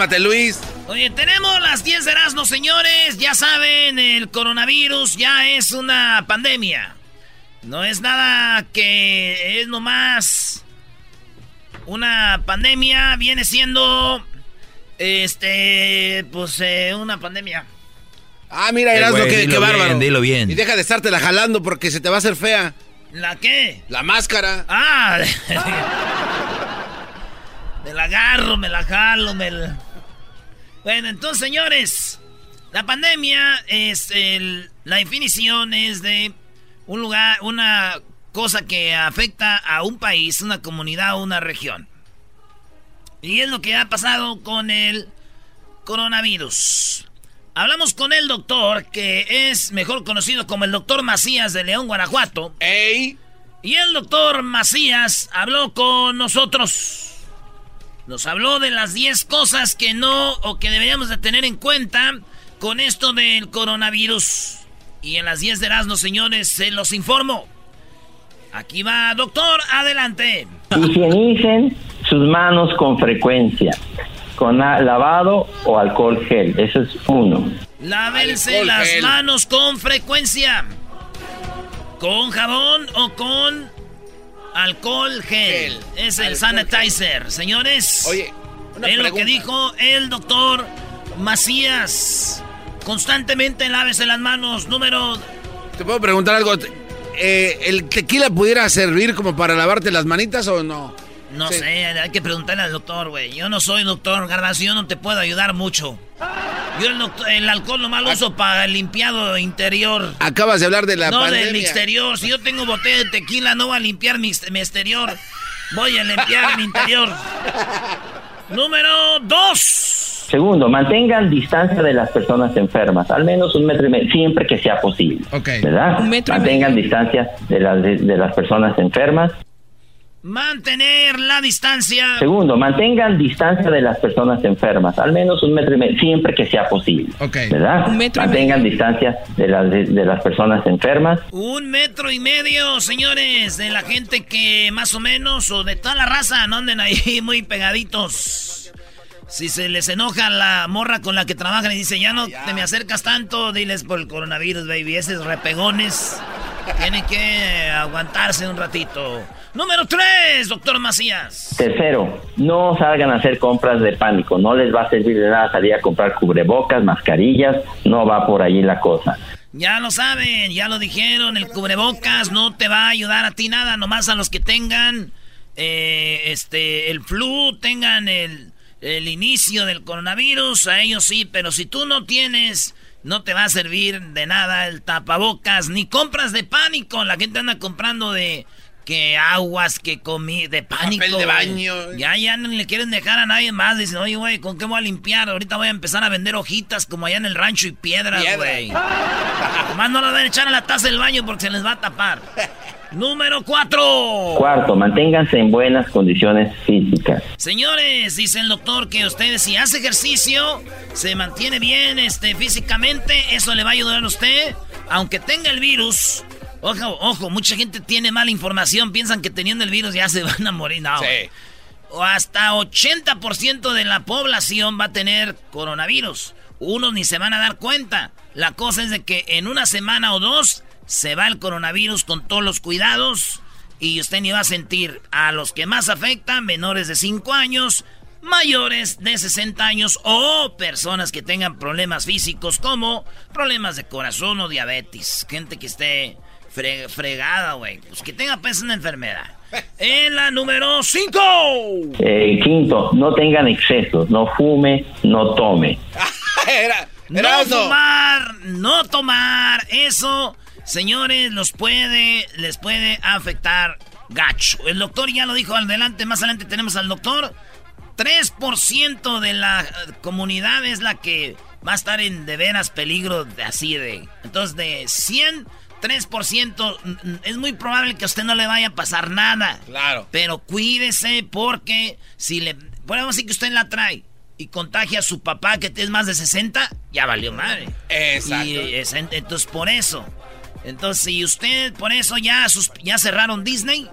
Cálmate, Luis. Oye, tenemos las 10 de Erasmo, señores. Ya saben, el coronavirus ya es una pandemia. No es nada que es nomás una pandemia. Viene siendo, este, pues, eh, una pandemia. Ah, mira, Eh, Erasmo, qué, qué bien, bárbaro. dilo bien. Y deja de estártela jalando porque se te va a hacer fea. ¿La qué? La máscara. Ah, me la agarro, me la jalo, me la... Bueno, entonces, señores, la pandemia es el, la definición es de un lugar, una cosa que afecta a un país, una comunidad o una región. Y es lo que ha pasado con el coronavirus. Hablamos con el doctor, que es mejor conocido como el doctor Macías de León, Guanajuato. ¡Ey! Y el doctor Macías habló con nosotros. Nos habló de las 10 cosas que no o que deberíamos de tener en cuenta con esto del coronavirus. Y en las 10 de Erasmo, señores, se los informo. Aquí va, doctor, adelante. Higienicen sus manos con frecuencia, con lavado o alcohol gel. Eso es uno. Lávense Alcohol las gel. manos con frecuencia. ¿Con jabón o con alcohol gel? Gel. Es el Alcohol sanitizer, señores. Oye, una es lo que dijo el doctor Macías. Constantemente lávese las manos. Número. ¿Te puedo preguntar algo? Eh, ¿El tequila pudiera servir como para lavarte las manitas o no? No Sí. sé, hay que preguntarle al doctor, güey. Yo no soy doctor, Garbanzo, yo no te puedo ayudar mucho. Yo el, doctor- el alcohol nomás lo uso para el limpiado interior. Acabas de hablar de la no pandemia. del exterior. Si yo tengo botella de tequila, no voy a limpiar mi, mi exterior. Voy a limpiar mi interior. Número dos. Segundo, mantengan distancia de las personas enfermas, al menos un metro y medio, siempre que sea posible. Ok. ¿Verdad? Un metro y mantengan distancia de las, de, de las personas enfermas. Mantener la distancia. Segundo, mantengan distancia de las personas enfermas, al menos un metro y medio, siempre que sea posible. ¿Verdad? Un metro y mantengan distancia de las, de, de las personas enfermas. Un metro y medio, señores, de la gente que más o menos, o de toda la raza, no anden ahí muy pegaditos. Si se les enoja la morra con la que trabajan y dice, ya no te me acercas tanto, diles por el coronavirus, baby. Esos repegones tienen que aguantarse un ratito. Número 3, doctor Macías. Tercero, no salgan a hacer compras de pánico, no les va a servir de nada salir a comprar cubrebocas, mascarillas, no va por ahí la cosa. Ya lo saben, ya lo dijeron, el cubrebocas no te va a ayudar a ti nada, nomás a los que tengan eh, este el flu, tengan el, el inicio del coronavirus, a ellos sí, pero si tú no tienes, no te va a servir de nada el tapabocas, ni compras de pánico, la gente anda comprando de que aguas, que comí, de pánico. Papel de baño. Ya, ya no le quieren dejar a nadie más. Dicen, oye, güey, ¿con qué voy a limpiar? Ahorita voy a empezar a vender hojitas como allá en el rancho y piedras, Piedra. güey. Más no las van a echar a la taza del baño porque se les va a tapar. Número 4. Cuarto, manténganse en buenas condiciones físicas. Señores, dice el doctor que ustedes si hace ejercicio, se mantiene bien este, físicamente, eso le va a ayudar a usted, aunque tenga el virus. Ojo, ojo, mucha gente tiene mala información, piensan que teniendo el virus ya se van a morir. No. Sí. O hasta 80% de la población va a tener coronavirus. Unos ni se van a dar cuenta. La cosa es de que en una semana o dos se va el coronavirus con todos los cuidados y usted ni va a sentir a los que más afectan, menores de 5 años, mayores de 60 años o personas que tengan problemas físicos como problemas de corazón o diabetes. Gente que esté fregada, güey. Pues que tenga peso en enfermedad. En la número 5. Eh, quinto, no tengan excesos, no fume, no tome. no fumar, no tomar, eso, señores, los puede, les puede afectar gacho. El doctor ya lo dijo adelante, más adelante tenemos al doctor. 3% de la comunidad es la que va a estar en de veras peligro de así de. Entonces, de 100 3%, es muy probable que a usted no le vaya a pasar nada. Claro. Pero cuídese porque si le... Podemos decir que usted la trae y contagia a su papá que tiene más de 60, ya valió madre. Exacto. entonces, por eso. Entonces, si usted, por eso ya, sus, ya cerraron Disney,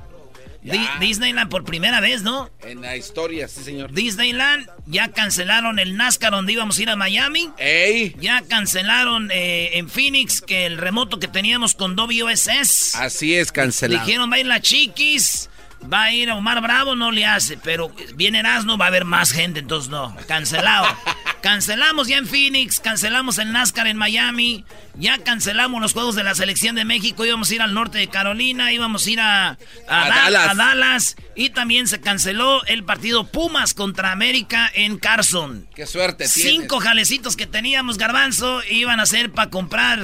Disneyland por primera vez, ¿no? En la historia, sí, señor. Disneyland, ya cancelaron el NASCAR donde íbamos a ir a Miami. ¡Ey! Ya cancelaron eh, en Phoenix que el remoto que teníamos con WSS. Así es, cancelado. Dijeron, va a ir la Chiquis, va a ir a Omar Bravo, no le hace, pero viene Erasmo, va a haber más gente, entonces no, cancelado. Cancelamos ya en Phoenix, cancelamos el NASCAR en Miami, ya cancelamos los Juegos de la Selección de México, íbamos a ir al norte de Carolina, íbamos a ir a, Dallas. y también se canceló el partido Pumas contra América en Carson. Qué suerte Cinco jalecitos que teníamos, Garbanzo, iban a ser para comprar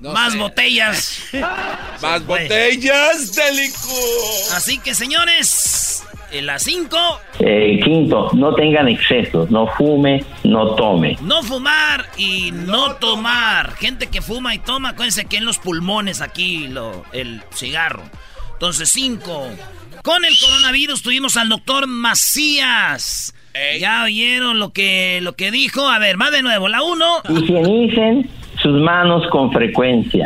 más botellas. Más botellas de Así que, señores, en la 5. Eh, quinto, no tengan excesos, no fume, no tome. No fumar y no tomar. Gente que fuma y toma, acuérdense que en los pulmones aquí lo, el cigarro. Entonces, 5. Con el coronavirus tuvimos al doctor Macías. Ya oyeron lo que, lo que dijo. A ver, va de nuevo. La 1. Higienicen sus manos con frecuencia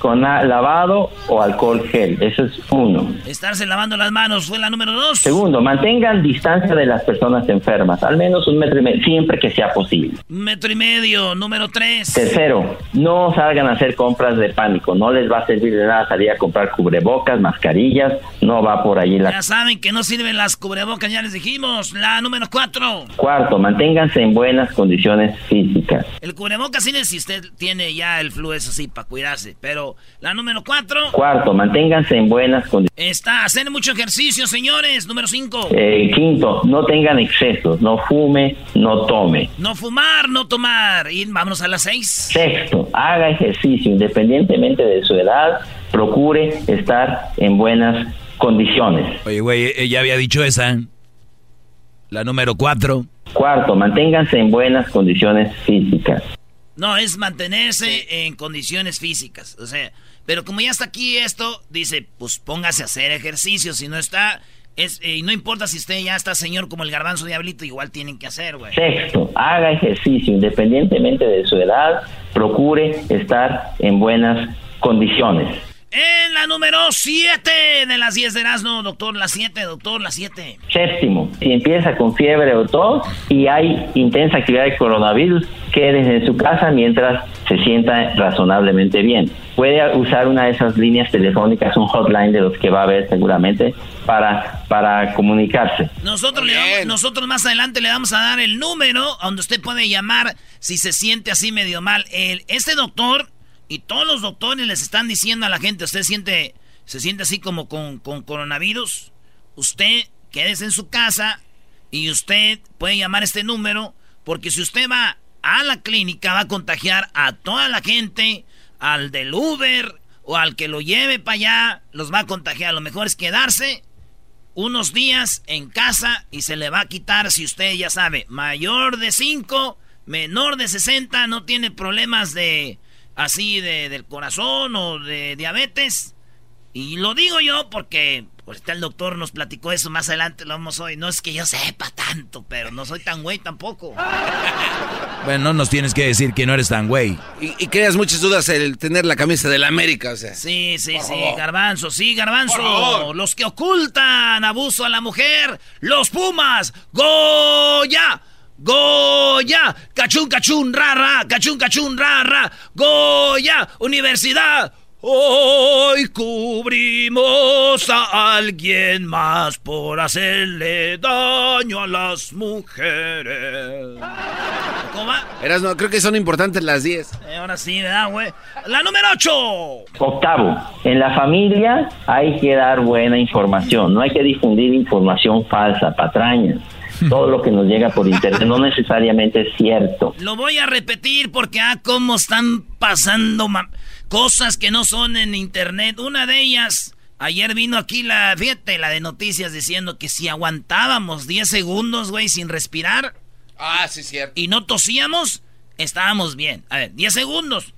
con lavado o alcohol gel. Eso es uno. Estarse lavando las manos fue la número dos. Segundo, mantengan distancia de las personas enfermas, al menos un metro y medio, siempre que sea posible. Metro y medio, número tres. Tercero, no salgan a hacer compras de pánico. No les va a servir de nada salir a comprar cubrebocas, mascarillas. No va por allí la. Ya saben que no sirven las cubrebocas, ya les dijimos. La número cuatro. Cuarto, manténganse en buenas condiciones físicas. El cubrebocas sí, si usted tiene ya el flu, eso sí, para cuidarse, pero la número cuatro. Cuarto, manténganse en buenas condiciones. Está, hacer mucho ejercicio, señores. Número cinco. Eh, quinto, no tengan excesos. No fume, no tome. No fumar, no tomar. Y vámonos a las seis. Sexto, haga ejercicio independientemente de su edad. Procure estar en buenas condiciones. Oye, güey, ella había dicho esa. La número cuatro. Cuarto, manténganse en buenas condiciones físicas. No, es mantenerse en condiciones físicas. O sea, pero como ya está aquí esto, dice, pues póngase a hacer ejercicio. Si no está, es, eh, y no importa si usted ya está señor como el garbanzo diablito, igual tienen que hacer, güey. Sexto, haga ejercicio independientemente de su edad, procure estar en buenas condiciones. En la número 7 de las 10 de Erasmo, doctor, la 7, doctor, la 7. Séptimo, si empieza con fiebre o tos y hay intensa actividad de coronavirus, quédese en su casa mientras se sienta razonablemente bien. Puede usar una de esas líneas telefónicas, un hotline de los que va a ver seguramente, para, para comunicarse. Nosotros, nosotros más adelante le vamos a dar el número donde usted puede llamar si se siente así medio mal. El, este doctor y todos los doctores les están diciendo a la gente, usted siente, se siente así como con, coronavirus, usted quédese en su casa y usted puede llamar este número, porque si usted va a la clínica va a contagiar a toda la gente, al del Uber o al que lo lleve para allá, los va a contagiar. Lo mejor es quedarse unos días en casa y se le va a quitar si usted ya sabe, mayor de 5, menor de 60, no tiene problemas de así de, del corazón o de diabetes. Y lo digo yo porque ahorita el doctor nos platicó eso, más adelante lo vamos hoy. No es que yo sepa tanto, pero no soy tan güey tampoco. Bueno, no nos tienes que decir que no eres tan güey. Y, creas muchas dudas el tener la camisa de la América, o sea. Sí, sí, sí, garbanzo, sí, garbanzo. Los que ocultan abuso a la mujer, los Pumas, Goya. Goya, cachun, cachun, rara, cachun, cachun, rara, Goya, universidad. Hoy cubrimos a alguien más por hacerle daño a las mujeres. ¿Cómo va? Eras, no, creo que son importantes las 10. Eh, ahora sí, ¿verdad, güey? La número 8. Octavo, en la familia hay que dar buena información, no hay que difundir información falsa, patrañas. Todo lo que nos llega por internet no necesariamente es cierto. Lo voy a repetir porque, ah, cómo están pasando cosas que no son en internet. Una de ellas, ayer vino aquí la, fíjate, la de noticias diciendo que si aguantábamos 10 segundos, güey, sin respirar. Ah, sí, cierto. Y no tosíamos, estábamos bien. A ver, 10 segundos.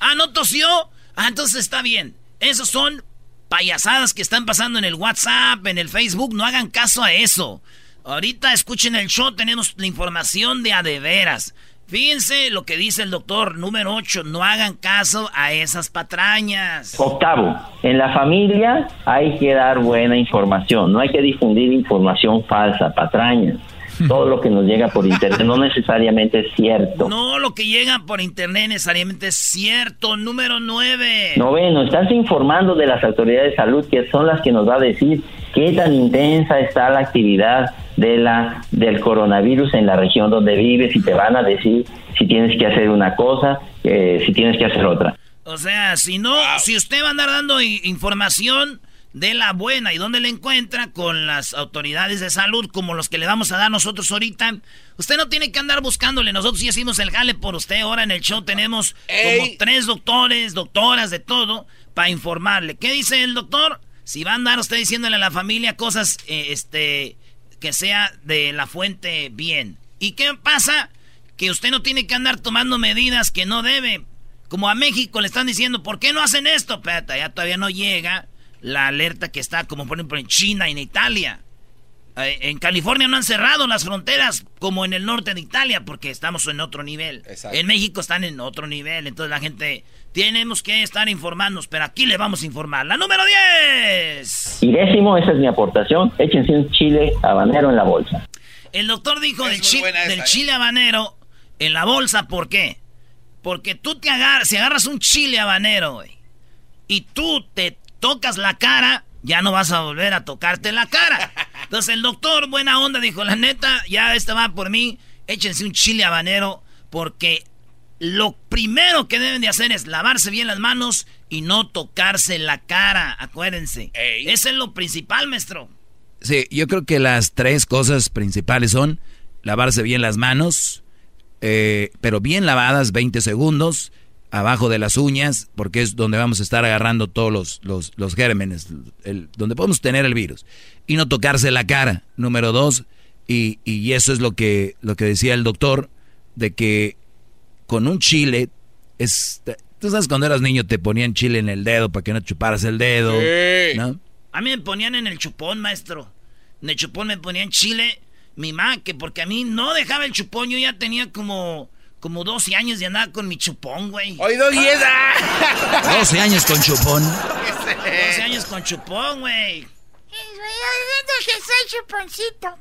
Ah, no tosió. Ah, entonces está bien. Esos son payasadas que están pasando en el WhatsApp, en el Facebook. No hagan caso a eso. Ahorita escuchen el show, tenemos la información de a de veras. Fíjense lo que dice el doctor número 8, no hagan caso a esas patrañas. Octavo, en la familia hay que dar buena información, no hay que difundir información falsa, patrañas. Todo lo que nos llega por internet no necesariamente es cierto. No, lo que llega por internet necesariamente es cierto. Número 9. Noveno, estás informando de las autoridades de salud que son las que nos va a decir qué tan intensa está la actividad de la del coronavirus en la región donde vives y te van a decir si tienes que hacer una cosa, eh, si tienes que hacer otra. O sea, si no, si usted va a andar dando información de la buena y dónde la encuentra con las autoridades de salud como los que le vamos a dar nosotros ahorita, usted no tiene que andar buscándole. Nosotros sí hicimos el jale por usted. Ahora en el show tenemos como tres doctores, doctoras de todo para informarle. ¿Qué dice el doctor? Si va a andar usted diciéndole a la familia cosas, eh, este que sea de la fuente bien. ¿Y qué pasa? Que usted no tiene que andar tomando medidas que no debe. Como a México le están diciendo, ¿por qué no hacen esto? Espérate, ya todavía no llega la alerta que está, como por ejemplo en China y en Italia. Eh, en California no han cerrado las fronteras como en el norte de Italia porque estamos en otro nivel. En México están en otro nivel. Entonces la gente tenemos que estar informándonos, pero aquí le vamos a informar. La número 10. Y décimo, esa es mi aportación. Échense un chile habanero en la bolsa. El doctor dijo del, del ¿eh? chile habanero en la bolsa, ¿por qué? Porque tú te agarras, si agarras un chile habanero, y tú te tocas la cara, ya no vas a volver a tocarte la cara. Entonces el doctor, buena onda, dijo, la neta, ya esta va por mí, échense un chile habanero, porque lo primero que deben de hacer es lavarse bien las manos y no tocarse la cara, acuérdense. Eso es lo principal, maestro. Sí, yo creo que las tres cosas principales son lavarse bien las manos, eh, pero bien lavadas, 20 segundos, abajo de las uñas, porque es donde vamos a estar agarrando todos los, los, los gérmenes, el, donde podemos tener el virus. Y no tocarse la cara, número dos, y, y eso es lo que, lo que decía el doctor, de que con un chile es... Tú sabes cuando eras niño te ponían chile en el dedo para que no chuparas el dedo, ¿no? A mí me ponían en el chupón, maestro. En el chupón me ponían chile. Mi mamá, que porque a mí no dejaba el chupón, yo ya tenía como, como 12 años de andar con mi chupón, güey. Oído 10 12 años con chupón. 12 años con chupón, güey. que soy chuponcito.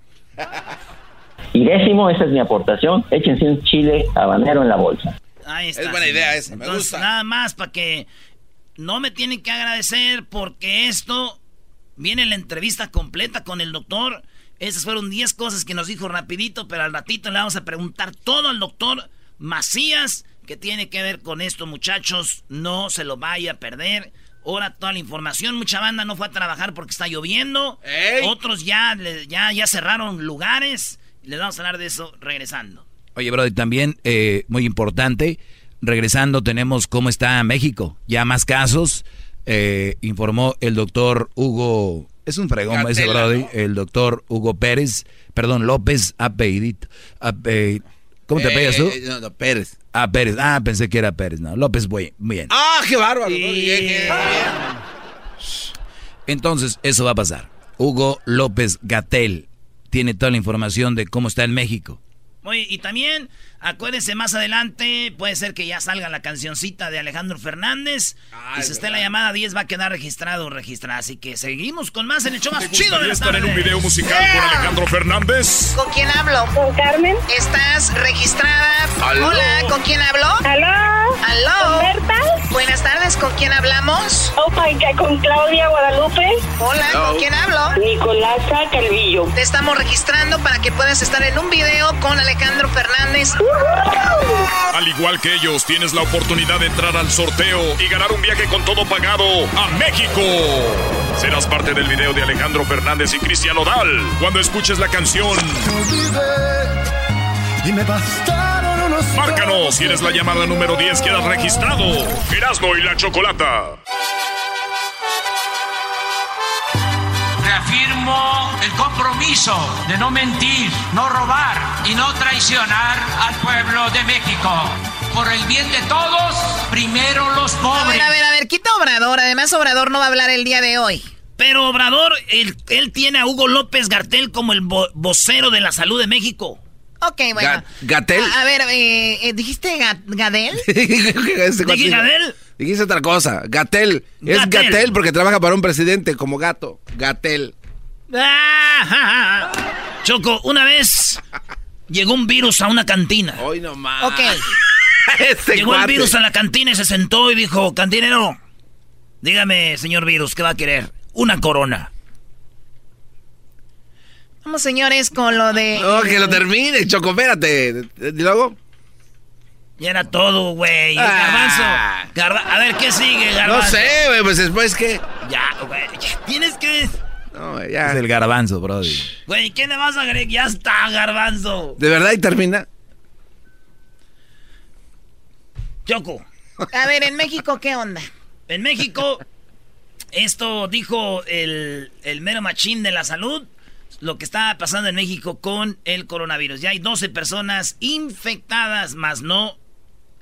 Y décimo, esa es mi aportación, échense un chile habanero en la bolsa. Ahí está. Es buena idea esa, me gusta. Nada más para que no me tienen que agradecer porque esto viene en la entrevista completa con el doctor. Esas fueron 10 cosas que nos dijo rapidito, pero al ratito le vamos a preguntar todo al doctor Macías que tiene que ver con esto, muchachos. No se lo vaya a perder. Ahora toda la información. Mucha banda no fue a trabajar porque está lloviendo. Otros ya, ya, ya cerraron lugares. Les vamos a hablar de eso regresando. Oye, Brody, también eh, muy importante, regresando tenemos cómo está México. Ya más casos, eh, informó el doctor Hugo, es un fregón ese Brody, el doctor Hugo Pérez, perdón, López Apedit. ¿Cómo te pegas tú? Eh, no, Pérez. Ah, Pérez. Ah, pensé que era Pérez. No, López, muy bien. Ah, qué bárbaro. Entonces, eso va a pasar. Hugo López Gatel tiene toda la información de cómo está en México. Oye, y también acuérdense más adelante, puede ser que ya salga la cancioncita de Alejandro Fernández. Ay, y si esté verdad. la llamada 10 va a quedar registrado o registrada. Así que seguimos con más en el show más ¿Te chido de la estar en un video musical con Alejandro Fernández? ¿Con quién hablo? ¿Con Carmen? ¿Estás registrada? ¿Aló? Hola, ¿con quién hablo? ¿Aló? ¿Aló? ¿Con Berta? Buenas tardes, ¿con quién hablamos? Oh my God, ¿Con Claudia Guadalupe? Hola, Hello. ¿con quién hablo? Nicolasa Calvillo. Te estamos registrando para que puedas estar en un video con Alejandro Fernández. Al igual que ellos, tienes la oportunidad de entrar al sorteo y ganar un viaje con todo pagado a México. Serás parte del video de Alejandro Fernández y Cristian Odal cuando escuches la canción. Márcanos, si eres la llamada número 10, quedas registrado. Erasmo y la Chocolata. El compromiso de no mentir, no robar y no traicionar al pueblo de México. Por el bien de todos, primero los A pobres. ver, a ver, a ver, quita Obrador. Además, Obrador no va a hablar el día de hoy. Pero Obrador, él, él tiene a Hugo López Gartel como el vo- vocero de la salud de México. Ok, bueno. Ga- ¿Gatel? A, a ver, eh, eh, ¿dijiste Ga- Gadel? Este ¿Dije Gadel? Dijiste otra cosa. Gatel. Es. Gatel porque trabaja para un presidente como gato. Gatel. Ah, ja, ja. Choco, una vez llegó un virus a una cantina. Hoy nomás. Ok. Llegó el cuate. virus a la cantina y se sentó y dijo, cantinero, dígame, señor virus, ¿qué va a querer? Una corona. Vamos, señores, con lo de... No, que lo termine, Choco, espérate. ¿Y luego? Y era todo, güey. Ah. Garbanzo. Garba- a ver, ¿qué sigue, No Garbanzo? sé, güey, pues después que... Ya, güey. ya Tienes que... No, ya. Es el garbanzo, brody. Güey, ¿qué le vas a agregar? Ya está, Garbanzo. ¿De verdad y termina? Choco. A ver, en México, ¿qué onda? En México, esto dijo el, el mero machín de la salud, lo que está pasando en México con el coronavirus. Ya hay 12 personas infectadas, más no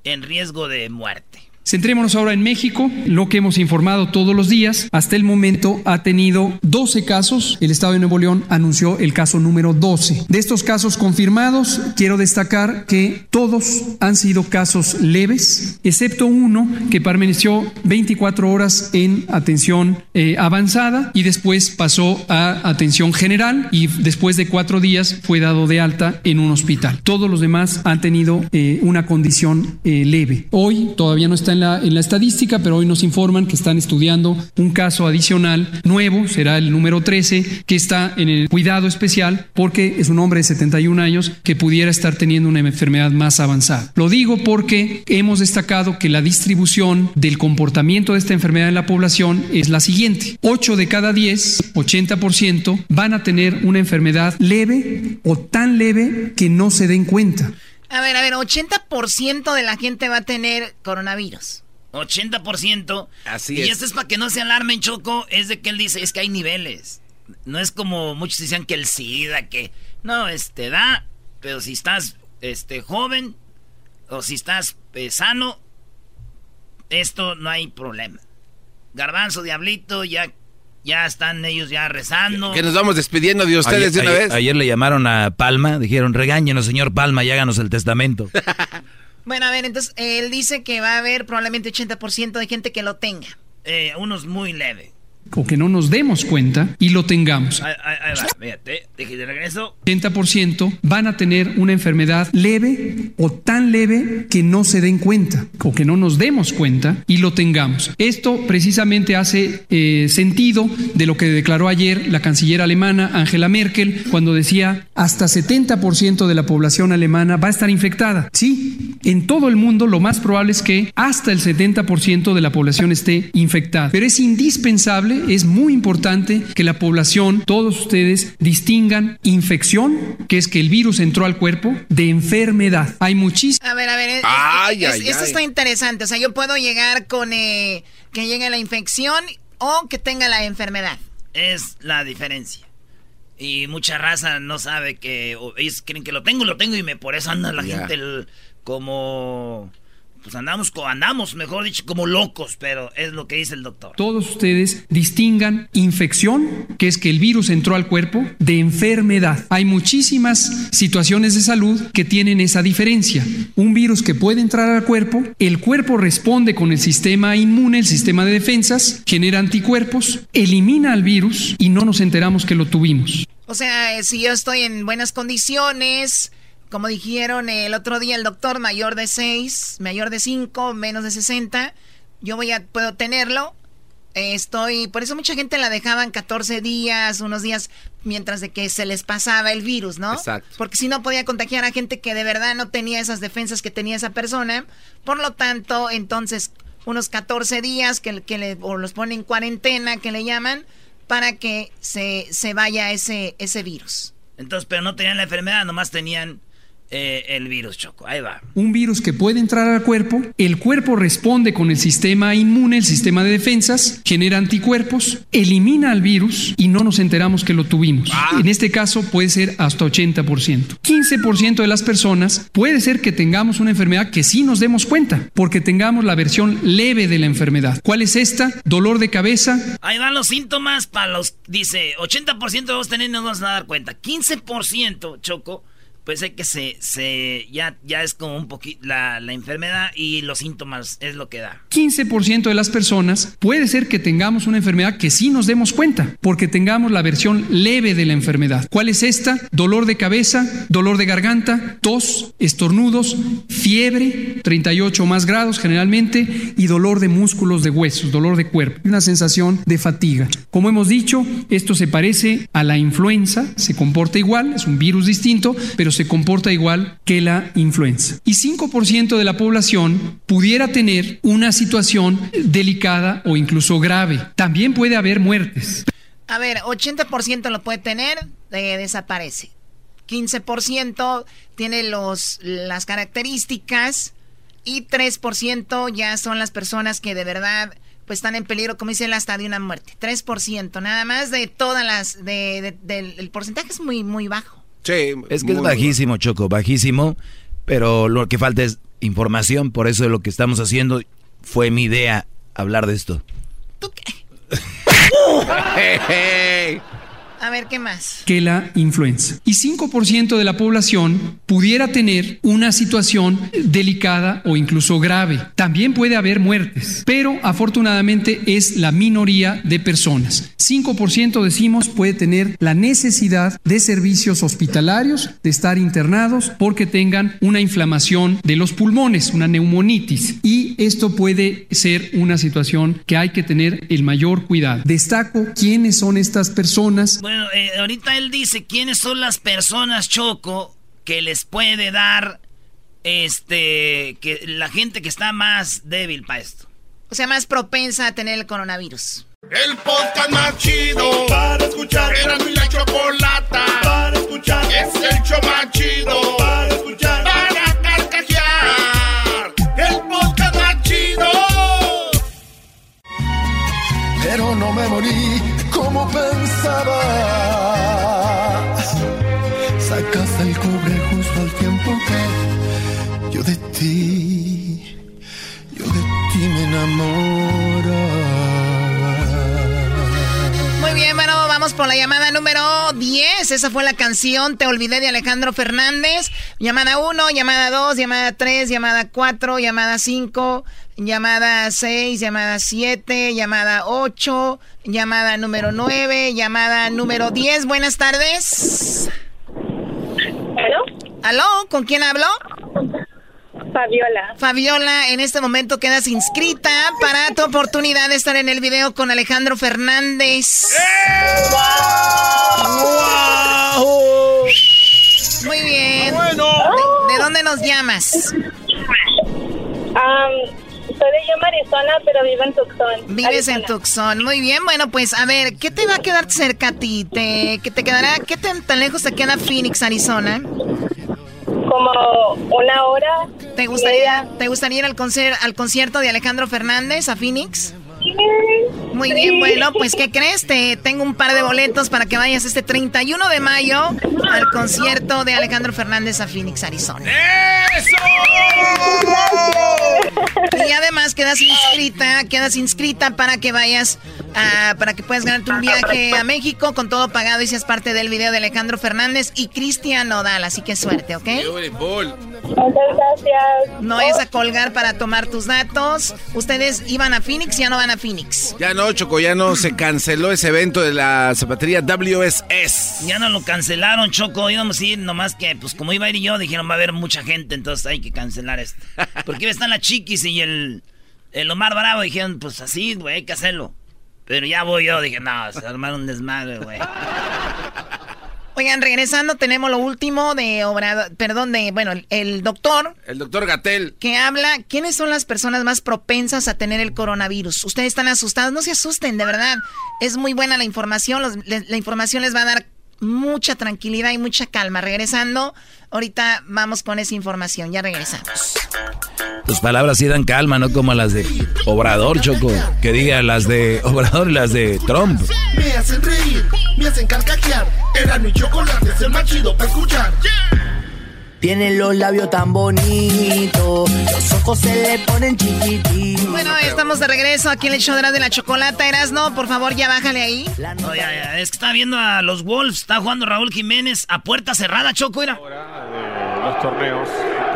en riesgo de muerte. Centrémonos ahora en México, lo que hemos informado todos los días. Hasta el momento ha tenido 12 casos. El Estado de Nuevo León anunció el caso número 12. De estos casos confirmados, quiero destacar que todos han sido casos leves, excepto uno que permaneció 24 horas en atención eh, avanzada y después pasó a atención general y después de cuatro días fue dado de alta en un hospital. Todos los demás han tenido eh, una condición eh, leve. Hoy todavía no está en en la estadística, pero hoy nos informan que están estudiando un caso adicional nuevo, será el número 13, que está en el cuidado especial porque es un hombre de 71 años que pudiera estar teniendo una enfermedad más avanzada. Lo digo porque hemos destacado que la distribución del comportamiento de esta enfermedad en la población es la siguiente. 8 de cada 10, 80%, van a tener una enfermedad leve o tan leve que no se den cuenta. A ver, a ver, 80% de la gente va a tener coronavirus. 80%. Así y es. esto es para que no se alarmen, Choco. Es de que él dice, es que hay niveles. No es como muchos decían que el SIDA, que... No, este da, pero si estás este, joven o si estás eh, sano, esto no hay problema. Garbanzo, Diablito, ya, ya están ellos ya rezando. Que nos vamos despidiendo de ustedes ayer, de una ayer- vez. ayer le llamaron a Palma, dijeron, regáñenos, señor Palma, y háganos el testamento. Bueno, a ver, entonces él dice que va a haber probablemente 80% de gente que lo tenga. Eh, unos muy leve. O que no nos demos cuenta y lo tengamos. Ahí, ahí- va, fíjate, de regreso. 80% van a tener una enfermedad leve o tan leve que no se den cuenta o que no nos demos cuenta y lo tengamos. Esto precisamente hace eh, sentido de lo que declaró ayer la canciller alemana Angela Merkel cuando decía hasta 70% de la población alemana va a estar infectada. Sí, en todo el mundo lo más probable es que hasta el 70% de la población esté infectada. Pero es indispensable, es muy importante que la población, todos ustedes, distingan infección, que es que el virus entró al cuerpo, de enfermedad. Hay muchísimas... A ver, a ver, es- Ay, es- ay, esto ay. está interesante. O sea, yo puedo llegar con eh, que llegue la infección o que tenga la enfermedad. Es la diferencia. Y mucha raza no sabe que... o ellos creen que lo tengo, lo tengo y me por eso anda la Ya. gente el- como... pues andamos, andamos, mejor dicho, como locos, pero es lo que dice el doctor. Todos ustedes distingan infección, que es que el virus entró al cuerpo, de enfermedad. Hay muchísimas situaciones de salud que tienen esa diferencia. Un virus que puede entrar al cuerpo, el cuerpo responde con el sistema inmune, el sistema de defensas, genera anticuerpos, elimina al virus y no nos enteramos que lo tuvimos. O sea, eh, si yo estoy en buenas condiciones, como dijeron el otro día el doctor, mayor de 6, mayor de 5, menos de 60, yo voy a, puedo tenerlo. Estoy, por eso mucha gente la dejaban 14 días, unos días, mientras de que se les pasaba el virus, ¿no? Exacto. Porque si no podía contagiar a gente que de verdad no tenía esas defensas que tenía esa persona. Por lo tanto, entonces, unos 14 días que, que le, o los ponen en cuarentena, que le llaman, para que se, se vaya ese, ese virus. Entonces, pero no tenían la enfermedad, nomás tenían eh, el virus, Choco. Ahí va. Un virus que puede entrar al cuerpo, el cuerpo responde con el sistema inmune, el sistema de defensas, genera anticuerpos, elimina al virus y no nos enteramos que lo tuvimos. Ah. En este caso puede ser hasta 80%. 15% de las personas puede ser que tengamos una enfermedad que sí nos demos cuenta, porque tengamos la versión leve de la enfermedad. ¿Cuál es esta? Dolor de cabeza. Ahí van los síntomas para los, dice, 80% de vos tenés no nos a dar cuenta. 15%, Choco pues es que se, se ya, ya es como un poquito la, la, enfermedad y los síntomas es lo que da. 15% de las personas puede ser que tengamos una enfermedad que sí nos demos cuenta, porque tengamos la versión leve de la enfermedad. ¿Cuál es esta? Dolor de cabeza, dolor de garganta, tos, estornudos, fiebre, 38 más grados generalmente, y dolor de músculos de huesos, dolor de cuerpo, y una sensación de fatiga. Como hemos dicho, esto se parece a la influenza, se comporta igual, es un virus distinto, pero se comporta igual que la influenza. Y 5% de la población pudiera tener una situación delicada o incluso grave. También puede haber muertes. A ver, 80% lo puede tener, eh, desaparece. 15% tiene los, las características y 3% ya son las personas que de verdad pues están en peligro, como dice él, hasta de una muerte. 3%, nada más de todas las, de, el porcentaje es muy, muy bajo. Sí, es que es bajísimo, Choco, bajísimo, pero lo que falta es información, por eso lo que estamos haciendo fue mi idea hablar de esto. ¿Tú qué? A ver, ¿qué más? Que la influenza. Y 5% de la población pudiera tener una situación delicada o incluso grave. También puede haber muertes, pero afortunadamente es la minoría de personas. 5% decimos puede tener la necesidad de servicios hospitalarios, de estar internados porque tengan una inflamación de los pulmones, una neumonitis. Y esto puede ser una situación que hay que tener el mayor cuidado. Destaco quiénes son estas personas. Eh, ahorita él dice quiénes son las personas, Choco, que les puede dar este que la gente que está más débil para esto. O sea, más propensa a tener el coronavirus. El podcast más chido para escuchar. Era mi la chocolata para escuchar. Es el show más chido para escuchar. Para carcajear. El podcast más chido. Pero no me morí enamoraba. Muy bien, bueno, vamos por la llamada número 10. Esa fue la canción Te olvidé de Alejandro Fernández. Llamada 1, llamada 2, llamada 3, llamada 4, llamada 5, llamada 6, llamada 7, llamada 8, llamada número 9, llamada número 10. Buenas tardes. ¿Aló? ¿Aló? ¿Con quién hablo? Fabiola. Fabiola, en este momento quedas inscrita para tu oportunidad de estar en el video con Alejandro Fernández. ¡Wow! Muy bien. Bueno. ¿De, dónde nos llamas? soy de yo Arizona, pero vivo en Tucson. Vives en Tucson, muy bien. Bueno, pues a ver, ¿qué te va a quedar cerca a ti? ¿Te, ¿Qué te quedará? ¿Qué tan, tan lejos te queda Phoenix, Arizona? Como una hora. ¿Te gustaría, ¿te gustaría ir al, al concierto de Alejandro Fernández a Phoenix? Muy bien, bueno, pues ¿qué crees? Te tengo un par de boletos para que vayas este 31 de mayo al concierto de Alejandro Fernández a Phoenix, Arizona. ¡Eso! Y además quedas inscrita, quedas inscrita para que vayas a, para que puedas ganarte un viaje a México con todo pagado y seas parte del video de Alejandro Fernández y Cristian Nodal, así que suerte, ¿ok? Muchas gracias. No es a colgar para tomar tus datos. Ustedes iban a Phoenix, ya no van a Phoenix. Ya no, Choco, ya no se canceló ese evento de la zapatería WSS. Ya no lo cancelaron, Choco. Íbamos a ir, nomás que, pues como iba a ir yo, dijeron va a haber mucha gente, entonces hay que cancelar esto. Porque están las chiquis y el, el Omar Bravo. Dijeron, pues así, güey, hay que hacerlo. Pero ya voy yo, dije, no, se armaron un desmadre, güey. Oigan, regresando, tenemos lo último de Obrador, perdón, de, bueno, el doctor. El doctor Gatel. Que habla, ¿quiénes son las personas más propensas a tener el coronavirus? Ustedes están asustados, no se asusten, de verdad. Es muy buena la información, la información les va a dar mucha tranquilidad y mucha calma. Regresando, ahorita vamos con esa información, ya regresamos. Tus palabras sí dan calma, no como las de Obrador, Choco. Que diga las de Obrador y las de Trump. Me hacen reír, me hacen carcajear. Era mi chocolate, es el más chido para escuchar. Tienen los labios tan bonitos, los ojos se le ponen chiquititos. Bueno, estamos de regreso aquí en el show de la chocolata. Erasno, por favor, ya bájale ahí. No, ya, ya. Es que está viendo a los Wolves, está jugando Raúl Jiménez a puerta cerrada, Choco, era. los torneos.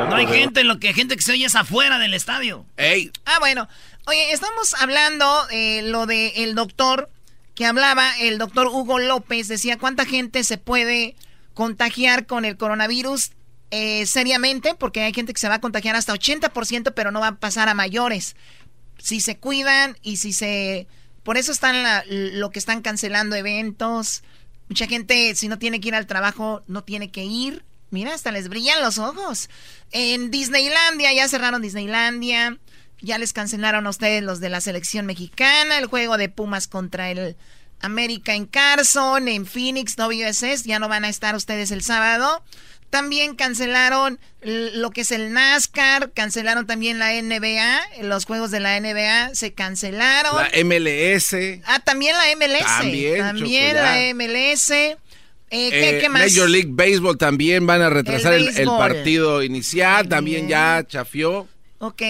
No hay gente, lo que gente que se oye es afuera del estadio. Ey. Ah, bueno. Oye, estamos hablando eh, lo de el doctor que hablaba, el doctor Hugo López decía cuánta gente se puede contagiar con el coronavirus eh, seriamente, porque hay gente que se va a contagiar hasta 80%, pero no va a pasar a mayores. Si se cuidan y si se... Por eso están lo que están cancelando eventos. Mucha gente, si no tiene que ir al trabajo, no tiene que ir. Mira, hasta les brillan los ojos. En Disneylandia, ya cerraron Disneylandia. Ya les cancelaron a ustedes los de la selección mexicana. El juego de Pumas contra el América en Carson, en Phoenix, WSS. Ya no van a estar ustedes el sábado. También cancelaron lo que es el NASCAR, cancelaron también la NBA, los juegos de la NBA se cancelaron. La MLS. Ah, también la MLS. También, también la MLS. Eh, ¿qué, eh, más? Major League Baseball también van a retrasar el, partido inicial, también ya chafió. Ok.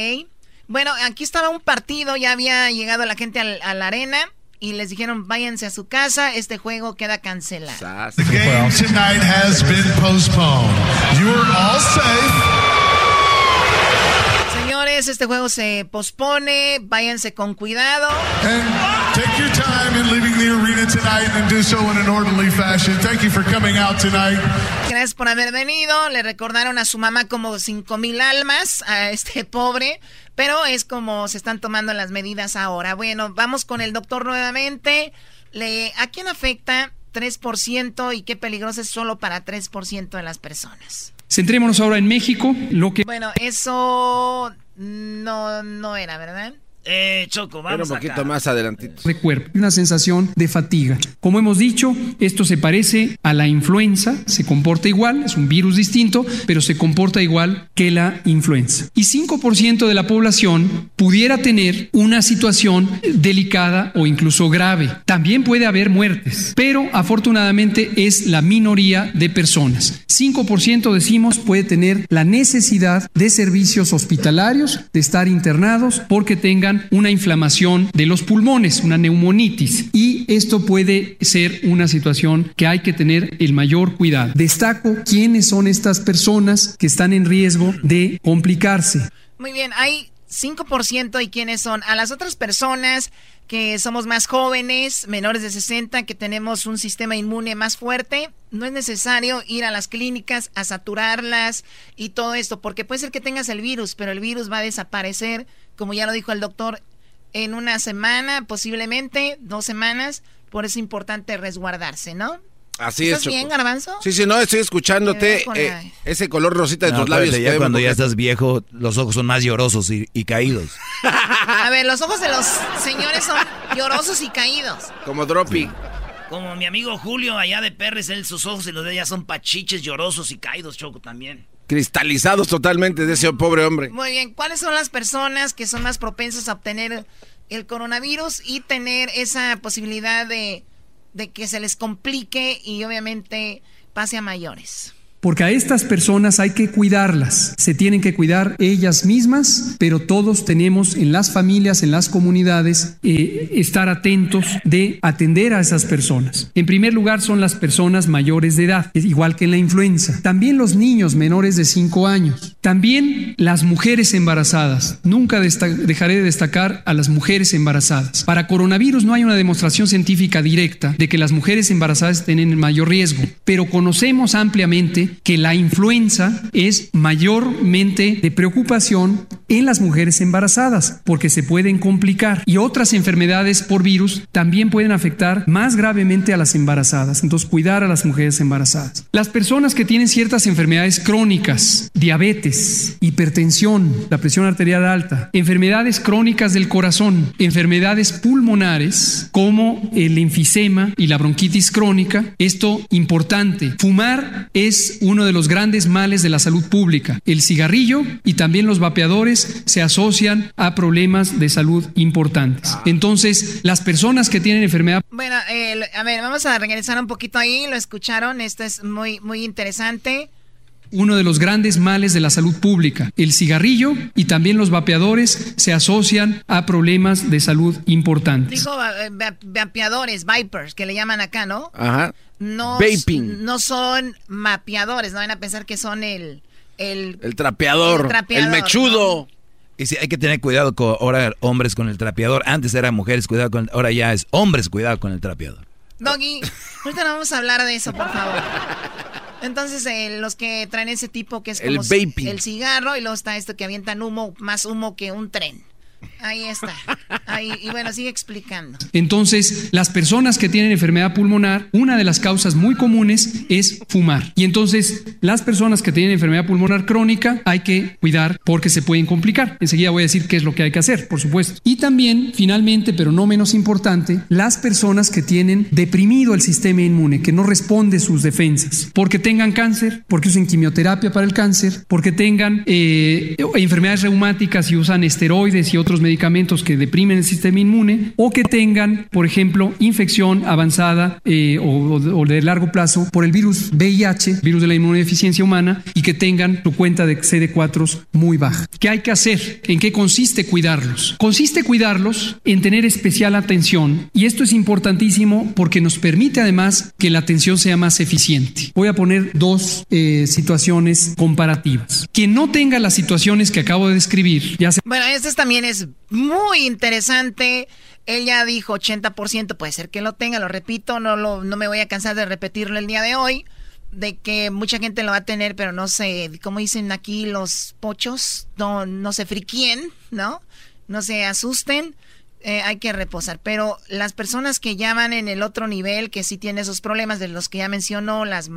Bueno, aquí estaba un partido, ya había llegado la gente a la arena y les dijeron váyanse a su casa, este juego queda cancelado. The game tonight has been postponed. You are all safe. Señores, este juego se pospone, váyanse con cuidado. And take your time in leaving the arena tonight and do so in an orderly fashion. Thank you for coming out tonight. Gracias por haber venido. Le recordaron a su mamá como cinco mil almas a este pobre. Pero es como se están tomando las medidas ahora. Bueno, vamos con el doctor nuevamente. Le, ¿A quién afecta 3% y qué peligroso es solo para 3% de las personas? Centrémonos ahora en México. Lo que... Bueno, eso no, no era, ¿verdad? Eh, Choco, vamos un poquito acá. más adelantito. de cuerpo, una sensación de fatiga. Como hemos dicho, esto se parece a la influenza, se comporta igual, es un virus distinto, pero se comporta igual que la influenza. Y 5% de la población pudiera tener una situación delicada o incluso grave. También puede haber muertes, pero afortunadamente es la minoría de personas. 5% decimos puede tener la necesidad de servicios hospitalarios, de estar internados porque tengan una inflamación de los pulmones, una neumonitis. Y esto puede ser una situación que hay que tener el mayor cuidado. Destaco quiénes son estas personas que están en riesgo de complicarse. Muy bien, hay 5% y quiénes son. A las otras personas que somos más jóvenes, menores de 60, que tenemos un sistema inmune más fuerte, no es necesario ir a las clínicas a saturarlas y todo esto, porque puede ser que tengas el virus, pero el virus va a desaparecer, como ya lo dijo el doctor, en una semana, posiblemente dos semanas, por eso es importante resguardarse, ¿no? Así ¿Estás es. Bien, Garbanzo? Sí, sí, no, estoy escuchándote. Eh, la- ese color rosita de No, tus labios. ya cuando ya estás viejo, los ojos son más llorosos y, y caídos. A ver, los ojos de los señores son llorosos y caídos. Como Droppy. Como mi amigo Julio allá de Perres, él sus ojos y los de ella son pachiches, llorosos y caídos, Choco, también. cristalizados totalmente de ese pobre hombre. Muy bien, ¿cuáles son las personas que son más propensas a obtener el coronavirus y tener esa posibilidad de, de que se les complique y obviamente pase a mayores? Porque a estas personas hay que cuidarlas, se tienen que cuidar ellas mismas, pero todos tenemos en las familias, en las comunidades, eh, estar atentos de atender a esas personas. En primer lugar son las personas mayores de edad, igual que en la influenza. También los niños menores de 5 años. También las mujeres embarazadas. Nunca dejaré de destacar a las mujeres embarazadas. Para coronavirus no hay una demostración científica directa de que las mujeres embarazadas tienen mayor riesgo, pero conocemos ampliamente que la influenza es mayormente de preocupación en las mujeres embarazadas porque se pueden complicar y otras enfermedades por virus también pueden afectar más gravemente a las embarazadas. Entonces, cuidar a las mujeres embarazadas. Las personas que tienen ciertas enfermedades crónicas, diabetes, hipertensión, la presión arterial alta, enfermedades crónicas del corazón, enfermedades pulmonares como el enfisema y la bronquitis crónica, esto importante. Fumar es uno de los grandes males de la salud pública. El cigarrillo y también los vapeadores se asocian a problemas de salud importantes. Entonces, las personas que tienen enfermedad... Bueno, a ver, vamos a regresar un poquito ahí, lo escucharon, esto es muy, muy interesante uno de los grandes males de la salud pública. El cigarrillo y también los vapeadores se asocian a problemas de salud importantes. Dijo eh, vapeadores, vipers, que le llaman acá, ¿no? Ajá. No, no son mapeadores, no van a pensar que son el... El, el trapeador, el, mechudo. Y sí, hay que tener cuidado con ahora hombres con el trapeador. Antes eran mujeres, cuidado con... Ahora ya es hombres, cuidado con el trapeador. Doggy, ahorita no vamos a hablar de eso, por favor. Entonces, eh, los que traen ese tipo que es como el, el cigarro y luego está esto que avientan humo, más humo que un tren. Ahí está. Ahí, y bueno, sigue explicando. Entonces, las personas que tienen enfermedad pulmonar, una de las causas muy comunes es fumar. Y entonces, las personas que tienen enfermedad pulmonar crónica hay que cuidar porque se pueden complicar. Enseguida voy a decir qué es lo que hay que hacer, por supuesto. Y también, finalmente, pero no menos importante, las personas que tienen deprimido el sistema inmune, que no responde sus defensas, porque tengan cáncer, porque usen quimioterapia para el cáncer, porque tengan eh, enfermedades reumáticas y usan esteroides y otros medicamentos que deprimen el sistema inmune o que tengan, por ejemplo, infección avanzada eh, o, de largo plazo por el virus VIH, virus de la inmunodeficiencia humana, y que tengan su cuenta de CD4 muy baja. ¿Qué hay que hacer? ¿En qué consiste cuidarlos? Consiste cuidarlos en tener especial atención y esto es importantísimo porque nos permite además que la atención sea más eficiente. Voy a poner dos eh, situaciones comparativas. Quien no tenga las situaciones que acabo de describir, ya se... Bueno, este también es muy interesante. Ella dijo 80%, puede ser que lo tenga, lo repito, no, lo, no me voy a cansar de repetirlo el día de hoy, de que mucha gente lo va a tener, pero no sé, como dicen aquí los pochos, no, no se friquien, ¿no? No se asusten. Eh, hay que reposar. Pero las personas que ya van en el otro nivel, que sí tienen esos problemas de los que ya mencionó, las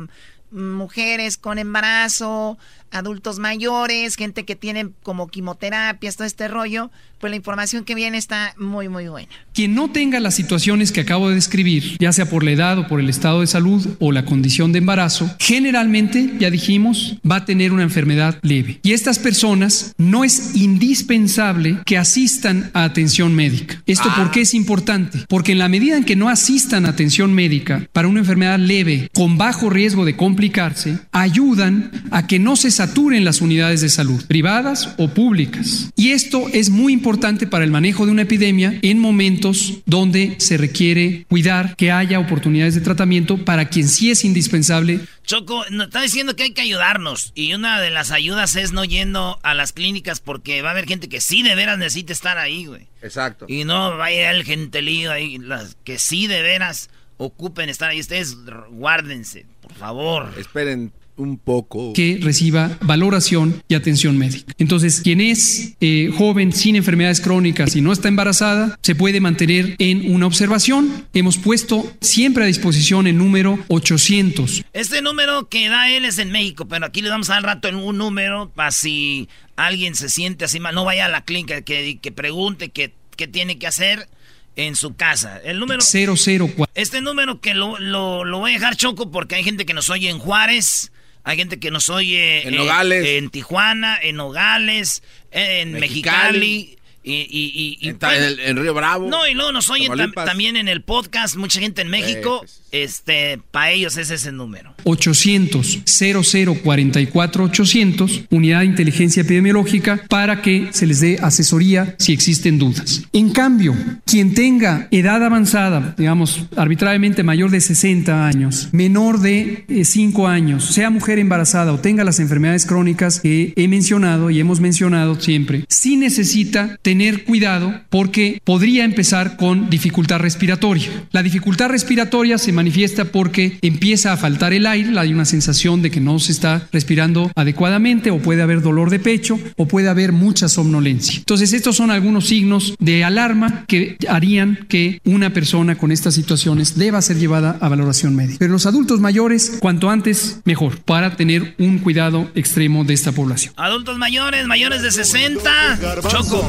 mujeres con embarazo, adultos mayores, gente que tiene como quimioterapias, todo este rollo, pues la información que viene está muy, muy buena. Quien no tenga las situaciones que acabo de describir, ya sea por la edad o por el estado de salud o la condición de embarazo, generalmente, ya dijimos, va a tener una enfermedad leve. Y estas personas no es indispensable que asistan a atención médica. ¿Esto por ah. qué es importante? Porque en la medida en que no asistan a atención médica para una enfermedad leve con bajo riesgo de complicarse, ayudan a que no se saturen las unidades de salud, privadas o públicas. Y esto es muy importante para el manejo de una epidemia en momentos donde se requiere cuidar que haya oportunidades de tratamiento para quien sí es indispensable. Choco, nos está diciendo que hay que ayudarnos y una de las ayudas es no yendo a las clínicas porque va a haber gente que sí de veras necesita estar ahí, güey. Exacto. Y no vaya el gentelío ahí, las que sí de veras ocupen estar ahí. Ustedes guárdense, por favor. Esperen un poco. Que reciba valoración y atención médica. Entonces, quien es eh, joven sin enfermedades crónicas y no está embarazada, se puede mantener en una observación. Hemos puesto siempre a disposición el número 800. Este número que da él es en México, pero aquí le damos al rato en un número para si alguien se siente así mal, no vaya a la clínica, que, que pregunte qué, qué tiene que hacer en su casa. El número 004. Este número que lo, lo, lo voy a dejar choco porque hay gente que nos oye en Juárez Hay gente que nos oye en, Nogales. En Tijuana, en Nogales, en Mexicali. y, y, en, Río Bravo. No, y luego nos oyen también en el podcast, mucha gente en México. Pues. Este, para ellos ese es el número. 800 0044 800 Unidad de Inteligencia Epidemiológica para que se les dé asesoría si existen dudas. En cambio, quien tenga edad avanzada, digamos arbitrariamente mayor de 60 años, menor de 5 eh, años, sea mujer embarazada o tenga las enfermedades crónicas que he mencionado y hemos mencionado siempre, sí necesita tener cuidado porque podría empezar con dificultad respiratoria. La dificultad respiratoria se manifiesta porque empieza a faltar el aire, hay una sensación de que no se está respirando adecuadamente o puede haber dolor de pecho o puede haber mucha somnolencia. Entonces estos son algunos signos de alarma que harían que una persona con estas situaciones deba ser llevada a valoración médica. Pero los adultos mayores, cuanto antes, mejor, para tener un cuidado extremo de esta población. Adultos mayores, mayores de 60, Choco.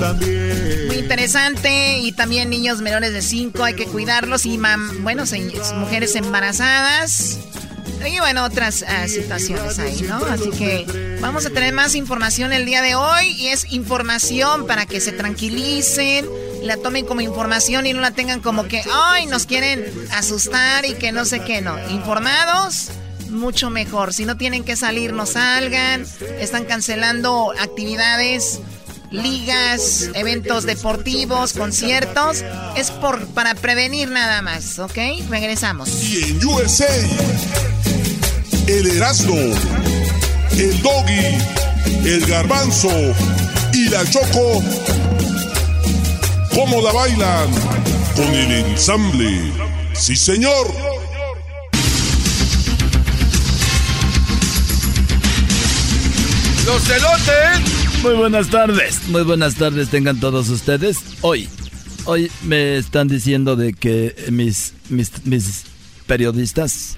Muy interesante y también niños menores de 5 hay que cuidarlos y bueno, mujeres embarazadas. Y bueno, otras ah, situaciones ahí, ¿no? Así que vamos a tener más información el día de hoy y es información para que se tranquilicen, la tomen como información y no la tengan como que, ay, nos quieren asustar y que no sé qué, no. Informados, mucho mejor. Si no tienen que salir, no salgan. Están cancelando actividades ligas, eventos deportivos, conciertos. Es por, para prevenir nada más, ¿ok? Regresamos. Y en USA, el Erasmo, el Doggy, el Garbanzo y la Choco. ¿Cómo la bailan? Con el ensamble. Sí, señor. Los celotes muy buenas tardes, muy buenas tardes tengan todos ustedes. Hoy, hoy me están diciendo de que mis, mis, periodistas,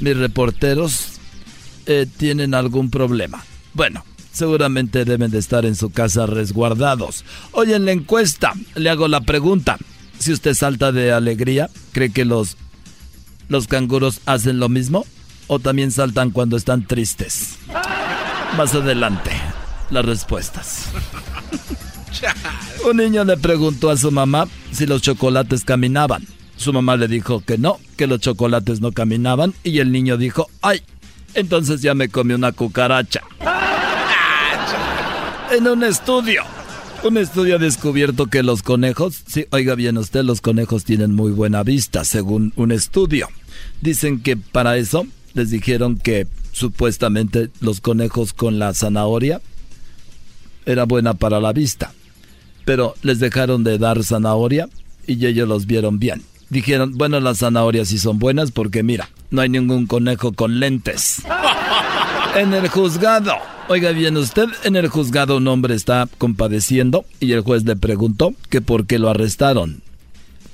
mis reporteros, eh, tienen algún problema. Bueno, seguramente deben de estar en su casa resguardados. Hoy en la encuesta le hago la pregunta. Si usted salta de alegría, ¿cree que los, los canguros hacen lo mismo? ¿O también saltan cuando están tristes? Más adelante las respuestas. Un niño le preguntó a su mamá si los chocolates caminaban. Su mamá le dijo que no, que los chocolates no caminaban y el niño dijo, ay, entonces ya me comí una cucaracha. en un estudio, un estudio ha descubierto que los conejos, sí, oiga bien usted, los conejos tienen muy buena vista, según un estudio. Dicen que para eso les dijeron que supuestamente los conejos con la zanahoria era buena para la vista. Pero les dejaron de dar zanahoria y ellos los vieron bien. Dijeron, bueno, las zanahorias sí son buenas porque mira, no hay ningún conejo con lentes. En el juzgado, oiga bien usted, en el juzgado un hombre está compadeciendo y el juez le preguntó que por qué lo arrestaron.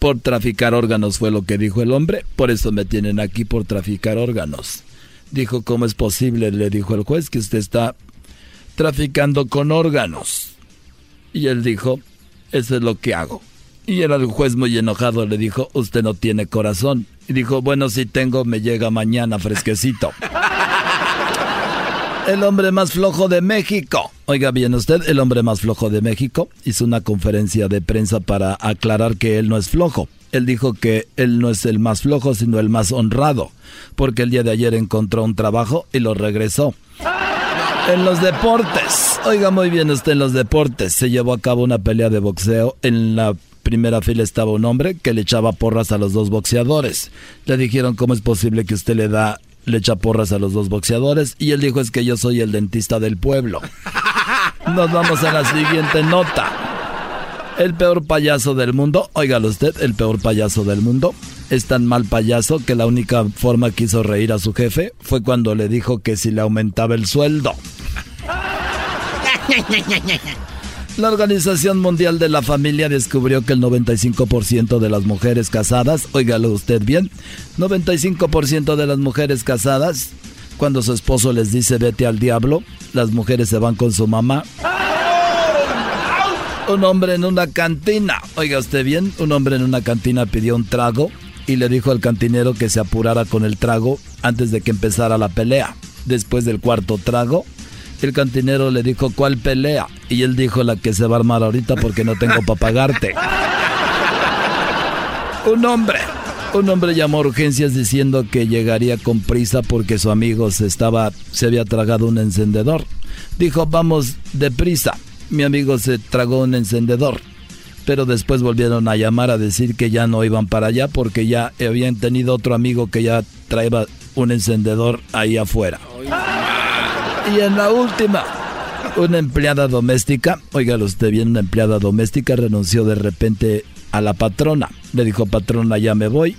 Por traficar órganos fue lo que dijo el hombre, por eso me tienen aquí por traficar órganos. Dijo, ¿cómo es posible? Le dijo el juez que usted está traficando con órganos. Y él dijo, eso es lo que hago. Y el juez muy enojado, le dijo, usted no tiene corazón. Y dijo, bueno, si tengo, me llega mañana fresquecito. El hombre más flojo de México. Oiga bien usted, el hombre más flojo de México hizo una conferencia de prensa para aclarar que él no es flojo. Él dijo que él no es el más flojo, sino el más honrado, porque el día de ayer encontró un trabajo y lo regresó. En los deportes. Oiga muy bien usted en los deportes. Se llevó a cabo una pelea de boxeo. En la primera fila estaba un hombre que le echaba porras a los dos boxeadores. Le dijeron cómo es posible que usted le da le echa porras a los dos boxeadores y él dijo es que yo soy el dentista del pueblo. Nos vamos a la siguiente nota. El peor payaso del mundo, óigalo usted, el peor payaso del mundo es tan mal payaso que la única forma que hizo reír a su jefe fue cuando le dijo que si le aumentaba el sueldo. La Organización Mundial de la Familia descubrió que el 95% de las mujeres casadas, óigalo usted bien, 95% de las mujeres casadas, cuando su esposo les dice vete al diablo, las mujeres se van con su mamá. Un hombre en una cantina, oiga usted bien, un hombre en una cantina pidió un trago y le dijo al cantinero que se apurara con el trago antes de que empezara la pelea. Después del cuarto trago, el cantinero le dijo, ¿cuál pelea? Y él dijo, la que se va a armar ahorita porque no tengo para pagarte. un hombre, un hombre llamó a urgencias diciendo que llegaría con prisa porque su amigo se estaba, se había tragado un encendedor. Dijo, vamos deprisa. Mi amigo se tragó un encendedor. Pero después volvieron a llamar a decir que ya no iban para allá porque ya habían tenido otro amigo que ya traía un encendedor ahí afuera. Y en la última, una empleada doméstica, oiga usted bien, una empleada doméstica renunció de repente a la patrona. Le dijo, patrona, ya me voy.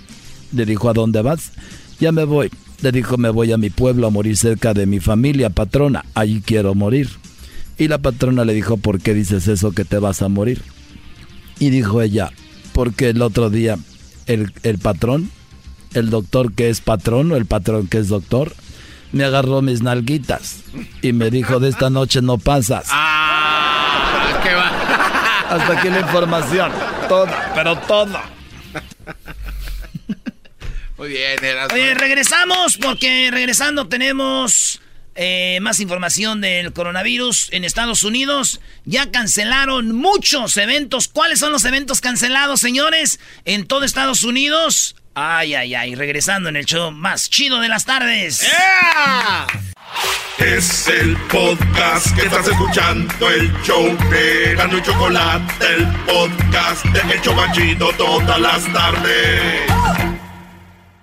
Le dijo, ¿a dónde vas? Ya me voy. Le dijo, me voy a mi pueblo a morir cerca de mi familia, patrona. Allí quiero morir. Y la patrona le dijo, ¿por qué dices eso que te vas a morir? Y dijo ella, porque el otro día el, el patrón, el doctor que es patrón o el patrón que es doctor, me agarró mis nalguitas y me dijo, de esta noche no pasas. Ah, qué va. Hasta aquí la información. Toda, pero toda. Muy bien, Erasmo. Oye, regresamos porque regresando tenemos eh, más información del coronavirus en Estados Unidos. Ya cancelaron muchos eventos. ¿Cuáles son los eventos cancelados, señores? En todo Estados Unidos. Ay, ay, ay. Regresando en el show más chido de las tardes. Es el podcast que estás escuchando, el show de Gano y Chocolate, el podcast de El Chobachito todas las tardes.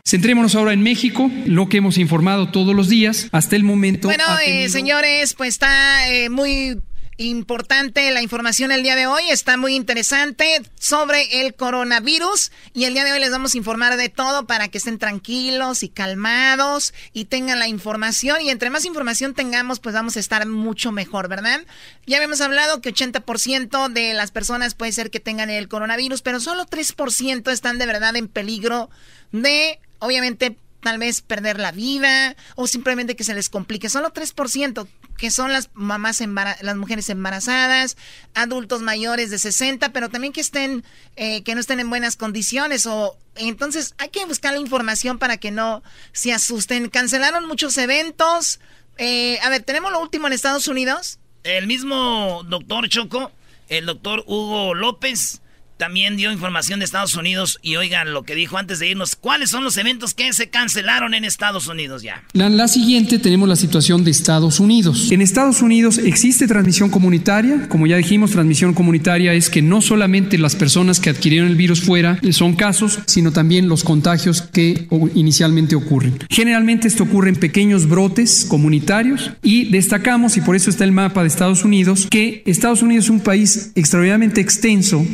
Centrémonos ahora en México, lo que hemos informado todos los días hasta el momento. Bueno, eh, señores, pues está eh, muy importante la información el día de hoy. Está muy interesante sobre el coronavirus. Y el día de hoy les vamos a informar de todo para que estén tranquilos y calmados y tengan la información. Y entre más información tengamos, pues vamos a estar mucho mejor, ¿verdad? Ya habíamos hablado que 80% de las personas puede ser que tengan el coronavirus, pero solo 3% están de verdad en peligro de, obviamente, tal vez perder la vida o simplemente que se les complique. Solo 3% que son las mamás las mujeres embarazadas, adultos mayores de 60, pero también que estén eh, que no estén en buenas condiciones o entonces hay que buscar la información para que no se asusten. Cancelaron muchos eventos. Eh, a ver, tenemos lo último en Estados Unidos. El mismo doctor Choco, el doctor Hugo López, también dio información de Estados Unidos. Y oigan lo que dijo antes de irnos. ¿Cuáles son los eventos que se cancelaron en Estados Unidos ya? La, la siguiente tenemos la situación de Estados Unidos. En Estados Unidos existe transmisión comunitaria. Como ya dijimos, transmisión comunitaria es que no solamente las personas que adquirieron el virus fuera son casos, sino también los contagios que inicialmente ocurren. Generalmente esto ocurre en pequeños brotes comunitarios y destacamos, y por eso está el mapa de Estados Unidos, que Estados Unidos es un país extraordinariamente extenso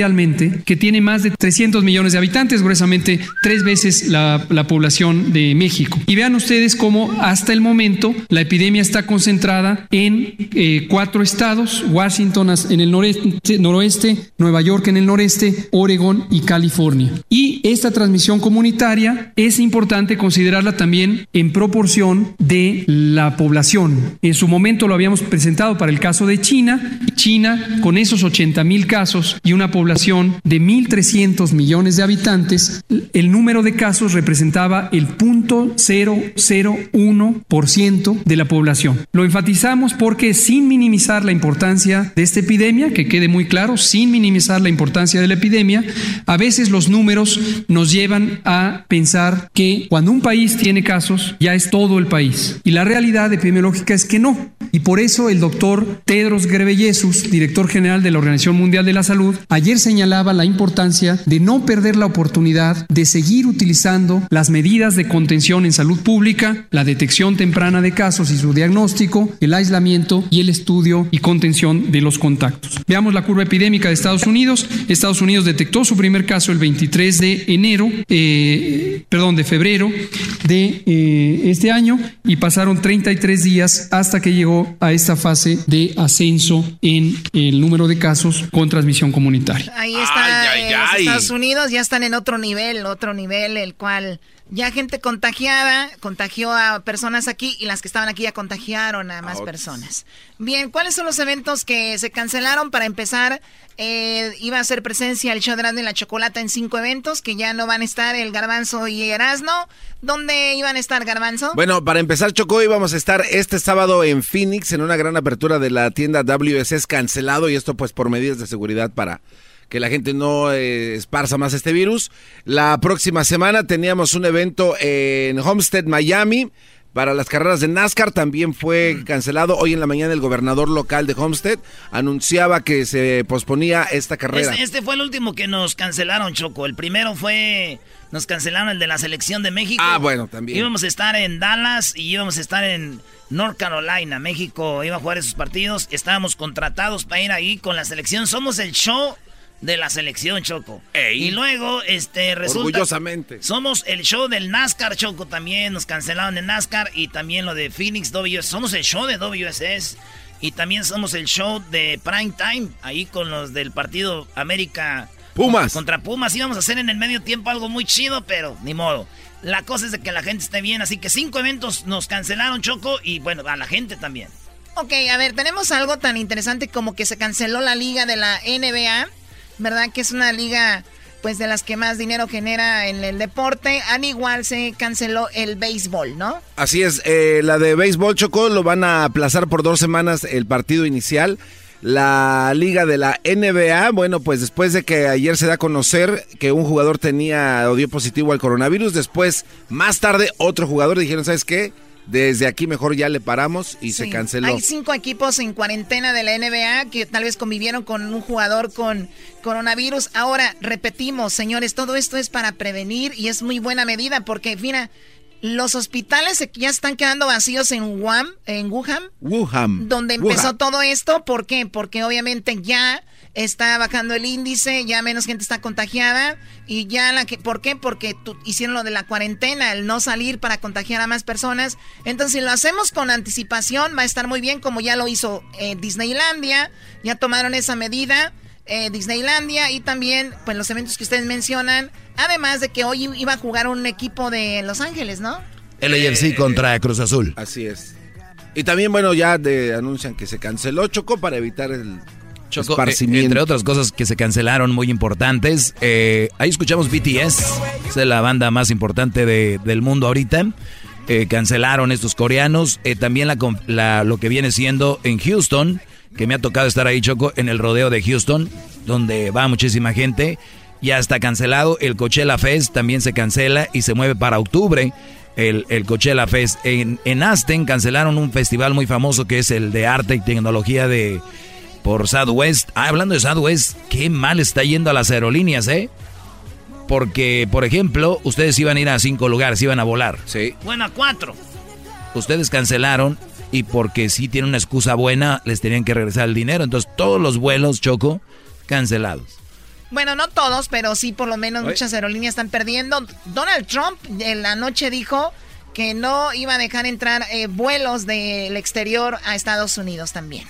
territorialmente, que tiene más de 300 millones de habitantes, gruesamente tres veces la, la población de México. Y vean ustedes cómo hasta el momento la epidemia está concentrada en eh, cuatro estados, Washington as- en el noreste, noroeste, Nueva York en el noreste, Oregon y California. Y esta transmisión comunitaria es importante considerarla también en proporción de la población. En su momento lo habíamos presentado para el caso de China. China, con esos 80 mil casos y una población de 1.300 millones de habitantes, el número de casos representaba el 0.001% de la población. Lo enfatizamos porque sin minimizar la importancia de esta epidemia, que quede muy claro, sin minimizar la importancia de la epidemia, a veces los números nos llevan a pensar que cuando un país tiene casos, ya es todo el país. Y la realidad epidemiológica es que no. Y por eso el doctor Tedros Ghebreyesus, director general de la Organización Mundial de la Salud, ayer señalaba la importancia de no perder la oportunidad de seguir utilizando las medidas de contención en salud pública, la detección temprana de casos y su diagnóstico, el aislamiento y el estudio y contención de los contactos. Veamos la curva epidémica de Estados Unidos. Estados Unidos detectó su primer caso el 23 de enero, eh, perdón, de febrero de eh, este año y pasaron 33 días hasta que llegó a esta fase de ascenso en el número de casos con transmisión comunitaria. Ahí está Ay, ay, eh, los. Estados Unidos, ya están en otro nivel, otro nivel, el cual ya gente contagiada, contagió a personas aquí y las que estaban aquí ya contagiaron a más personas. Bien, ¿cuáles son los eventos que se cancelaron? Para empezar, eh, iba a ser presencia el show de y la Chocolata en cinco eventos que ya no van a estar el Garbanzo y Erasno. ¿Dónde iban a estar Garbanzo? Bueno, para empezar, Chocó, íbamos a estar este sábado en Phoenix en una gran apertura de la tienda WSS cancelado y esto pues por medidas de seguridad para que la gente no eh, esparza más este virus. La próxima semana teníamos un evento en Homestead, Miami. Para las carreras de NASCAR también fue mm. cancelado. Hoy en la mañana el gobernador local de Homestead anunciaba que se posponía esta carrera. Este, este, fue el último que nos cancelaron, Choco. El primero fue, nos cancelaron el de la selección de México. Ah, bueno, también. Íbamos a estar en Dallas y íbamos a estar en North Carolina. México iba a jugar esos partidos. Estábamos contratados para ir ahí con la selección. Somos el show de la selección, Choco. Y luego, este, resulta... Orgullosamente. Somos el show del NASCAR, Choco, también. Nos cancelaron de NASCAR y también lo de Phoenix WS. Somos el show de WSS. Y también somos el show de Prime Time, ahí con los del partido América... Pumas. Contra Pumas. Íbamos a hacer en el medio tiempo algo muy chido, pero ni modo. La cosa es de que la gente esté bien, así que cinco eventos nos cancelaron, Choco, y bueno, a la gente también. Ok, a ver, tenemos algo tan interesante como que se canceló la liga de la NBA ¿verdad? Que es una liga pues de las que más dinero genera en el deporte. Al igual se canceló el béisbol, ¿no? Así es, eh, la de béisbol Chocó lo van a aplazar por dos semanas el partido inicial. La liga de la NBA, bueno, pues después de que ayer se da a conocer que un jugador tenía o dio positivo al coronavirus, después, más tarde, otro jugador dijeron, ¿sabes qué? Desde aquí mejor ya le paramos y se canceló. Hay cinco equipos en cuarentena de la NBA que tal vez convivieron con un jugador con coronavirus. Ahora, repetimos, señores, todo esto es para prevenir y es muy buena medida porque, mira, los hospitales ya están quedando vacíos en Wuhan, en Wuhan, Wuhan donde empezó todo esto. ¿Por qué? Porque obviamente ya está bajando el índice, ya menos gente está contagiada y ya la que, ¿por qué? Porque hicieron lo de la cuarentena, el no salir para contagiar a más personas. Entonces, si lo hacemos con anticipación, va a estar muy bien, como ya lo hizo eh, Disneylandia, ya tomaron esa medida. Eh, Disneylandia y también pues los eventos que ustedes mencionan, además de que hoy iba a jugar un equipo de Los Ángeles, ¿no? El AFC eh, contra Cruz Azul. Así es. Y también, bueno, ya de, anuncian que se canceló Chocó para evitar el Choco, eh, entre otras cosas que se cancelaron muy importantes, eh, ahí escuchamos BTS, es la banda más importante del mundo ahorita. Eh, cancelaron estos coreanos. también la, lo que viene siendo en Houston, que me ha tocado estar ahí, Choco, en el rodeo de Houston, donde va muchísima gente. Ya está cancelado. El Coachella Fest también se cancela y se mueve para octubre. El, el Coachella Fest. En, en Aston cancelaron un festival muy famoso que es el de arte y tecnología de, por Southwest. Ah, hablando de Southwest, qué mal está yendo a las aerolíneas, ¿eh? Porque, por ejemplo, ustedes iban a ir a cinco lugares, iban a volar. Sí. Bueno, a cuatro. Ustedes cancelaron y porque sí tienen una excusa buena, les tenían que regresar el dinero. Entonces, todos los vuelos, Choco, cancelados. Bueno, no todos, pero sí por lo menos muchas aerolíneas están perdiendo. Donald Trump en la noche dijo que no iba a dejar entrar eh, vuelos del exterior a Estados Unidos también.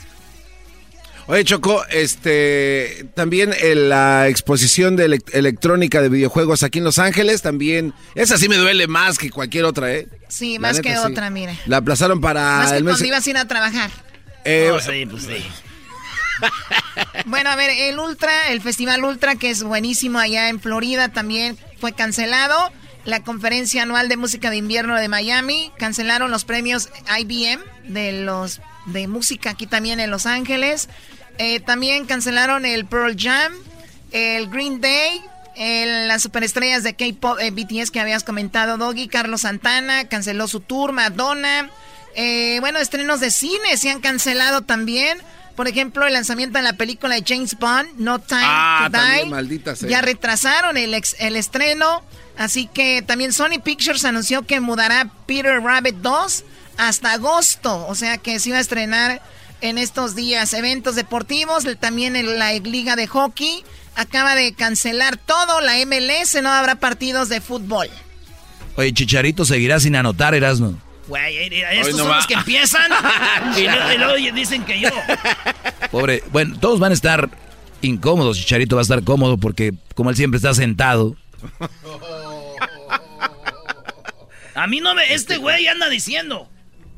Oye, Choco, este, también en la exposición de electrónica de videojuegos aquí en Los Ángeles, también, esa sí me duele más que cualquier otra, ¿eh? Sí, más que otra, mire. La aplazaron para... Más que el cuando ibas a ir a trabajar. Eh, oh, sí, pues sí. bueno, a ver, el Ultra, el Festival Ultra, que es buenísimo allá en Florida, también fue cancelado. La conferencia anual de música de invierno de Miami, cancelaron los premios IBM de los de música aquí también en Los Ángeles. Eh, también cancelaron el Pearl Jam, el Green Day, las superestrellas de K-pop eh, BTS que habías comentado, Doggy, Carlos Santana, canceló su tour, Madonna. Eh, bueno, estrenos de cine se han cancelado también. Por ejemplo, el lanzamiento de la película de James Bond, No Time ah, to Die. maldita Ya retrasaron el, el estreno. Así que también Sony Pictures anunció que mudará Peter Rabbit 2 hasta agosto. O sea que se iba a estrenar en estos días. Eventos deportivos, también en la liga de hockey acaba de cancelar todo, la MLS, no habrá partidos de fútbol. Oye, Chicharito seguirá sin anotar, Erasmo. Güey, estos son los que empiezan y, luego, dicen que yo. Pobre, bueno, todos van a estar incómodos, Chicharito va a estar cómodo porque como él siempre está sentado. A mí no me... Este güey anda diciendo.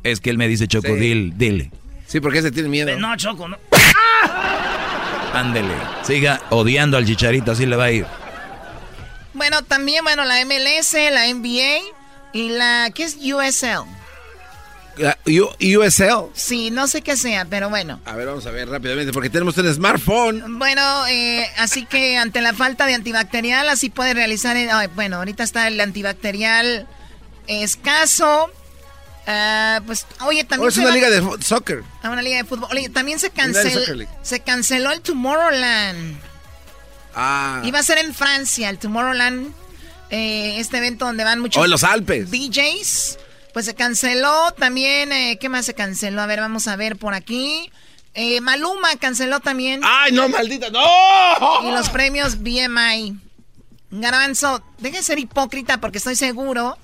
Es que él me dice, Choco, dile. Sí, porque ese tiene miedo. No, Choco, no. Ándele. Siga odiando al chicharito, así le va a ir. Bueno, también, bueno, la MLS, la NBA y la... ¿Qué es USL? USL. Sí, no sé qué sea, pero bueno. A ver, vamos a ver rápidamente, porque tenemos un smartphone. Bueno, eh, así que ante la falta de antibacterial, así puede realizar. bueno, ahorita está el antibacterial escaso. Ah, pues, oye, también. Oh, es una liga de soccer. Ah, una liga de fútbol. Oye, también se canceló. Se canceló el Tomorrowland. Ah. Iba a ser en Francia, el Tomorrowland. Eh, este evento donde van muchos. Oh, en los Alpes. DJs. Pues se canceló también. Eh, ¿Qué más se canceló? A ver, vamos a ver por aquí. Eh, Maluma canceló también. ¡Ay, no, maldita! ¡No! Y los premios BMI. Garbanzo, deje de ser hipócrita porque estoy seguro.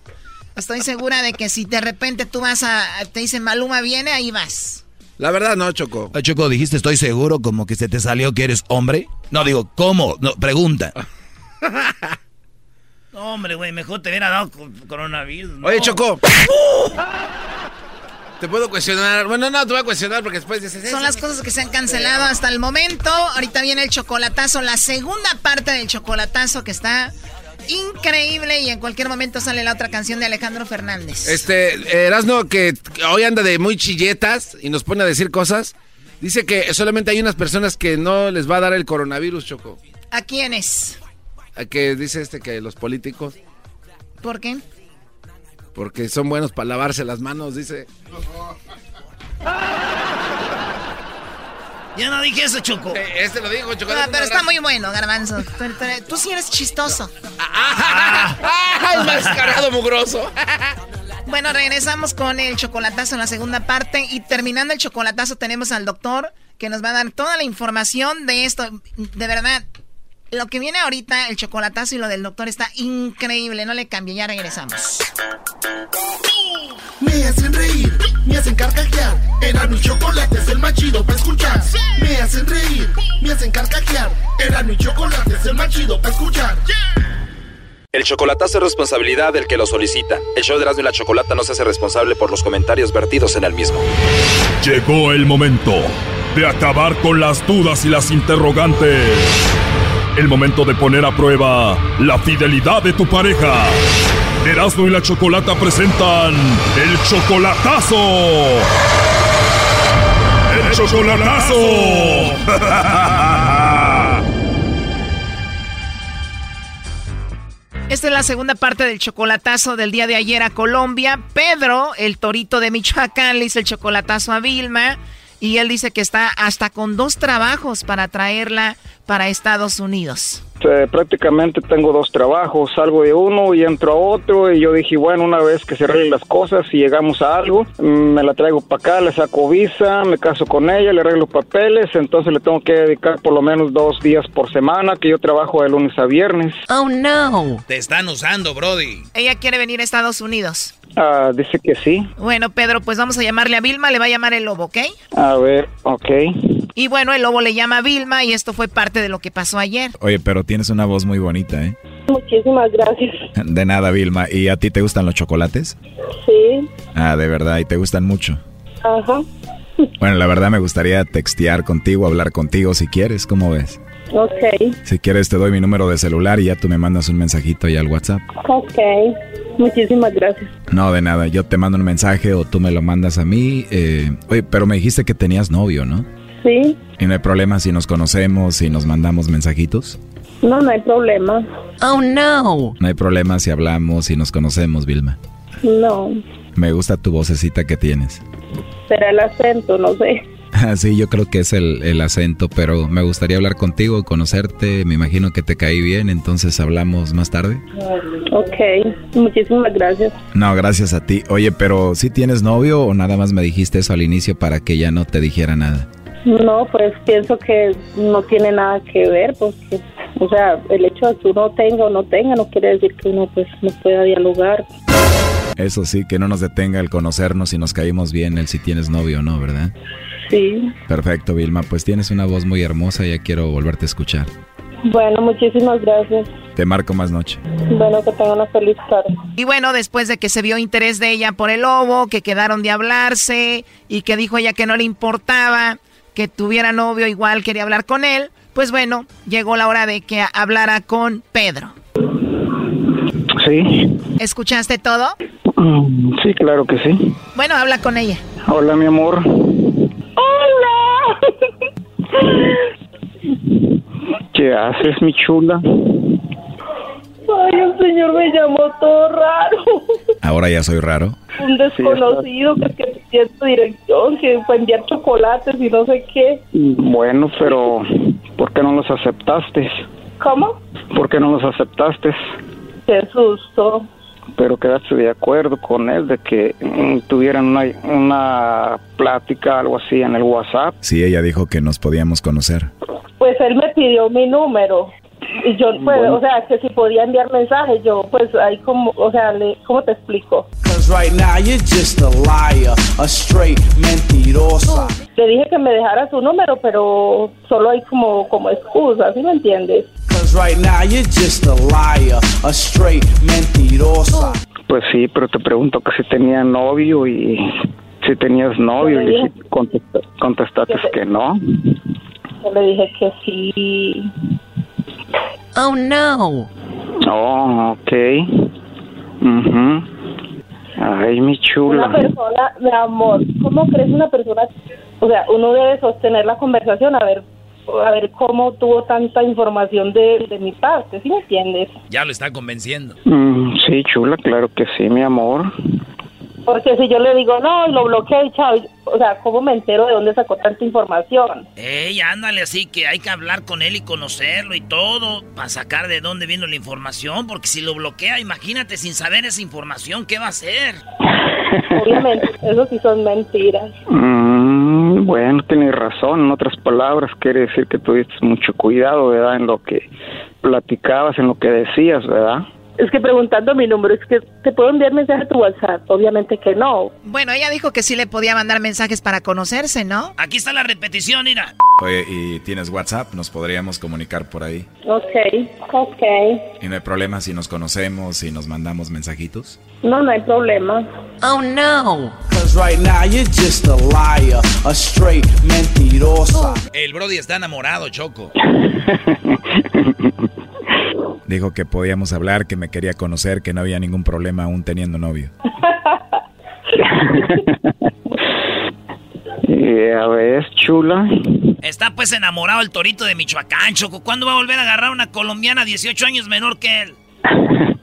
Estoy segura de que si de repente tú vas a. Te dicen Maluma viene, ahí vas. La verdad no, Choco. Choco, dijiste estoy seguro como que se te salió que eres hombre. No, digo, ¿cómo? No, pregunta. hombre, güey, mejor te hubiera dado coronavirus. Oye, Choco. Te puedo cuestionar. Bueno, no, te voy a cuestionar porque después dices. Son las cosas que se han cancelado hasta el momento. Ahorita viene el chocolatazo, la segunda parte del chocolatazo que está increíble y en cualquier momento sale la otra canción de Alejandro Fernández. Este, Erasno, que hoy anda de muy chilletas y nos pone a decir cosas. Dice que solamente hay unas personas que no les va a dar el coronavirus, Choco. ¿A quiénes? que dice este que los políticos. ¿Por qué? Porque son buenos para lavarse las manos, dice. Ya no dije eso, Choco. este lo dijo, Choco. pero está muy bueno, Garbanzo. Tú, sí eres chistoso. ¡Ah! Mascarado mugroso. bueno, regresamos con el chocolatazo en la segunda parte. Y terminando el chocolatazo, tenemos al doctor que nos va a dar toda la información de esto. De verdad, lo que viene ahorita, el chocolatazo y lo del doctor está increíble. No le cambie, ya regresamos. Me hacen reír, me hacen carcajear. Era mi chocolate, es el más chido para escuchar. Me hacen reír, me hacen carcajear. Era mi chocolate, es el más chido para escuchar. El chocolatazo es responsabilidad del que lo solicita. El show de Erasmo y la Chocolata no se hace responsable por los comentarios vertidos en el mismo. Llegó el momento de acabar con las dudas y las interrogantes. El momento de poner a prueba la fidelidad de tu pareja. Erasmo y la Chocolata presentan el chocolatazo. El chocolatazo. Esta es la segunda parte del chocolatazo del día de ayer a Colombia. Pedro, el torito de Michoacán, le hizo el chocolatazo a Vilma. Y él dice que está hasta con dos trabajos para traerla para Estados Unidos. prácticamente tengo dos trabajos, salgo de uno y entro a otro y yo dije, bueno, una vez que se arreglen las cosas y llegamos a algo, mm, me la traigo para acá, le saco visa, me caso con ella, le arreglo papeles, entonces le tengo que dedicar por lo menos dos días por semana, que yo trabajo de lunes a viernes. Oh, no. Te están usando, Brody. Ella quiere venir a Estados Unidos. Ah, dice que sí. Bueno, Pedro, pues vamos a llamarle a Vilma, le va a llamar el lobo, ¿ok? A ver, ok. Y bueno, el lobo le llama a Vilma y esto fue parte de lo que pasó ayer. Oye, pero tienes una voz muy bonita, ¿eh? Muchísimas gracias. De nada, Vilma. ¿Y a ti te gustan los chocolates? Sí. Ah, de verdad, ¿y te gustan mucho? Ajá. Bueno, la verdad me gustaría textear contigo, hablar contigo si quieres, ¿cómo ves? Ok. Si quieres te doy mi número de celular y ya tú me mandas un mensajito ahí al WhatsApp. Ok. Muchísimas gracias. No, de nada. Yo te mando un mensaje o tú me lo mandas a mí. Eh, oye, pero me dijiste que tenías novio, ¿no? Sí. ¿Y no hay problema si nos conocemos y nos mandamos mensajitos? No, no hay problema. Oh, no. No hay problema si hablamos y nos conocemos, Vilma. No. Me gusta tu vocecita que tienes. Será el acento, no sé. Sí, yo creo que es el, acento, pero me gustaría hablar contigo, conocerte. Me imagino que te caí bien, entonces hablamos más tarde. Ok, muchísimas gracias. No, gracias a ti. Oye, pero ¿sí tienes novio o nada más me dijiste eso al inicio para que ya no te dijera nada? No, pues pienso que no tiene nada que ver, porque, o sea, el hecho de que uno tenga o no tenga no quiere decir que uno pues no pueda dialogar. Eso sí, que no nos detenga el conocernos y nos caímos bien el si tienes novio o no, ¿verdad? Sí. Perfecto, Vilma. Pues tienes una voz muy hermosa, ya quiero volverte a escuchar. Bueno, muchísimas gracias. Te marco más noche. Bueno, que tenga una feliz tarde. Y bueno, después de que se vio interés de ella por el lobo, que quedaron de hablarse y que dijo ella que no le importaba que tuviera novio, igual quería hablar con él, pues bueno, llegó la hora de que hablara con Pedro. Sí. ¿Escuchaste todo? Mm, Sí, claro que sí. Bueno, habla con ella. Hola, mi amor. ¡Hola! ¿Qué haces, mi chula? Ay, un señor me llamó todo raro. Ahora ya soy raro. Un desconocido que, que tiene tu dirección, que fue a enviar chocolates y no sé qué. Bueno, pero ¿por qué no los aceptaste? ¿Cómo? ¿Por qué no los aceptaste? Qué susto. Pero quedaste de acuerdo con él de que mm, tuvieran una, una plática, algo así, en el WhatsApp. Sí, ella dijo que nos podíamos conocer. Pues él me pidió mi número. Y yo, pues, Bueno. o sea, que si podía enviar mensajes, yo, pues, ahí como, o sea, le, ¿cómo te explico? Right now you're just a liar, a straight mentirosa. Le dije que me dejara su número, pero solo hay como, como excusa, ¿sí me entiendes? Cause right now you're just a liar, a straight mentirosa. Pues sí, pero te pregunto que si tenía novio y si tenías novio, y Yo le dije- dijiste- contesta- contestaste que no. Yo le dije que sí. Oh, no. Oh, ok. Ujú. Ay, mi Una chula. persona, mi amor, ¿cómo crees una persona? O sea, uno debe sostener la conversación a ver, a ver cómo tuvo tanta información de, de mi parte, ¿sí me entiendes? Ya lo está convenciendo. Mm, sí, chula, claro que sí, mi amor. Porque si yo le digo, no, y lo bloqueé y chao, o sea, ¿cómo me entero de dónde sacó tanta información? Ey, ándale así que hay que hablar con él y conocerlo y todo para sacar de dónde vino la información, porque si lo bloquea, imagínate sin saber esa información, ¿qué va a hacer? Obviamente, eso sí son mentiras. Mm, bueno, tienes razón. En otras palabras, quiere decir que tuviste mucho cuidado, ¿verdad? En lo que platicabas, en lo que decías, ¿verdad? Es que preguntando mi número, es que te puedo enviar mensaje a tu WhatsApp. Obviamente que no. Bueno, ella dijo que sí le podía mandar mensajes para conocerse, ¿no? Aquí está la repetición, mira. Oye, ¿y tienes WhatsApp? Nos podríamos comunicar por ahí. Ok, ok. Y no hay problema si nos conocemos y nos mandamos mensajitos. No, no hay problema. Oh, no. Cause right now you're just a liar, a straight mentirosa. El Brody está enamorado, Choco. Dijo que podíamos hablar, que me quería conocer, que no había ningún problema aún teniendo novio. Ya ves, chula. Está pues enamorado el torito de Michoacán, Choco. ¿Cuándo va a volver a agarrar una colombiana 18 años menor que él?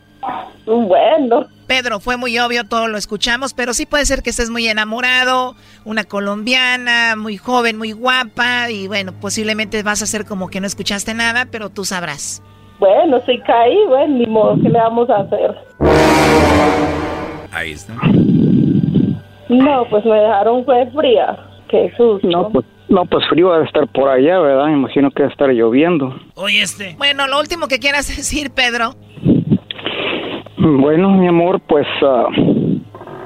Bueno. Pedro, fue muy obvio, todo lo escuchamos, pero sí puede ser que estés muy enamorado, una colombiana, muy joven, muy guapa, y bueno, posiblemente vas a hacer como que no escuchaste nada, pero tú sabrás. Bueno, si caí, bueno, ni modo, ¿qué le vamos a hacer? Ahí está. No, pues me dejaron fue fría. Qué susto. No, pues, no, pues frío ha de estar por allá, ¿verdad? Imagino que va a estar lloviendo. Oye, este. Bueno, lo último que quieras decir, Pedro. Bueno, mi amor, pues ah,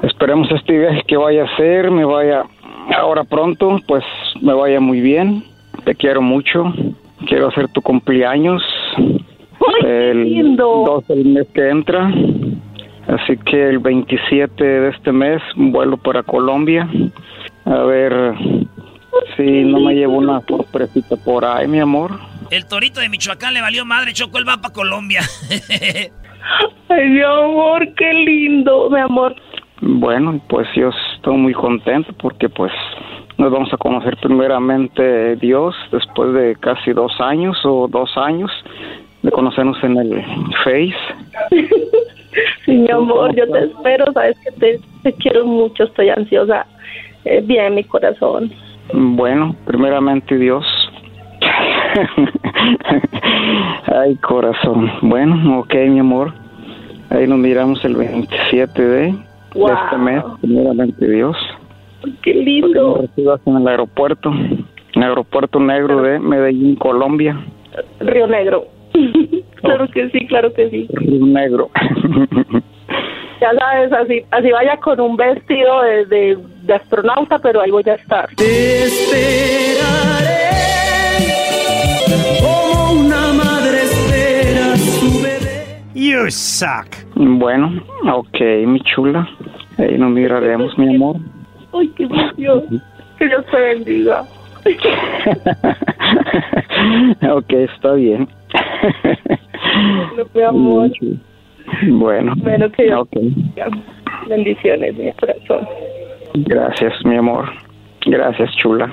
esperemos este viaje que vaya a hacer, me vaya ahora pronto, pues me vaya muy bien. Te quiero mucho. Quiero hacer tu cumpleaños el 2 del mes que entra. Así que el 27 de este mes vuelo para Colombia. A ver si no me llevo una sorpresita por ahí, mi amor. El torito de Michoacán le valió madre, Choco, él va para Colombia. Ay, mi amor, qué lindo, mi amor. Bueno, pues yo estoy muy contento porque pues nos vamos a conocer primeramente Dios después de casi dos años o dos años de conocernos en el Face. Sí, mi amor, yo te espero, sabes que te, te quiero mucho, estoy ansiosa. Eh, bien, mi corazón. Bueno, primeramente Dios. Ay, corazón. Bueno, ok, mi amor. Ahí nos miramos el 27 de, de Wow. este mes, primeramente Dios. Qué lindo. recibas en el aeropuerto, en el aeropuerto negro de Medellín, Colombia. Río Negro. claro que sí, claro que sí. Negro. Ya sabes, así, así vaya con un vestido de, de, de astronauta, pero ahí voy a estar. Te esperaré como una madre You suck. Bueno, ok, mi chula. Ahí nos miraremos, mi amor. Ay, qué emoción. Que Dios te bendiga. ok, está bien. mi amor. Bueno, Bueno, que Dios ok. te bendiga. Bendiciones, mi corazón. Gracias, mi amor. Gracias, chula.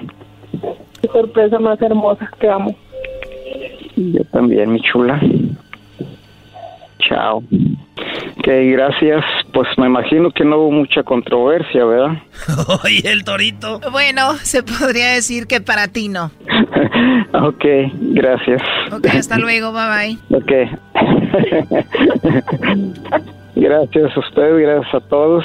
Qué sorpresa más hermosa. Te amo. Yo también, mi chula. Chao. Ok, gracias. Pues me imagino que no hubo mucha controversia, ¿verdad? Oye, el torito. Bueno, se podría decir que para ti no. ok, gracias. Ok, hasta luego, bye bye. Ok. gracias a usted, gracias a todos.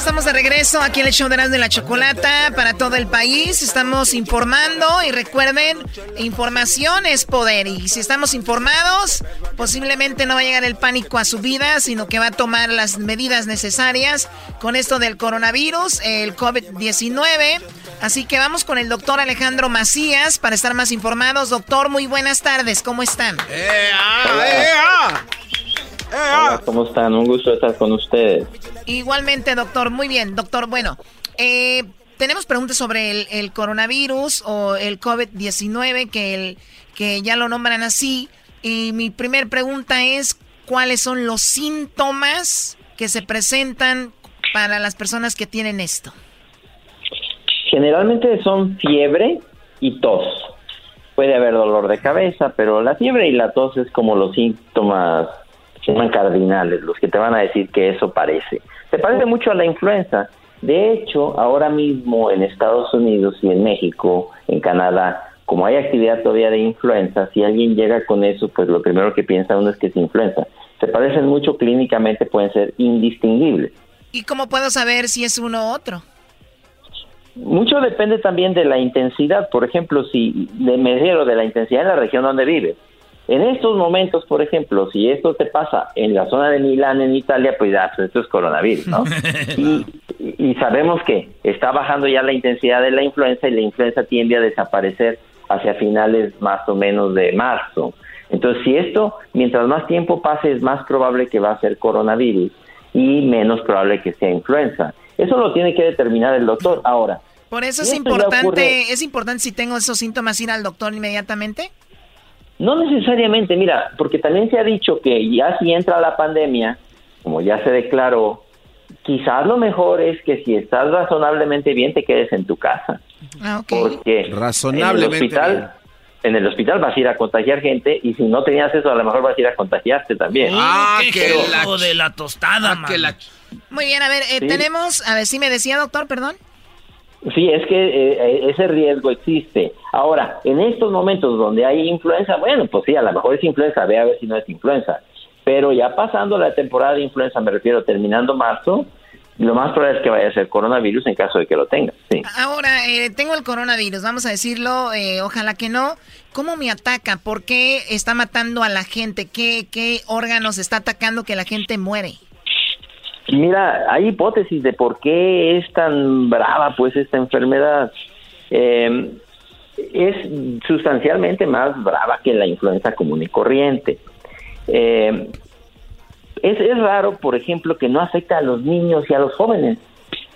estamos de regreso aquí en el show de Erasmo de la Chocolata para todo el país. Estamos informando y recuerden, información es poder. Y si estamos informados, posiblemente no va a llegar el pánico a su vida, sino que va a tomar las medidas necesarias con esto del coronavirus, el COVID-19. Así que vamos con el doctor Alejandro Macías para estar más informados. Doctor, muy buenas tardes, ¿cómo están? Hola, ¿cómo están? Un gusto estar con ustedes. Igualmente, doctor. Muy bien, doctor. Bueno, eh, tenemos preguntas sobre el, el coronavirus o el COVID-19, que, el, que ya lo nombran así. Y mi primer pregunta es, ¿cuáles son los síntomas que se presentan para las personas que tienen esto? Generalmente son fiebre y tos. Puede haber dolor de cabeza, pero la fiebre y la tos es como los síntomas se llaman cardinales, los que te van a decir que eso parece. Se parece mucho a la influenza. De hecho, ahora mismo en Estados Unidos y en México, en Canadá, como hay actividad todavía de influenza, si alguien llega con eso, pues lo primero que piensa uno es que es influenza. Se parecen mucho clínicamente, pueden ser indistinguibles. ¿Y cómo puedo saber si es uno u otro? Mucho depende también de la intensidad. Por ejemplo, si de medio de la intensidad en la región donde vives. En estos momentos, por ejemplo, si esto te pasa en la zona de Milán, en Italia, pues ya, pues esto es coronavirus, ¿no? y, y sabemos que está bajando ya la intensidad de la influenza y la influenza tiende a desaparecer hacia finales más o menos de marzo. Entonces, si esto, mientras más tiempo pase, es más probable que va a ser coronavirus y menos probable que sea influenza. Eso lo tiene que determinar el doctor. Ahora, Por eso es importante, es importante si tengo esos síntomas ir al doctor inmediatamente. No necesariamente, mira, porque también se ha dicho que ya si entra la pandemia, como ya se declaró, quizás lo mejor es que si estás razonablemente bien te quedes en tu casa. Ah, Porque Razonablemente en el hospital, en el hospital vas a ir a contagiar gente y si no tenías eso a lo mejor vas a ir a contagiarte también. Ah, qué Pero- hijo de la tostada, man. Muy bien, a ver, eh, Sí. tenemos, a ver si me decía doctor, perdón. Sí, es que eh, ese riesgo existe. Ahora, en estos momentos donde hay influenza, bueno, pues sí, a lo mejor es influenza, ve a ver si no es influenza. Pero ya pasando la temporada de influenza, me refiero terminando marzo, lo más probable es que vaya a ser coronavirus en caso de que lo tenga. Sí. Ahora, eh, tengo el coronavirus, vamos a decirlo, eh, ojalá que no. ¿Cómo me ataca? ¿Por qué está matando a la gente? ¿Qué, ¿Qué órganos está atacando que la gente muere? Mira, hay hipótesis de por qué es tan brava pues esta enfermedad. Eh, es sustancialmente más brava que la influenza común y corriente. Eh, es, es raro, por ejemplo, que no afecta a los niños y a los jóvenes.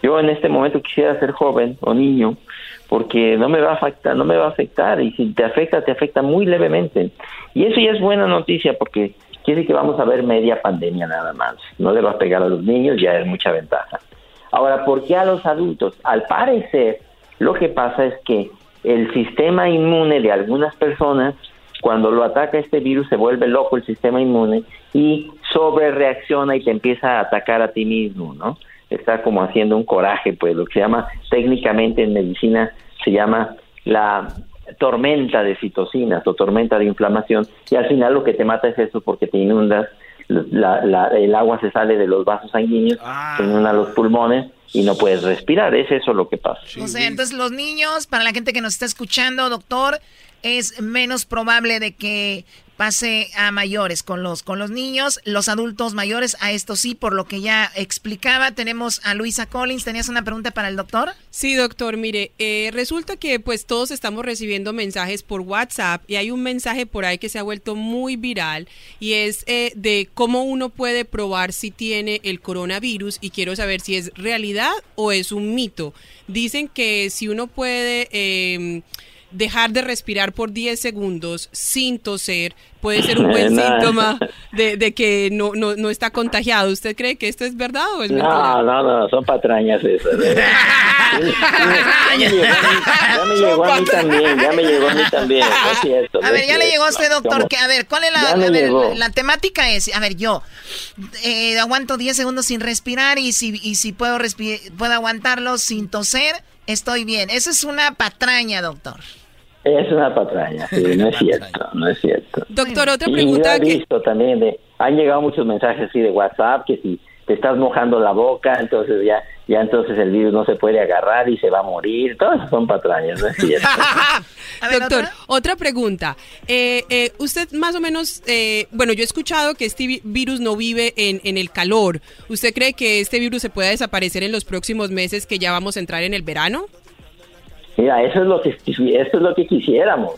Yo en este momento quisiera ser joven o niño porque no me va a afectar, no me va a afectar y si te afecta te afecta muy levemente. Y eso ya es buena noticia porque quiere que vamos a ver media pandemia nada más. No le va a pegar a los niños, ya es mucha ventaja. Ahora, ¿por qué a los adultos? Al parecer, lo que pasa es que el sistema inmune de algunas personas, cuando lo ataca este virus, se vuelve loco el sistema inmune y sobre reacciona y te empieza a atacar a ti mismo, ¿no? Está como haciendo un coraje, pues lo que se llama técnicamente en medicina se llama la tormenta de citocinas o tormenta de inflamación y al final lo que te mata es eso porque te inundas, la- la- el agua se sale de los vasos sanguíneos, te inunda los pulmones y no puedes respirar, es eso lo que pasa. O sea, entonces los niños, para la gente que nos está escuchando, doctor, es menos probable de que pase a mayores con los con los niños, los adultos mayores a esto sí, por lo que ya explicaba. Tenemos a Luisa Collins, ¿tenías una pregunta para el doctor? Sí, doctor, mire, eh, resulta que pues todos estamos recibiendo mensajes por WhatsApp y hay un mensaje por ahí que se ha vuelto muy viral y es eh, de cómo uno puede probar si tiene el coronavirus y quiero saber si es realidad o es un mito. Dicen que si uno puede... eh, Dejar de respirar por 10 segundos sin toser puede ser un buen síntoma de, de que no, no, no está contagiado. ¿Usted cree que esto es verdad o es mentira? No, no, no, son patrañas esas. ¿eh? Ya me llegó a mí también, ya me llegó a mí también. no es cierto, no A ver, ya le llegó a usted, doctor. Que, a ver, ¿cuál es la, a ver, la temática? Es, a ver, yo eh, aguanto 10 segundos sin respirar y si, y si puedo, respi- puedo aguantarlo sin toser, estoy bien. Eso es una patraña, doctor. Es una patraña, sí, no es cierto, no es cierto. Doctor, otra Y yo pregunta he que... visto también de, han llegado muchos mensajes así de WhatsApp que si te estás mojando la boca, entonces ya, ya entonces el virus no se puede agarrar y se va a morir. Todas esas son patrañas, no es cierto. Doctor, otra, pregunta. Eh, eh, usted más o menos, eh, bueno, yo he escuchado que este vi- virus no vive en, en el calor. ¿Usted cree que este virus se pueda desaparecer en los próximos meses que ya vamos a entrar en el verano? Mira, eso es lo que eso es lo que quisiéramos.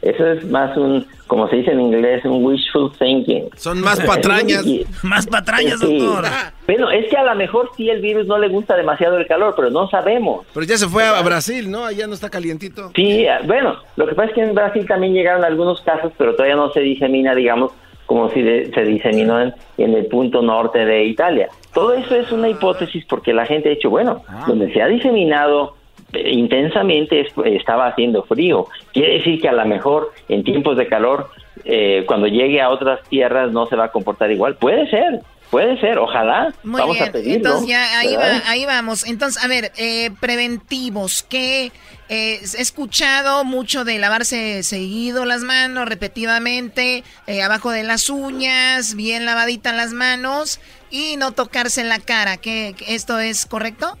Eso es más un, como se dice en inglés, un wishful thinking. Son más patrañas. Más patrañas, Sí. doctor. Bueno, es que a lo mejor sí el virus no le gusta demasiado el calor, pero no sabemos. Pero ya se fue a Brasil, ¿no? Allá no está calientito. Sí, eh, bueno, lo que pasa es que en Brasil también llegaron algunos casos, pero todavía no se disemina, digamos, como si de- se diseminó en, en el punto norte de Italia. Todo eso es una hipótesis porque la gente ha dicho, bueno, donde se ha diseminado intensamente es- estaba haciendo frío. Quiere decir que a lo mejor en tiempos de calor, eh, cuando llegue a otras tierras no se va a comportar igual. Puede ser, puede ser, ojalá. Muy Vamos bien, a pedirlo. entonces ya ahí, va, ahí vamos. Entonces, a ver, eh, preventivos, que eh, he escuchado mucho de lavarse seguido las manos, repetidamente, eh, abajo de las uñas, bien lavaditas las manos y no tocarse la cara. ¿Qué, qué- ¿Esto es correcto?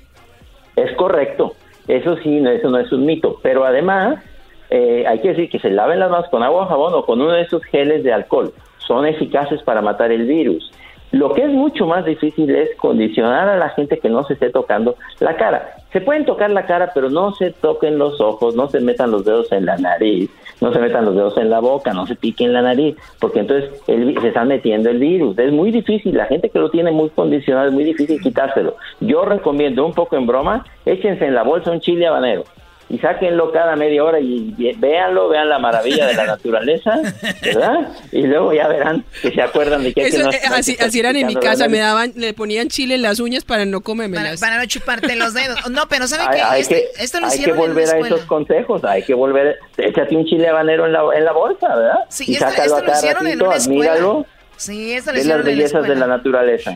Es correcto, eso sí, no, eso no es un mito, pero además eh, hay que decir que se laven las manos con agua, jabón o con uno de esos geles de alcohol, son eficaces para matar el virus. Lo que es mucho más difícil es condicionar a la gente que no se esté tocando la cara. Se pueden tocar la cara, pero no se toquen los ojos, no se metan los dedos en la nariz, no se metan los dedos en la boca, no se piquen la nariz, porque entonces el se está metiendo el virus. Es muy difícil, la gente que lo tiene muy condicionado es muy difícil quitárselo. Yo recomiendo un poco en broma, échense en la bolsa un chile habanero y sáquenlo cada media hora y, véanlo, vean la maravilla de la naturaleza, ¿verdad? Y luego ya verán que se acuerdan de que, hay que Eso, no- eh, no así, eran en mi casa, me daban, le ponían chile en las uñas para no comérmelas. para no chuparte los dedos. No, pero ¿sabe Hay, qué? hay Este- que, esto lo hay que en volver a esos consejos, hay que volver, échate un chile habanero en la, en la bolsa, ¿verdad? Sí, y esto- sácalo esto a lo hicieron en ratito, una escuela. admíralo, Sí, ve las bellezas de la naturaleza.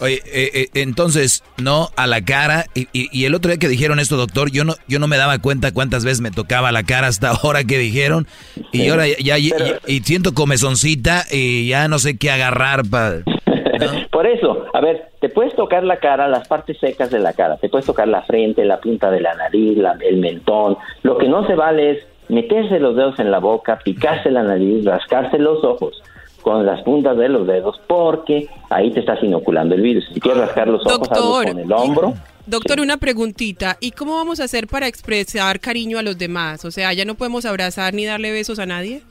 Oye, eh, eh, entonces, no a la cara. Y, y- y el otro día que dijeron esto, doctor, yo no, yo no me daba cuenta cuántas veces me tocaba la cara hasta ahora que dijeron. Y Sí, ahora ya, ya- pero- y, y siento comezoncita y ya no sé qué agarrar para... Por eso, a ver, te puedes tocar la cara, las partes secas de la cara, te puedes tocar la frente, la punta de la nariz, la- el mentón. Lo que no se vale es meterse los dedos en la boca, picarse la nariz, rascarse los ojos con las puntas de los dedos, porque ahí te estás inoculando el virus. Si quieres rascar los ojos, hazlo Doctor. con el hombro. Doctor, una preguntita. ¿Y cómo vamos a hacer para expresar cariño a los demás? O sea, ¿ya no podemos abrazar ni darle besos a nadie?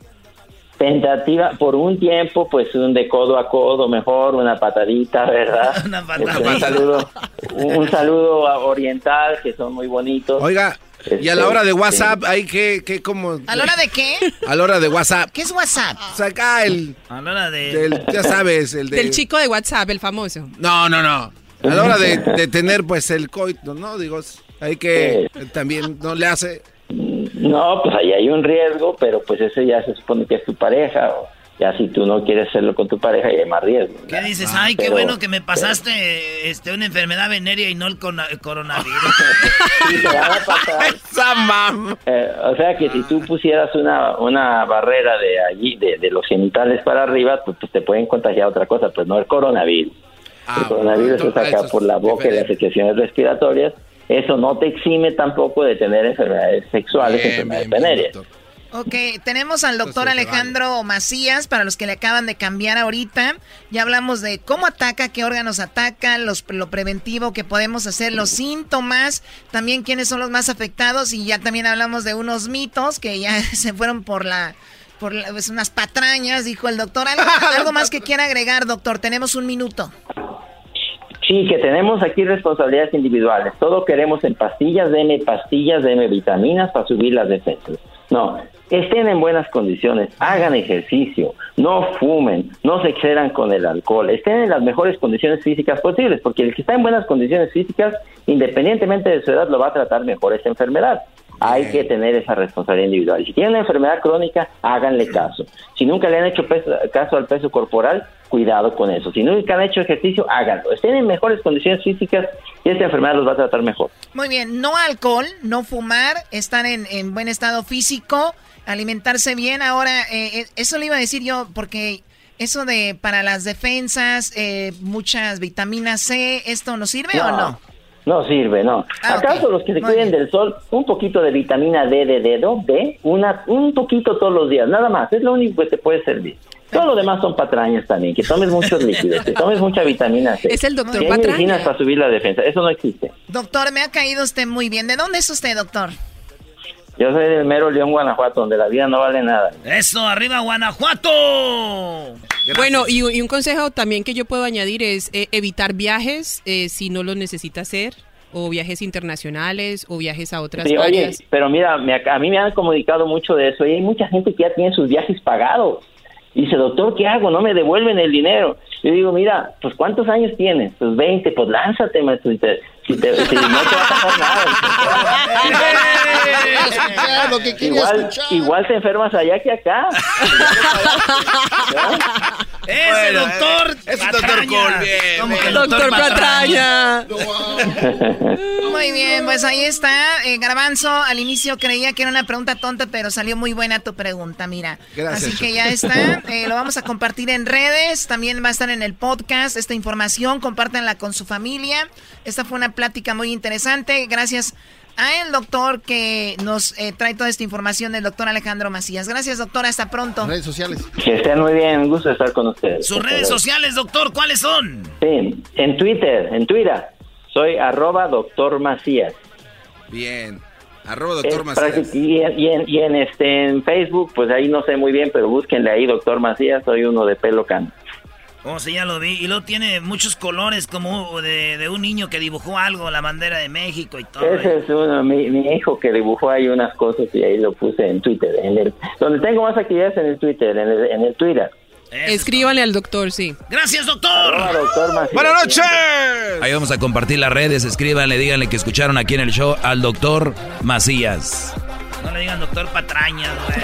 Tentativa por un tiempo, pues un de codo a codo, mejor una patadita, ¿verdad? Una Este, un saludo, un, un saludo a- oriental que son muy bonitos. Oiga, y a Este, la hora de. WhatsApp, hay que, que como... ¿A la hora de qué? A la hora de WhatsApp. ¿Qué es WhatsApp? O sea, acá el... A la hora de... del- ya sabes, el de... Del chico de WhatsApp, el famoso. No, no, no. A la hora de, de tener, pues, el coito, ¿no? Digo, hay que... También no le hace... No, pues ahí hay un riesgo, pero pues ese ya se supone que es tu pareja o, Ya si tú no quieres hacerlo con tu pareja, ya hay más riesgo. ¿Qué dices? Ay, qué Pero- bueno que me pasaste este, una enfermedad venérea y no el coronavirus. Sí, te van a pasar. Eh, o sea que si tú pusieras una, una barrera de allí, de, de los genitales para arriba, pues, pues te pueden contagiar otra cosa, pues no el coronavirus. el coronavirus es acá por la boca y las secreciones respiratorias. Eso no te exime tampoco de tener enfermedades sexuales, enfermedades venéreas. Ok, tenemos al doctor Alejandro Macías, para los que le acaban de cambiar ahorita. Ya hablamos de cómo ataca, qué órganos ataca, los, lo preventivo que podemos hacer, los síntomas, también quiénes son los más afectados y ya también hablamos de unos mitos que ya se fueron por la... Por la- pues, unas patrañas, dijo el doctor. ¿Algo, algo más que quiera agregar, doctor? Tenemos un minuto. Sí, que tenemos aquí responsabilidades individuales. Todo queremos en pastillas, deme pastillas, deme vitaminas para subir las defensas. No, estén en buenas condiciones, hagan ejercicio, no fumen, no se excedan con el alcohol, estén en las mejores condiciones físicas posibles, porque el que está en buenas condiciones físicas, independientemente de su edad, lo va a tratar mejor esa enfermedad. Hay que tener esa responsabilidad individual. Si tienen una enfermedad crónica, háganle caso. Si nunca le han hecho peso- caso al peso corporal, cuidado con eso. Si nunca han hecho ejercicio, háganlo. Estén en mejores condiciones físicas y esta enfermedad los va a tratar mejor. Muy bien, no alcohol, no fumar, estar en, en buen estado físico, alimentarse bien. Ahora, eh, eh, eso le iba a decir yo, porque eso de para las defensas, eh, muchas vitaminas C, ¿esto nos sirve o no? No sirve, no. Ah, ¿Acaso los que se Muy cuiden del sol, un poquito de vitamina D de dedo, B, una, un poquito todos los días, nada más, es lo único que te puede servir. Todo lo demás son patrañas también, que tomes muchos líquidos, que tomes mucha vitamina C. Es el doctor Que hay patraña. medicinas para subir la defensa, eso no existe. Doctor, me ha caído usted muy bien. ¿De dónde es usted, doctor? Yo soy del mero León, Guanajuato, donde la vida no vale nada. Eso, arriba Guanajuato. Bueno, y, y un consejo también que yo puedo añadir es eh, evitar viajes eh, si no los necesita hacer, o viajes internacionales, o viajes a otras Sí, oye, pero mira, me a mí me han comunicado mucho de eso y hay mucha gente que ya tiene sus viajes pagados. Dice, doctor, ¿qué hago? No me devuelven el dinero. Yo digo, mira, pues ¿cuántos años tienes? Pues 20, pues lánzate, maestro. Si, te- si te- si no te va a pasar nada. igual, igual te enfermas allá que acá. Ese Bueno, doctor. eh, ese doctor Cole, bien, ¿Cómo que bien. Doctor Patraña. Muy bien, pues ahí está. Eh, Garbanzo, al inicio creía que era una pregunta tonta, pero salió muy buena tu pregunta, mira. Gracias, Así que ya está. Eh, lo vamos a compartir en redes. También va a estar en el podcast esta información. Compártanla con su familia. Esta fue una plática muy interesante. Gracias a el doctor que nos eh, trae toda esta información, el doctor Alejandro Macías. Gracias, doctor. Hasta pronto. Redes sociales. Que estén muy bien, un gusto estar con ustedes. Sus redes sociales, doctor, ¿cuáles son? Sí, en Twitter, en Twitter, soy arroba doctor Macías. Bien. Arroba doctor Es Macías. prácti- Y, en, y en- y en, este, en Facebook, pues ahí no sé muy bien, pero búsquenle ahí, doctor Macías, soy uno de pelo cano. Oh, sí, ya lo vi. Y luego tiene muchos colores, como de, de un niño que dibujó algo, la bandera de México y todo. Ese es uno, mi, mi hijo que dibujó ahí unas cosas y ahí lo puse en Twitter. En el, donde tengo más actividades en el Twitter, en el, en el Twitter. Escríbanle al doctor, sí. Gracias, doctor. Arroba doctor. Buenas noches. Ahí vamos a compartir las redes, escríbanle, díganle que escucharon aquí en el show al doctor Macías. No le digan doctor Patraña, güey.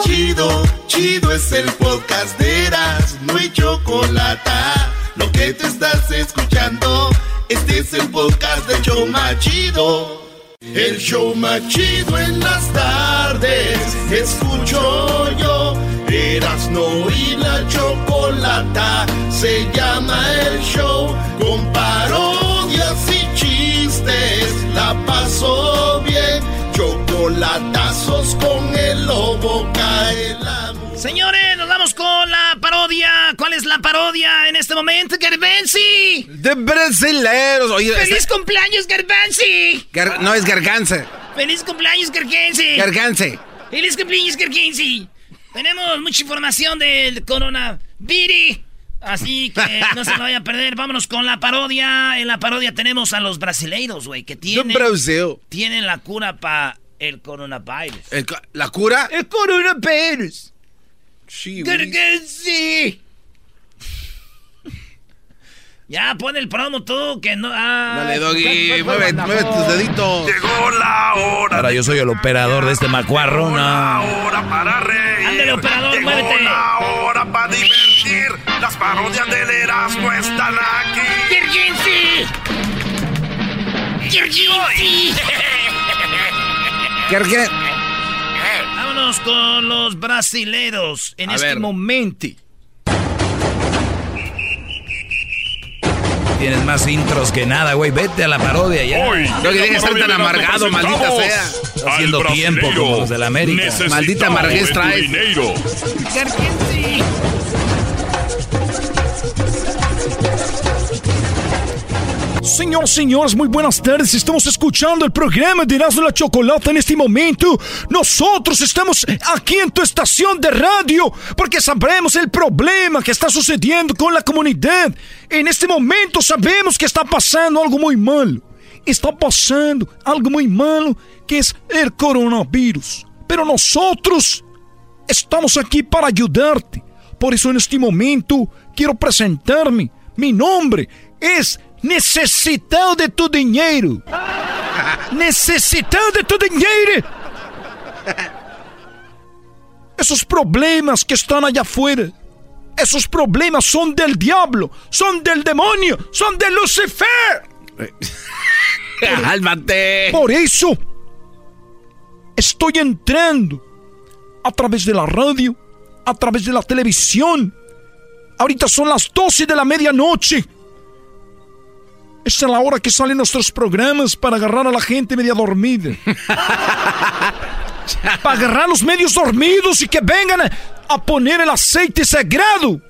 Chido, chido es el podcast de Eras, no hay chocolate. Lo que te estás escuchando, este es el podcast de Choma Chido. El show más chido en las tardes, escucho yo. Eras no y la chocolata, se llama el show. Chistes, la bien. Chocolatazos con el lobo cae la Señores, nos vamos con la parodia. ¿Cuál es la parodia en este momento, Garbanzi? De brasileros. Oye, ¡Feliz esta- cumpleaños, Garbanzi! Gar- no es garganza. ¡Feliz cumpleaños, Garbanzi! Garganze. ¡Feliz cumpleaños, Garbanzi! Tenemos mucha información del coronavirus. Así que no se lo vaya a perder. Vámonos con la parodia. En la parodia tenemos a los brasileiros, güey, que tienen, Brasil. tienen la cura para el coronavirus. El ¿La cura? El coronavirus. Sí, güey. Ya, pon el promo tú, que no... Ah, Dale, Doggy, mueve, mueve tus deditos. Llegó la hora. Ahora yo soy el operador de este macuarro, no. hora para reír. Ándale, operador, Llegó muévete. la hora. Las parodias del Erasmo están aquí. ¡Virginci! ¡Virginci! Vámonos con los brasileros en A este ver. momento. Tienes más intros que nada, güey. Vete a la parodia ya. Hoy, No, que estar tan amargado, maldita sea. Está haciendo tiempo como los de la América. Maldita amarguez traes. Señoras, señores, muy buenas tardes. Estamos escuchando el programa de Erasmo la Chocolata en este momento. Nosotros estamos aquí en tu estación de radio porque sabremos el problema que está sucediendo con la comunidad. En este momento sabemos que está pasando algo muy malo. Está pasando algo muy malo que es el coronavirus. Pero nosotros estamos aquí para ayudarte. Por eso en este momento quiero presentarme. Mi nombre es Necesitado de tu dinheiro. Necesitado de tu dinheiro. Esos problemas que están allá afuera. Esos problemas son del diablo, son del demonio, son de Lucifer. ¡Cálmate! Por eso estoy entrando a través de la radio, a través de la televisión. Ahorita son las 12 de la medianoche. Esa es la hora que salen nuestros programas para agarrar a la gente media dormida. para agarrar a los medios dormidos y que vengan a, a poner el aceite sagrado.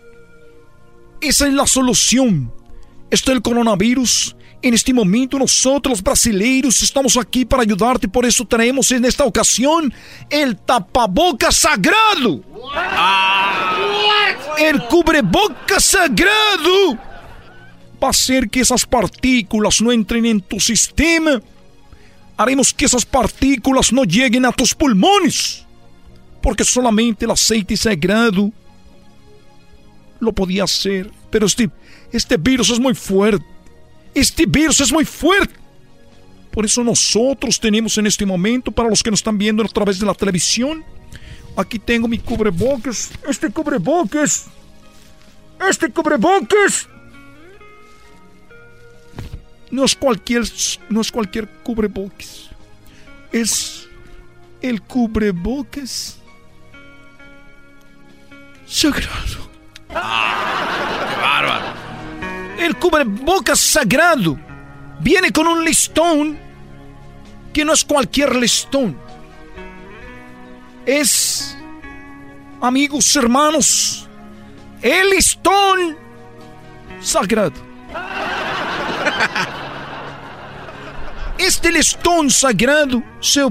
Esa es la solución. Está el coronavirus. En este momento nosotros brasileiros estamos aquí para ayudarte. Por eso traemos en esta ocasión el tapaboca sagrado. El cubreboca sagrado va a hacer que esas partículas no entren en tu sistema. Haremos que esas partículas no lleguen a tus pulmones. Porque solamente el aceite sagrado lo podía hacer. Pero este, este virus es muy fuerte. Este virus es muy fuerte. Por eso nosotros tenemos en este momento, para los que nos están viendo a través de la televisión, aquí tengo mi cubrebocas. Este cubrebocas. Este cubrebocas. No es cualquier, no es cualquier cubrebocas. Es el cubrebocas sagrado. El cubrebocas sagrado viene con un listón que no es cualquier listón. Es, amigos, hermanos, el listón sagrado. Este listón sagrado se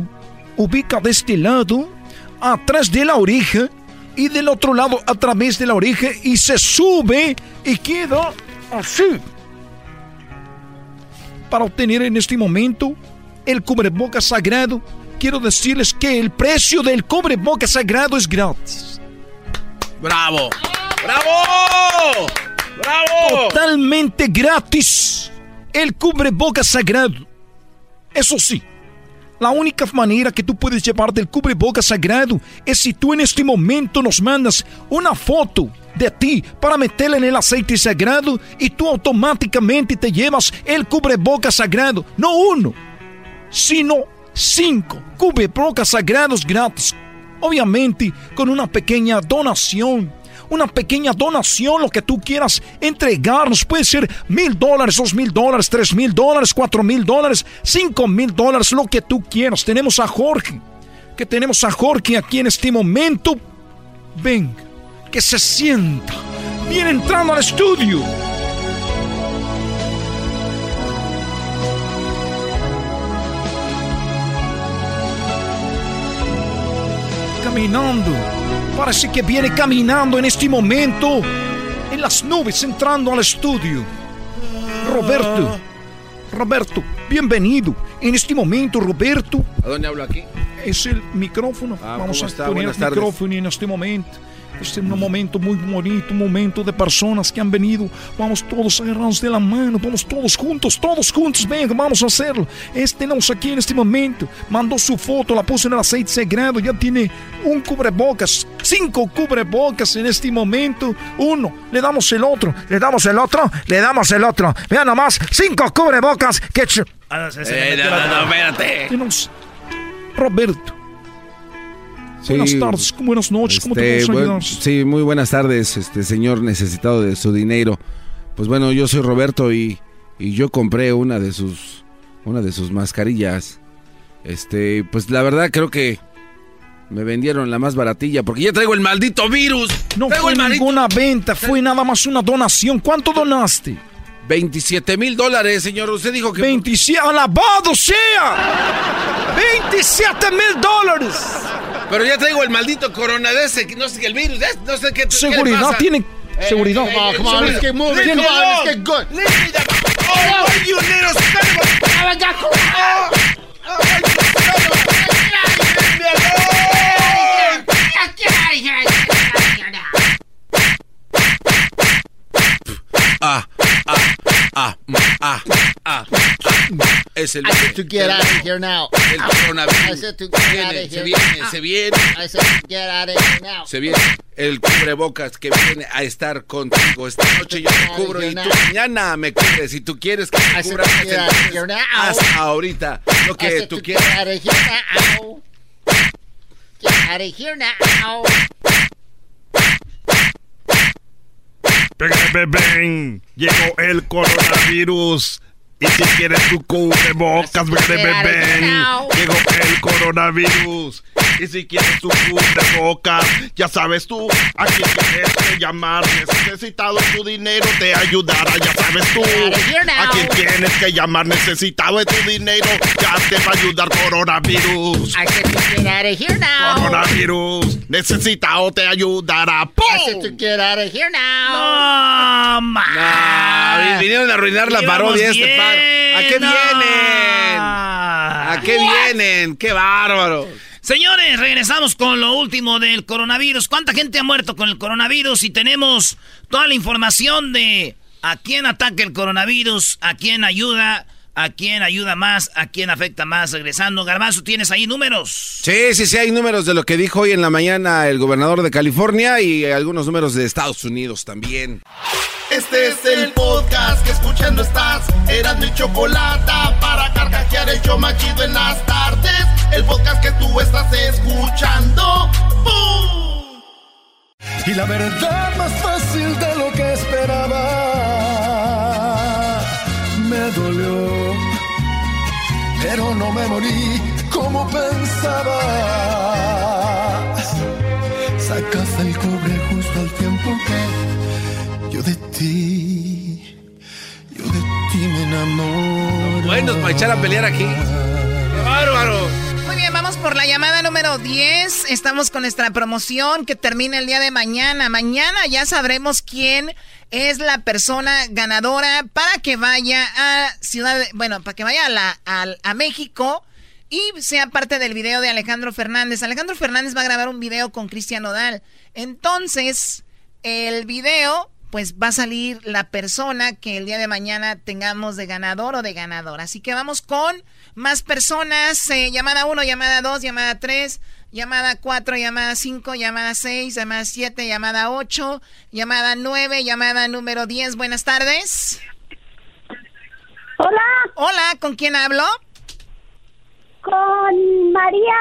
ubica de este lado, atrás de la oreja, y del otro lado a través de la oreja, y se sube y queda así. Para obtener en este momento el cubrebocas sagrado, quiero decirles que el precio del cubrebocas sagrado es gratis. ¡Bravo! ¡Bravo! ¡Bravo! Totalmente gratis. El cubrebocas sagrado. Eso sí, la única manera que tú puedes llevarte el cubrebocas sagrado es si tú en este momento nos mandas una foto de ti para meterla en el aceite sagrado y tú automáticamente te llevas el cubrebocas sagrado. No uno, sino cinco cubrebocas sagrados gratis. Obviamente con una pequeña donación. Una pequeña donación, lo que tú quieras entregarnos. Puede ser mil dólares, dos mil dólares, tres mil dólares, cuatro mil dólares, cinco mil dólares, lo que tú quieras. Tenemos a Jorge, que tenemos a Jorge aquí en este momento. Venga, que se sienta. Viene entrando al estudio. Caminando. Parece que viene caminando en este momento. En las nubes entrando al estudio. Roberto. Roberto, bienvenido. En este momento, Roberto. ¿A dónde hablo aquí? Es el micrófono. Ah, Vamos ¿cómo a está? poner el micrófono en este momento. Este es un momento muy bonito, un momento de personas que han venido. Vamos todos agarrados de la mano, vamos todos juntos, todos juntos. Venga, vamos a hacerlo. Este tenemos aquí en este momento. Mandó su foto, la puso en el aceite sagrado. Ya tiene un cubrebocas, cinco cubrebocas en este momento. Uno, le damos el otro, le damos el otro, le damos el otro. Vean nomás, cinco cubrebocas que... Ah, eh, no, no, no, espérate. Tenemos Buenas tardes, buenas noches, ¿cómo te este, podemos ayudar? Sí, muy buenas tardes, este señor necesitado de su dinero. Pues bueno, yo soy Roberto y, y yo compré una de sus una de sus mascarillas. Este, pues la verdad creo que me vendieron la más baratilla porque ya traigo el maldito virus. No Traigo fue el maldito- ninguna venta, fue nada más una donación. ¿Cuánto donaste? 27 mil dólares, señor. Usted dijo que... 27, alabado sea. 27 mil dólares. Pero ya traigo el maldito coronavirus, no sé qué el virus, es- no sé qué. qué Seguridad, pasa. tiene Eh, seguridad. eh, eh, seguridad. Tiene- Oh, you little son of a- Ah, ah, ah, mm, ah, ah, ah. Es el I said to get out of here now. El coronavirus. I said to get Viene, out of se here. viene, se viene. I said to get out of here now. Se viene el cubrebocas que viene a estar contigo esta noche. Yo te cubro y tú mañana me cubres. Si tú quieres que te cubra, pues, get out of here entonces, now. haz ahorita lo que tú quieras. Get out of here now. Now. Ven, llegó el coronavirus. Y si quieres tu cubrebocas, ven, ven, Llegó el coronavirus. Y si quieres tu cubrebocas, ya sabes tú a quién tienes que llamar. Necesitado tu dinero te ayudará, ya sabes tú. A quién tienes que llamar necesitado de tu dinero, ya te va a ayudar coronavirus. I said to get out of here now. Coronavirus, necesitado te ayudará. I said to get out of here now. No, vinieron a arruinar la parodia este ¿A qué vienen? ¿A qué vienen? ¡Qué bárbaro! Señores, regresamos con lo último del coronavirus. ¿Cuánta gente ha muerto con el coronavirus? Y tenemos toda la información de a quién ataca el coronavirus, a quién ayuda, a quién ayuda más, a quién afecta más. Regresando, Garbanzo, ¿tienes ahí números? Sí, sí, sí, hay números de lo que dijo hoy en la mañana el gobernador de California y algunos números de Estados Unidos también. Este es el podcast que escuchando estás. Eran mi chocolate para carcajear el show más chido en las tardes. El podcast que tú estás escuchando. ¡Bum! Y la verdad más fácil de lo que esperaba. Me dolió, pero no me morí como pensaba. Sacas el cobre justo al tiempo que yo de ti, yo de ti me enamoro. Buenos para echar a pelear aquí. ¡Qué bárbaro! Muy bien, vamos por la llamada número 10. Estamos con nuestra promoción que termina el día de mañana. Mañana ya sabremos quién es la persona ganadora para que vaya a Ciudad, bueno, para que vaya a, la, a México y sea parte del video de Alejandro Fernández. Alejandro Fernández va a grabar un video con Cristian Nodal. Entonces, el video, pues va a salir la persona que el día de mañana tengamos de ganador o de ganadora. Así que vamos con más personas. eh, llamada 1, llamada 2, llamada 3, llamada 4, llamada 5, llamada 6, llamada 7, llamada 8, llamada 9, llamada número 10. Buenas tardes. Hola. Hola, ¿con quién hablo? Con María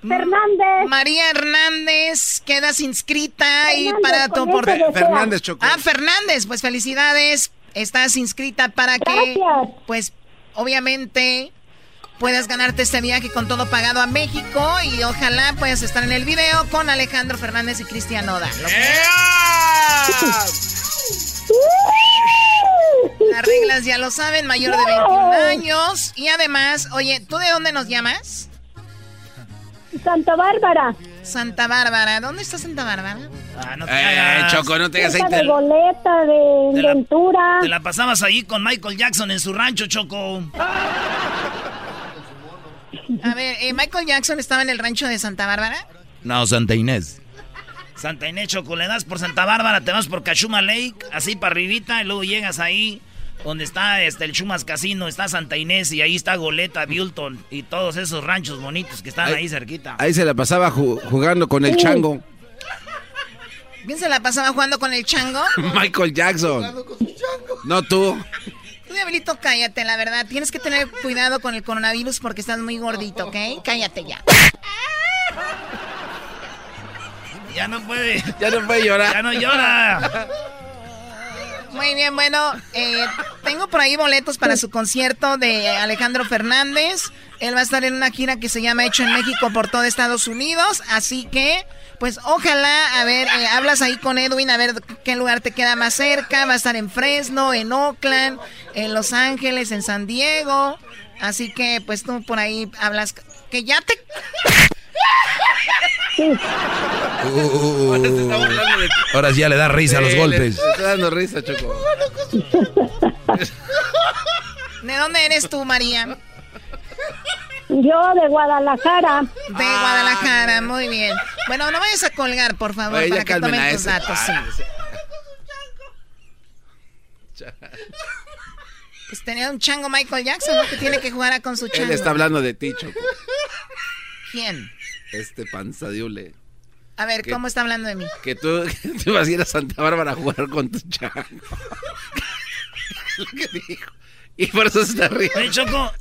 Fernández. María Hernández, quedas inscrita y Fernández, para tu desea. Fernández, Choco. Ah, Fernández, pues felicidades. Estás inscrita para que, pues, obviamente puedas ganarte este viaje con todo pagado a México y ojalá puedas estar en el video con Alejandro Fernández y Cristian. ¿ok? Las reglas ya lo saben, mayor de 21 años. Y además, oye, ¿tú de dónde nos llamas? Santa Bárbara. Santa Bárbara. ¿Dónde está Santa Bárbara? Ah, no te Eh. Choco, no te hagas ahí. De Goleta, de Te la- Ventura. Te la pasabas ahí con Michael Jackson en su rancho, Choco. A ver, eh, Michael Jackson estaba en el rancho de Santa Bárbara. No, Santa Inés. Santa Inés, Choco, le das por Santa Bárbara, te vas por Cachuma Lake, así para arribita, y luego llegas ahí donde está este, el Chumas Casino, está Santa Inés y ahí está Goleta, Bulton y todos esos ranchos bonitos que están ahí, cerquita. Ahí se la pasaba ju- jugando con el chango. ¿Quién se la pasaba jugando con el chango? Michael Jackson. No tú. Tú, Diablito, cállate, la verdad. Tienes que tener cuidado con el coronavirus porque estás muy gordito, ¿ok? Cállate ya. Ya no puede. Ya no puede llorar. Ya no llora. Muy bien, bueno, eh, tengo por ahí boletos para su concierto de Alejandro Fernández. Él va a estar en una gira que se llama Hecho en México por todo Estados Unidos. Así que, pues ojalá, a ver, eh, hablas ahí con Edwin, a ver qué lugar te queda más cerca. Va a estar en Fresno, en Oakland, en Los Ángeles, en San Diego. Así que, pues tú por ahí hablas. Que ya te. Uh, ahora sí ya le da risa a los golpes. le- le está dando risa, Choco. ¿De dónde eres tú, María? Yo de Guadalajara. De Guadalajara, muy bien. Bueno, no vayas a colgar, por favor, Oye, ya para que calmen tomen a tus ese. datos. sí. Ah, Pues tenía un chango Michael Jackson, ¿no? Que tiene que jugar a con su chango. Él está hablando de ti, Choco. ¿Quién? Este panzadiule. A ver. ¿cómo está hablando de mí? Que tú, que tú vas a ir a Santa Bárbara a jugar con tu chango. Lo que dijo. Y por eso se está riendo. Oye, Choco,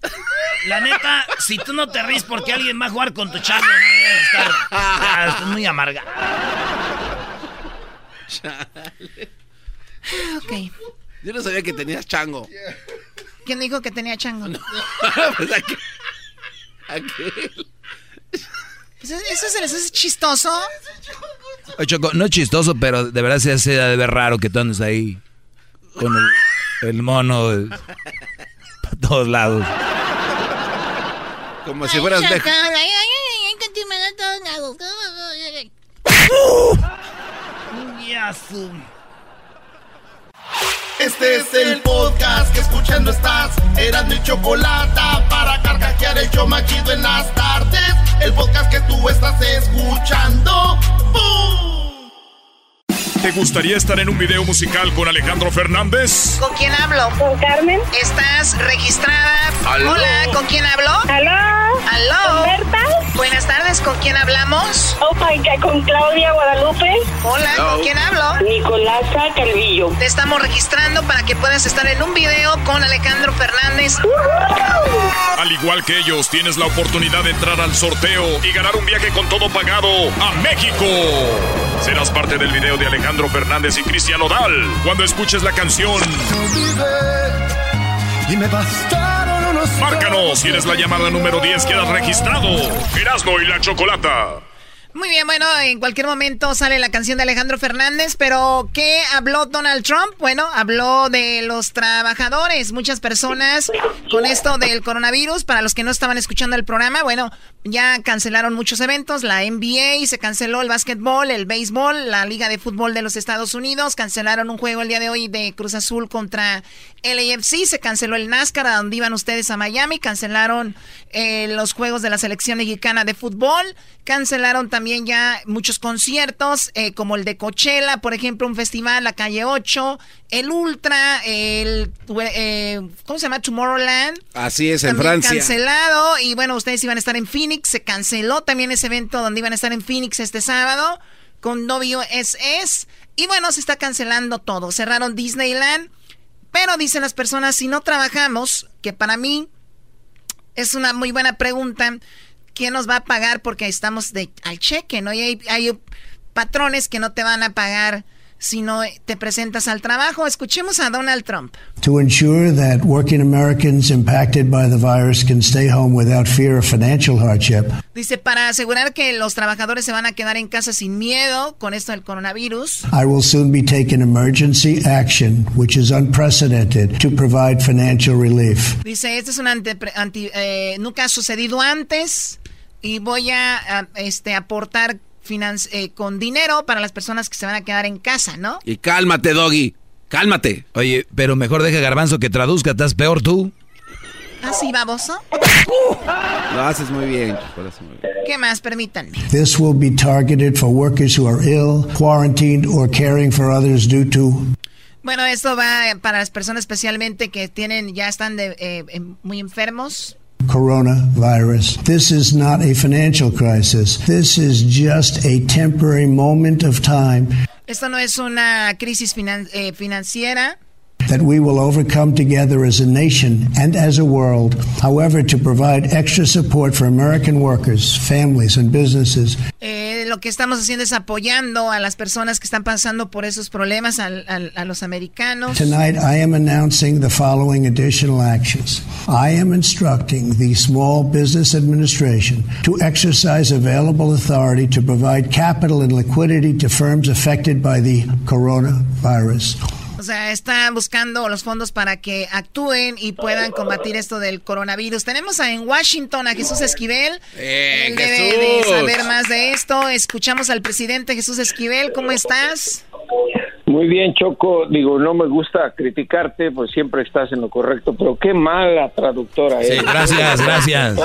la neta, si tú no te ríes porque alguien va a jugar con tu chango, no estar. Ah, estás muy amarga. Ok. Yo no sabía que tenías chango. ¿Quién dijo que tenía chango? Pues aquí. Aquel. Pues ¿Eso se les hace chistoso? Oye, Choco, no es chistoso, pero de verdad se hace de ver raro que tú andes ahí con el, el mono eh, para todos lados. Como si fueras de... Este es el podcast que escuchando estás. Eran mi chocolate para carcajear el yo machido en las tardes. El podcast que tú estás escuchando. ¡Bum! ¿Te gustaría estar en un video musical con Alejandro Fernández? ¿Con quién hablo? Con Carmen. ¿Estás registrada? ¿Aló? Hola, ¿con quién hablo? ¿Aló? ¿Aló? ¿Con Berta? Buenas tardes, ¿con quién hablamos? Oh my God, con Claudia Guadalupe. Hola, ¿con quién hablo? Nicolasa Calvillo. Te estamos registrando para que puedas estar en un video con Alejandro Fernández. Al igual que ellos, tienes la oportunidad de entrar al sorteo y ganar un viaje con todo pagado a México. Serás parte del video de Alejandro Fernández y Cristian Odal cuando escuches la canción. Y me unos Márcanos si eres la llamada número 10 que has registrado. Erasmo y la Chocolata. Muy bien, bueno, en cualquier momento sale la canción de Alejandro Fernández, pero ¿qué habló Donald Trump? Bueno, habló de los trabajadores, muchas personas con esto del coronavirus, para los que no estaban escuchando el programa, bueno, ya cancelaron muchos eventos, la NBA, se canceló el básquetbol, el béisbol, la Liga de Fútbol de los Estados Unidos, cancelaron un juego el día de hoy de Cruz Azul contra LAFC, se canceló el NASCAR, a donde iban ustedes a Miami, cancelaron eh, los juegos de la selección mexicana de fútbol, cancelaron también ya muchos conciertos, eh, como el de Coachella, por ejemplo, un festival, la calle 8, el Ultra, el, eh, ¿cómo se llama? Tomorrowland. Así es, en También Francia. cancelado y bueno, ustedes iban a estar en Phoenix, se canceló también ese evento donde iban a estar en Phoenix este sábado con novio SS y bueno, se está cancelando todo. Cerraron Disneyland, pero dicen las personas, si no trabajamos, que para mí es una muy buena pregunta, ¿quién nos va a pagar? Porque estamos de, al cheque, ¿no? Y hay, hay patrones que no te van a pagar si no te presentas al trabajo. Escuchemos a Donald Trump. To ensure that working Americans impacted by the virus can stay home without fear of financial hardship, Dice, para asegurar que los trabajadores se van a quedar en casa sin miedo con esto del coronavirus. I will soon be taking emergency action, which is unprecedented, to provide financial relief. Dice, este es un anti- eh, nunca ha sucedido antes y voy a, a, este, aportar eh, con dinero para las personas que se van a quedar en casa, ¿no? Y cálmate, Doggy. Cálmate. Oye, pero mejor deja Garbanzo que traduzca, estás peor tú. ¿Así, baboso? Lo haces muy bien. ¿Qué más? Permítanme. This will be targeted for workers who are ill, quarantined, or caring for others due to Bueno, esto va para las personas especialmente que tienen, ya están de, eh, muy enfermos. Coronavirus. This is not a financial crisis. This is just a temporary moment of time Esto no es una crisis finan- eh, financiera. That we will overcome together as a nation and as a world. However, to provide extra support for American workers, families, and businesses, Eh, lo que estamos haciendo es apoyando a las personas que están pasando por esos problemas, al- al- a los americanos. Tonight, I am announcing the following additional actions. I am instructing the Small Business Administration to exercise available authority to provide capital and liquidity to firms affected by the coronavirus. O sea, están buscando los fondos para que actúen y puedan combatir esto del coronavirus. Tenemos a- en Washington a Jesús Esquivel. Eh, Él debe de Jesús. saber más de esto. Escuchamos al presidente Jesús Esquivel. ¿Cómo estás? Muy bien, Choco. Digo, no me gusta criticarte, pues siempre estás en lo correcto, pero qué mala traductora Sí, eres. gracias, gracias.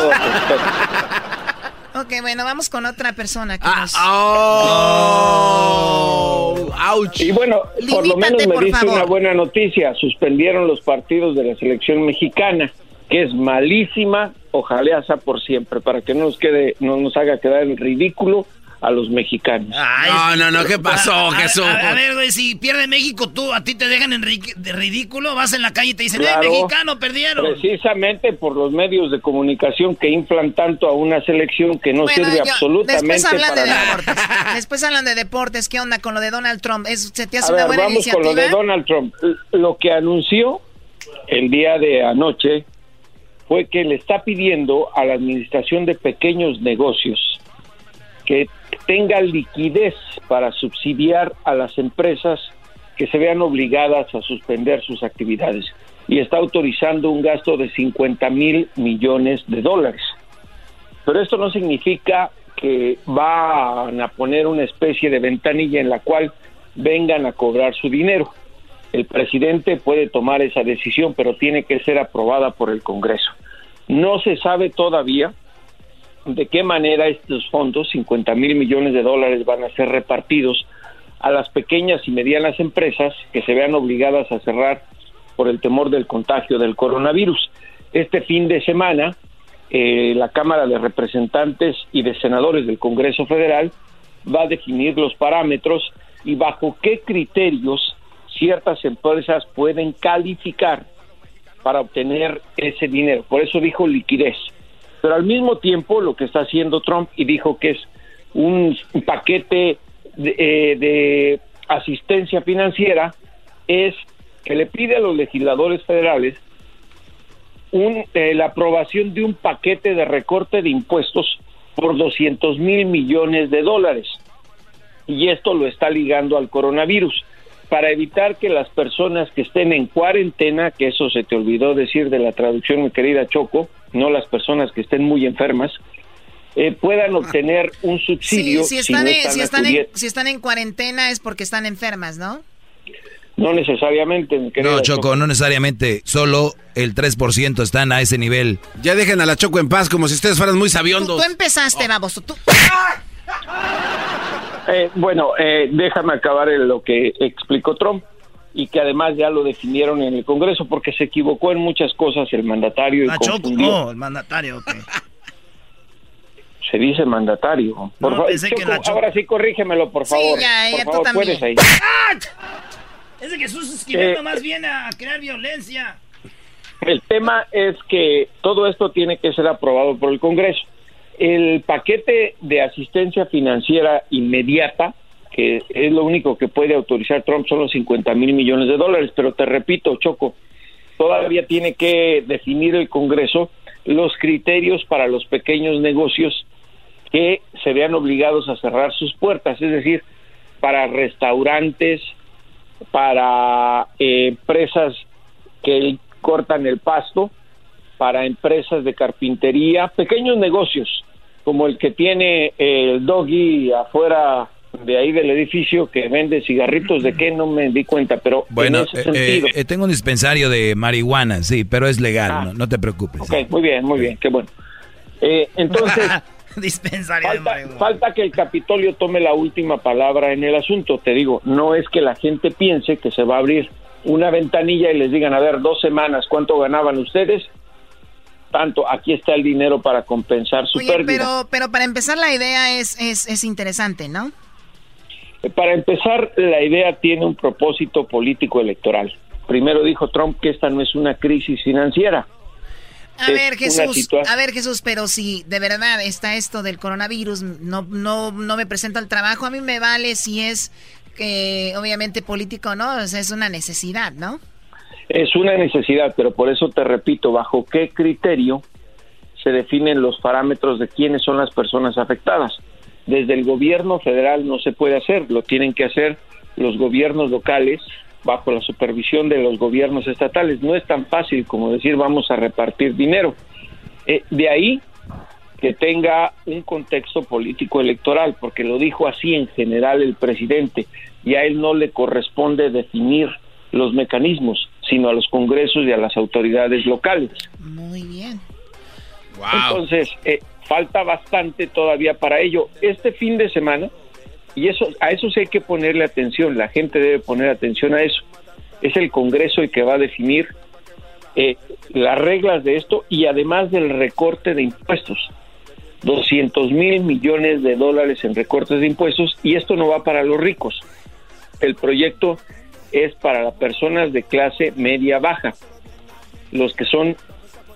Ok, bueno, vamos con otra persona. Que Ah, nos- Y bueno, por lo menos me dice favor. una buena noticia. Suspendieron los partidos de la selección mexicana, que es malísima. Ojalá sea por siempre, para que no nos quede, no nos haga quedar en ridículo a los mexicanos. No, no, no, ¿qué pasó, A- a- Jesús? A, a ver, güey, si pierde México, tú, a ti te dejan en ri- de ridículo, vas en la calle y te dicen, Claro. ¡eh, mexicano, perdieron! Precisamente por los medios de comunicación que inflan tanto a una selección que no Bueno, sirve yo- absolutamente después hablan para de nada. deportes. Después hablan de deportes. ¿Qué onda con lo de Donald Trump? ¿Es- ¿Se te hace A una ver, buena vamos con iniciativa? lo de Donald Trump. Lo que anunció el día de anoche fue que le está pidiendo a la Administración de Pequeños Negocios que tenga liquidez para subsidiar a las empresas que se vean obligadas a suspender sus actividades. Y está autorizando un gasto de 50 mil millones de dólares. Pero esto no significa que van a poner una especie de ventanilla en la cual vengan a cobrar su dinero. El presidente puede tomar esa decisión, pero tiene que ser aprobada por el Congreso. No se sabe todavía de qué manera estos fondos, 50 mil millones de dólares, van a ser repartidos a las pequeñas y medianas empresas que se vean obligadas a cerrar por el temor del contagio del coronavirus. Este fin de semana, eh, la Cámara de Representantes y de Senadores del Congreso Federal va a definir los parámetros y bajo qué criterios ciertas empresas pueden calificar para obtener ese dinero. Por eso dijo liquidez. Pero al mismo tiempo lo que está haciendo Trump y dijo que es un paquete de, eh, de asistencia financiera es que le pide a los legisladores federales un, eh, la aprobación de un paquete de recorte de impuestos por 200 mil millones de dólares. Y esto lo está ligando al coronavirus para evitar que las personas que estén en cuarentena, que eso se te olvidó decir de la traducción, mi querida Choco, no las personas que estén muy enfermas, eh, puedan obtener un subsidio Sí, si están, no en, están si, están acudiendo- en, si están en cuarentena es porque están enfermas, ¿no? No necesariamente, No, Choco, no necesariamente. Solo el 3% están a ese nivel. Ya dejen a la Choco en paz, como si ustedes fueran muy Tú, sabiondos. tú empezaste, baboso. Tú. Eh, bueno, eh, déjame acabar en lo que explicó Trump y que además ya lo definieron en el Congreso porque se equivocó en muchas cosas el mandatario y Ah, Choco, confundió. oh, el mandatario, ok. Se dice mandatario. Por No, favor, Choco, ahora sí corrígemelo, por Sí, favor. ya, por ya, tú favor, también. puedes ahí. Ese Jesús Esquivel Eh, nomás viene a crear violencia. El tema es que todo esto tiene que ser aprobado por el Congreso. El paquete de asistencia financiera inmediata, que es lo único que puede autorizar Trump, son los 50 mil millones de dólares. Pero te repito, Choco, todavía tiene que definir el Congreso los criterios para los pequeños negocios que se vean obligados a cerrar sus puertas, es decir, para restaurantes, para eh, empresas que cortan el pasto, para empresas de carpintería, pequeños negocios como el que tiene el doggy afuera de ahí del edificio que vende cigarritos, ¿de qué? No me di cuenta, pero Bueno, en ese eh, sentido... eh, eh, tengo un dispensario de marihuana, sí, pero es legal, Ah. no, no te preocupes. Ok, muy bien, muy bien, qué bueno. Eh, entonces, Dispensario de falta, marihuana. falta que el Capitolio tome la última palabra en el asunto. Te digo, no es que la gente piense que se va a abrir una ventanilla y les digan, a ver, dos semanas, ¿cuánto ganaban ustedes? Tanto, aquí está el dinero para compensar su Oye, pérdida. pero, pero para empezar la idea es, es, es interesante, ¿no? Eh, Para empezar, la idea tiene un propósito político electoral. Primero dijo Trump que esta no es una crisis financiera. A ver, Jesús, a ver, Jesús, pero si de verdad está esto del coronavirus, no, no, no me presento al trabajo, a mí me vale si es que obviamente político o no, o sea, es una necesidad, ¿no? Es una necesidad, pero por eso te repito, ¿bajo qué criterio se definen los parámetros de quiénes son las personas afectadas? Desde el gobierno federal no se puede hacer, lo tienen que hacer los gobiernos locales bajo la supervisión de los gobiernos estatales. No es tan fácil como decir vamos a repartir dinero. Eh, de ahí que tenga un contexto político electoral, porque lo dijo así en general el presidente, y a él no le corresponde definir los mecanismos, sino a los congresos y a las autoridades locales. Muy bien. Entonces, eh, falta bastante todavía para ello. Este fin de semana, y eso a eso sí hay que ponerle atención, la gente debe poner atención a eso. Es el Congreso el que va a definir eh, las reglas de esto y además del recorte de impuestos. 200 mil millones de dólares en recortes de impuestos y esto no va para los ricos. El proyecto es para las personas de clase media baja, los que son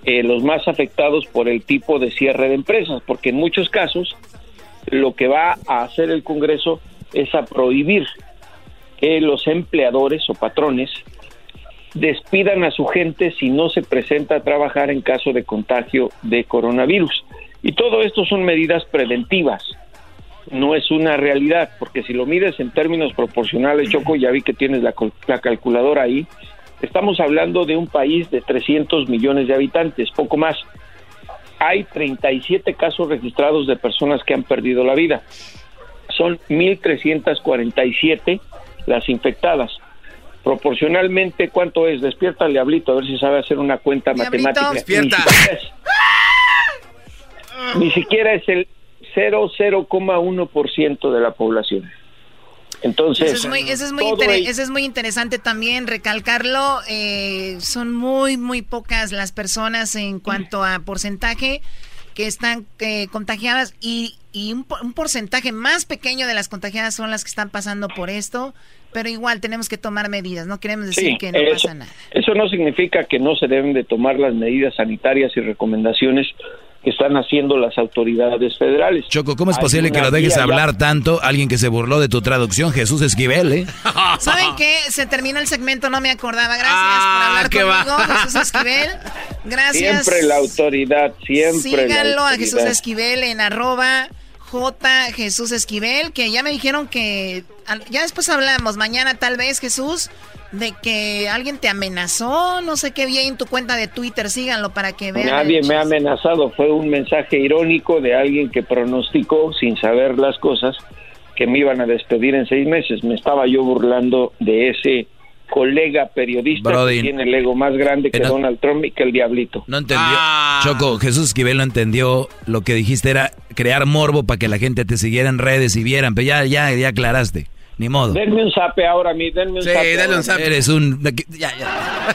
eh, los más afectados por el tipo de cierre de empresas, porque en muchos casos lo que va a hacer el Congreso es a prohibir que los empleadores o patrones despidan a su gente si no se presenta a trabajar en caso de contagio de coronavirus. Y todo esto son medidas preventivas, no es una realidad, porque si lo mides en términos proporcionales, Choco, ya vi que tienes la, la calculadora ahí, estamos hablando de un país de 300 millones de habitantes, poco más. Hay 37 casos registrados de personas que han perdido la vida. Son 1.347 las infectadas. Proporcionalmente, ¿cuánto es? Despierta al diablito, a ver si sabe hacer una cuenta matemática. Despierta. Ni siquiera es- Ni siquiera es el 0,1% de la población. Entonces, Eso es muy, eso es muy, todo inter- ello- eso es muy interesante también recalcarlo. eh, son muy, muy pocas las personas en cuanto a porcentaje que están eh, contagiadas y, y un, po- un porcentaje más pequeño de las contagiadas son las que están pasando por esto. Pero igual tenemos que tomar medidas, no queremos decir Sí, que no eso, pasa nada. eso no significa que no se deben de tomar las medidas sanitarias y recomendaciones que están haciendo las autoridades federales. Choco, ¿cómo es Hay posible que lo dejes ya- hablar tanto? Alguien que se burló de tu traducción, Jesús Esquivel, ¿eh? ¿Saben qué? Se terminó el segmento, no me acordaba. Gracias Ah, por hablar qué va. conmigo, Jesús Esquivel. Gracias. Siempre la autoridad, siempre la Síganlo a. Jesús Esquivel en arroba J Jesús Esquivel, que ya me dijeron que al- ya después hablamos, mañana tal vez Jesús, de que alguien te amenazó, no sé qué vi ahí en tu cuenta de Twitter, síganlo para que vean. Nadie me ha amenazado, fue un mensaje irónico de alguien que pronosticó sin saber las cosas que me iban a despedir en seis meses. Me estaba yo burlando de ese colega periodista Brody. que tiene el ego más grande que Eh, no- Donald Trump y que el diablito. No entendió. Ah. Choco, Jesús Esquivel no entendió. Lo que dijiste era crear morbo para que la gente te siguiera en redes y vieran. Pero ya, ya, ya aclaraste. Ni modo. Denme un zape ahora a mí, denme un zape. ahora. Eres un... Ya, ya.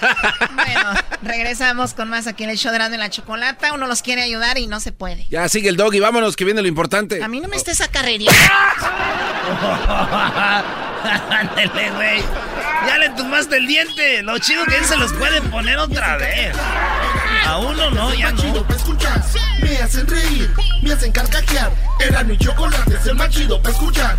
Bueno, regresamos con más aquí en el show de y la Chocolata. Uno los quiere ayudar y no se puede. Ya sigue el dog y vámonos, que viene lo importante. A mí no me estés acarreando. Ándale, güey. Ya le tumbaste el diente. Lo chido que él se los puede poner otra vez. A uno no, ya no. Para escuchar, me hacen reír, me hacen carcajear. Era mi chocolate, es el más chido para escuchar.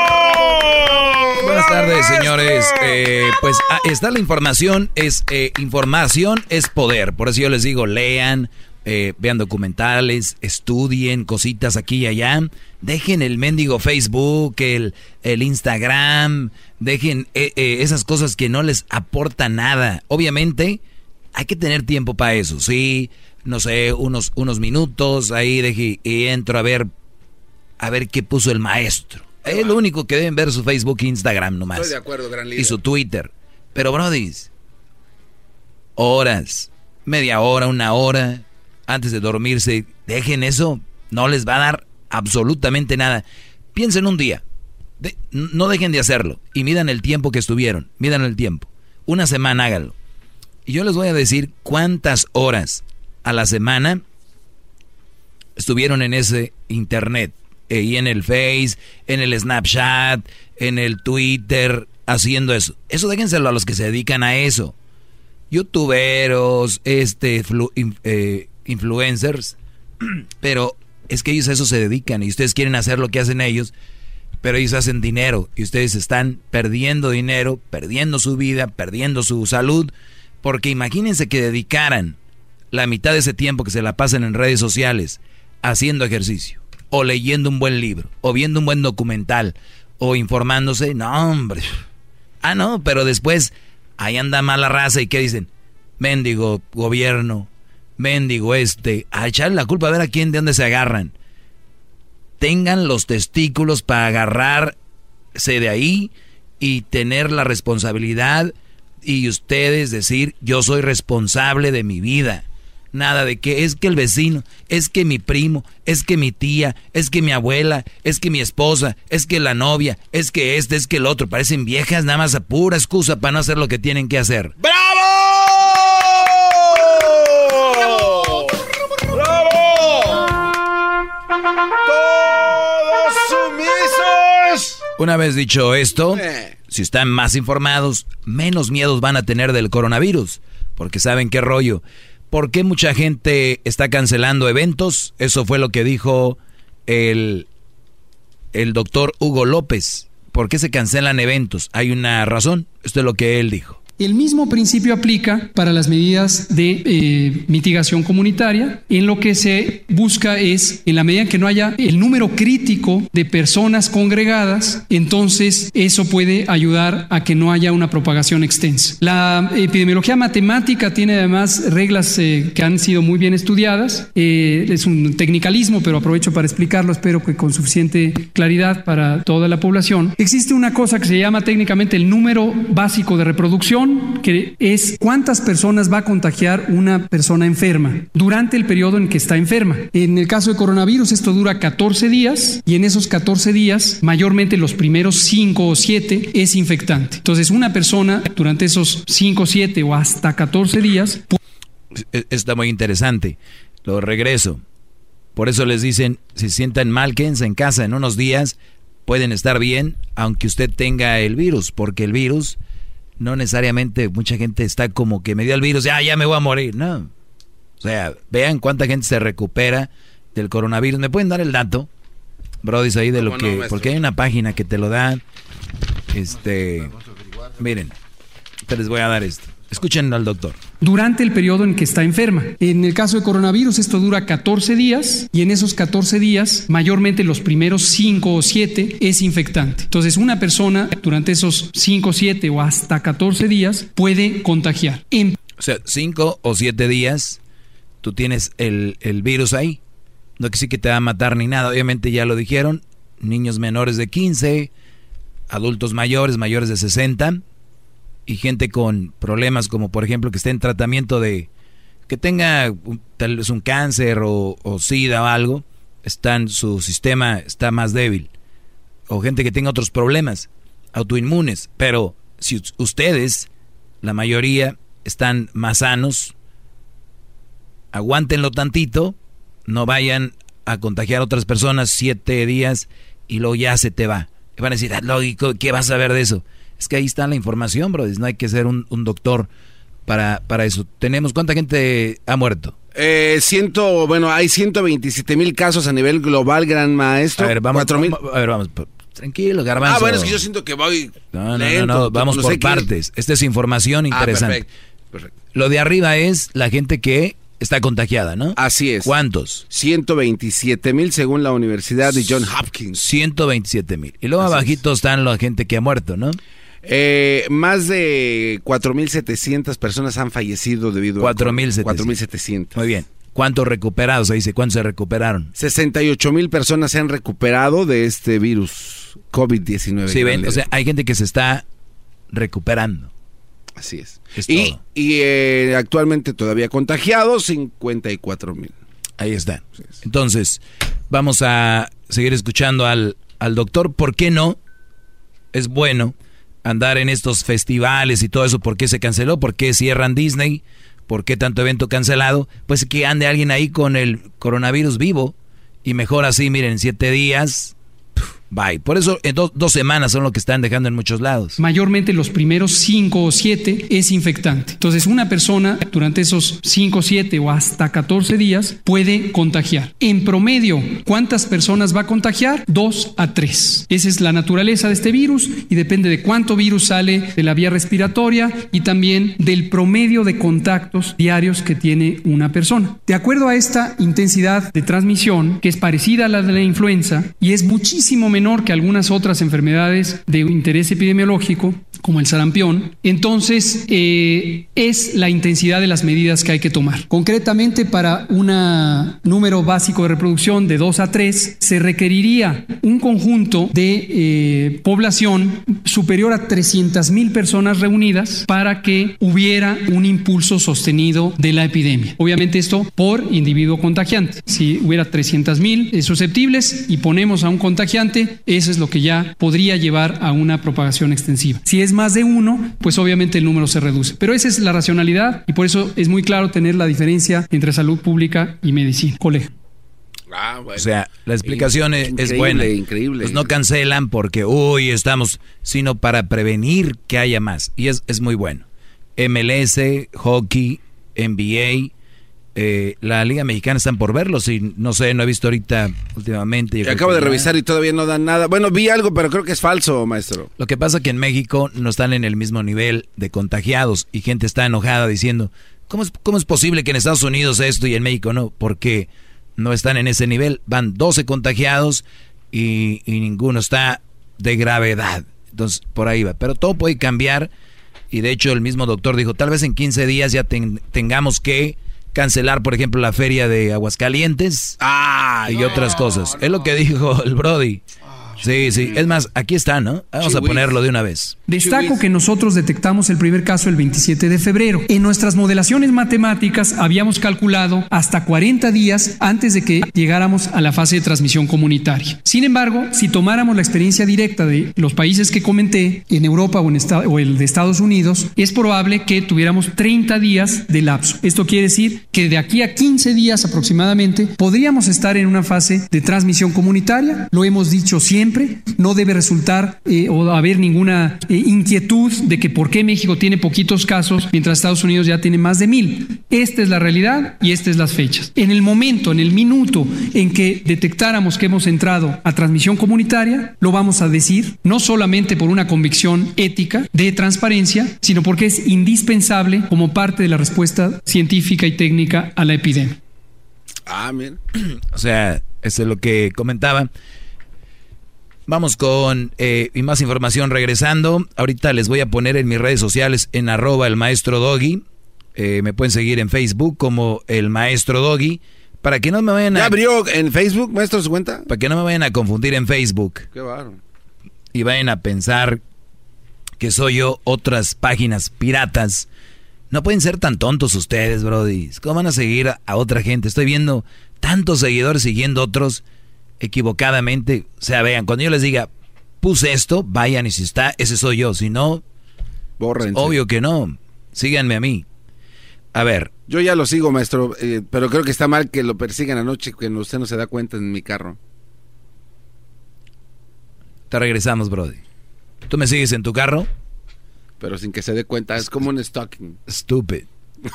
señores. Eh, pues ah, está la información, es eh, información es poder. Por eso yo les digo, lean, eh, vean documentales, estudien cositas aquí y allá. Dejen el mendigo Facebook, el, el Instagram, dejen esas cosas que no les aportan nada. Obviamente, hay que tener tiempo para eso, sí. No sé, unos, unos minutos ahí deje, y entro a ver, a ver qué puso el maestro es lo único que deben ver su Facebook e Instagram nomás. Estoy de acuerdo, gran líder. Y su Twitter. Pero, Brody, horas, media hora, una hora, antes de dormirse, dejen eso. No les va a dar absolutamente nada. Piensen un día. no dejen de hacerlo. Y midan el tiempo que estuvieron. Midan el tiempo. Una semana háganlo. Y yo les voy a decir cuántas horas a la semana estuvieron en ese internet y en el Face, en el Snapchat, en el Twitter, haciendo eso. Eso déjenselo a los que se dedican a eso. Youtuberos, este, eh, influencers, pero es que ellos a eso se dedican y ustedes quieren hacer lo que hacen ellos, pero ellos hacen dinero y ustedes están perdiendo dinero, perdiendo su vida, perdiendo su salud, porque imagínense que dedicaran la mitad de ese tiempo que se la pasan en redes sociales haciendo ejercicio o leyendo un buen libro, o viendo un buen documental, o informándose. No, hombre. Ah, no, pero después ahí anda mala raza y ¿qué dicen? Mendigo gobierno, mendigo este, a echarle la culpa a ver a quién, de dónde se agarran. Tengan los testículos para agarrarse de ahí y tener la responsabilidad y ustedes decir, yo soy responsable de mi vida. Nada de que es que el vecino, es que mi primo, es que mi tía, es que mi abuela, es que mi esposa, es que la novia, es que este, es que el otro. Parecen viejas nada más a pura excusa para no hacer lo que tienen que hacer. ¡Bravo! ¡Bravo! ¡Todos sumisos! Una vez dicho esto, si están más informados, menos miedos van a tener del coronavirus, porque saben qué rollo. ¿Por qué mucha gente está cancelando eventos? Eso fue lo que dijo el, el doctor Hugo López. ¿Por qué se cancelan eventos? Hay una razón. Esto es lo que él dijo. El mismo principio aplica para las medidas de eh, mitigación comunitaria. En lo que se busca es, en la medida en que no haya el número crítico de personas congregadas, entonces eso puede ayudar a que no haya una propagación extensa. La epidemiología matemática tiene además reglas eh, que han sido muy bien estudiadas. Eh, es un tecnicalismo, pero aprovecho para explicarlo, espero que con suficiente claridad para toda la población. Existe una cosa que se llama técnicamente el número básico de reproducción que es cuántas personas va a contagiar una persona enferma durante el periodo en que está enferma. En el caso de coronavirus esto dura 14 días y en esos 14 días, mayormente los primeros 5 o 7 es infectante. Entonces una persona durante esos 5, 7 o hasta 14 días... Está muy interesante. Lo regreso. Por eso les dicen, si sientan mal, quédense en casa en unos días. Pueden estar bien, aunque usted tenga el virus, porque el virus no necesariamente mucha gente está como que me dio el virus, ya, ya me voy a morir. No. O sea, vean cuánta gente se recupera del coronavirus. ¿Me pueden dar el dato? Brody, ahí de lo que... porque hay una página que te lo da. Este... Miren, te les voy a dar esto. Escuchen al doctor. Durante el periodo en que está enferma. En el caso de coronavirus esto dura 14 días y en esos 14 días, mayormente los primeros 5 o 7 es infectante. Entonces una persona durante esos 5, 7 o hasta 14 días puede contagiar. En o sea, 5 o 7 días tú tienes el, el virus ahí. No que sí que te va a matar ni nada. Obviamente ya lo dijeron. Niños menores de 15, adultos mayores, mayores de 60 y gente con problemas como por ejemplo que esté en tratamiento de que tenga tal vez un cáncer o, o sida o algo, están, su sistema está más débil. O gente que tenga otros problemas autoinmunes. Pero si ustedes, la mayoría, están más sanos, aguántenlo tantito, no vayan a contagiar a otras personas siete días y luego ya se te va. Y van a decir, ah, lógico, ¿qué vas a ver de eso? Es que ahí está la información, bro. No hay que ser un, un doctor para, para eso. Tenemos, ¿cuánta gente ha muerto? Eh, ciento, bueno, hay 127 mil casos a nivel global, gran maestro. A ver, vamos, 4,000. vamos, a ver, vamos. Tranquilo, garbanzo. Ah, bueno, es que yo siento que voy. No, no, lento, no, no, vamos no por partes. Esta es información Ah, interesante. perfecto, perfecto. Lo de arriba es la gente que está contagiada, ¿no? Así es. ¿Cuántos? 127 mil según la Universidad de John Hopkins. 127 mil. Y luego Así abajito están la gente que ha muerto, ¿no? Eh, más de 4.700 personas han fallecido debido a 4.700. 4.700. Muy bien. ¿Cuántos recuperados? Ahí dice, ¿cuántos se recuperaron? 68 mil personas se han recuperado de este virus COVID-19. Sí, ven, o sea, hay gente que se está recuperando. Así es. Es y y, eh, actualmente todavía contagiados, 54 mil. Ahí está. Entonces, vamos a seguir escuchando al, al doctor. ¿Por qué no? Es bueno andar en estos festivales y todo eso. ¿Por qué se canceló? ¿Por qué cierran Disney? ¿Por qué tanto evento cancelado? Pues que ande alguien ahí con el coronavirus vivo. Y mejor así, miren, siete días. Bye. Por eso en do- dos semanas son lo que están dejando en muchos lados. Mayormente los primeros 5 o 7 es infectante. Entonces una persona durante esos 5, 7 o hasta 14 días puede contagiar. En promedio, ¿cuántas personas va a contagiar? 2 a 3. Esa es la naturaleza de este virus y depende de cuánto virus sale de la vía respiratoria y también del promedio de contactos diarios que tiene una persona. De acuerdo a esta intensidad de transmisión, que es parecida a la de la influenza y es muchísimo menor que algunas otras enfermedades de interés epidemiológico, como el sarampión, entonces eh, es la intensidad de las medidas que hay que tomar. Concretamente, para un número básico de reproducción de 2 a 3, se requeriría un conjunto de eh, población superior a 300 mil personas reunidas para que hubiera un impulso sostenido de la epidemia. Obviamente esto por individuo contagiante. Si hubiera 300 mil susceptibles y ponemos a un contagiante, eso es lo que ya podría llevar a una propagación extensiva. Si es más de uno, pues obviamente el número se reduce. Pero esa es la racionalidad y por eso es muy claro tener la diferencia entre salud pública y medicina. Colega. Ah, bueno. O sea, la explicación es- buena. increíble. Pues no cancelan porque, uy, estamos, sino para prevenir que haya más. Y es, es muy bueno. MLS, hockey, NBA, eh, la Liga Mexicana están por verlos y no sé, no he visto ahorita últimamente. Acabo de revisar y todavía no dan nada. Bueno, vi algo, pero creo que es falso, maestro. Lo que pasa que en México no están en el mismo nivel de contagiados y gente está enojada diciendo, ¿cómo es, cómo es posible que en Estados Unidos esto y en México no? Porque no están en ese nivel. Van 12 contagiados y, y ninguno está de gravedad. Entonces, por ahí va. Pero todo puede cambiar y de hecho el mismo doctor dijo, tal vez en 15 días ya ten- tengamos que cancelar, por ejemplo, la feria de Aguascalientes y otras cosas. Es lo que dijo el Brody. Sí, sí. Es más, aquí está, ¿no? Vamos a ponerlo de una vez. Destaco que nosotros detectamos el primer caso el 27 de febrero. En nuestras modelaciones matemáticas habíamos calculado hasta 40 días antes de que llegáramos a la fase de transmisión comunitaria. Sin embargo, si tomáramos la experiencia directa de los países que comenté, en Europa o, en esta- o el de Estados Unidos, es probable que tuviéramos 30 días de lapso. Esto quiere decir que de aquí a 15 días aproximadamente podríamos estar en una fase de transmisión comunitaria. Lo hemos dicho siempre, no debe resultar eh, o haber ninguna eh, inquietud de que por qué México tiene poquitos casos mientras Estados Unidos ya tiene más de mil. Esta es la realidad y estas es las fechas. En el momento, en el minuto en que detectáramos que hemos entrado a transmisión comunitaria, lo vamos a decir, no solamente por una convicción ética de transparencia, sino porque es indispensable como parte de la respuesta científica y técnica a la epidemia. Ah, mira. O sea, eso es lo que comentaba. Vamos con eh, y más información regresando. Ahorita les voy a poner en mis redes sociales en arroba el maestro Doggy. Eh, me pueden seguir en Facebook como el maestro Doggy. Para que no me vayan ¿Ya a... abrió en Facebook, maestro, su cuenta? Para que no me vayan a confundir en Facebook. Qué bárbaro. y vayan a pensar que soy yo otras páginas piratas. No pueden ser tan tontos ustedes, Brody. ¿Cómo van a seguir a otra gente? Estoy viendo tantos seguidores siguiendo otros equivocadamente. O sea, vean, cuando yo les diga, puse esto, vayan y si está, ese soy yo. Si no, Bórrense. obvio que no. Síganme a mí. A ver, Yo ya lo sigo, maestro, eh, pero creo que está mal que lo persigan anoche, que usted no se da cuenta en mi carro. te regresamos, Brody. ¿Tú me sigues en tu carro? Pero sin que se dé cuenta, es como un stalking. Stupid.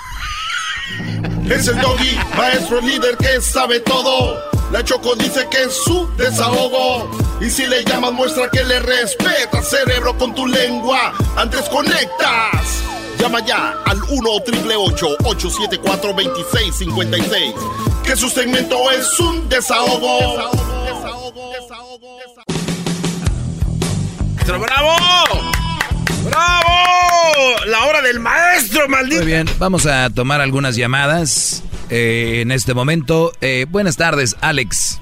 Es el doggy, maestro líder que sabe todo. La Choco dice que es su desahogo. Y si le llamas, muestra que le respeta, cerebro, con tu lengua. Antes conectas. Llama ya al 1-888-874-2656. Que su segmento es un desahogo. Desahogo, desahogo, ¡Bravo! ¡Bravo! La hora del maestro, maldito. Muy bien, vamos a tomar algunas llamadas eh, en este momento. Eh, buenas tardes, Alex.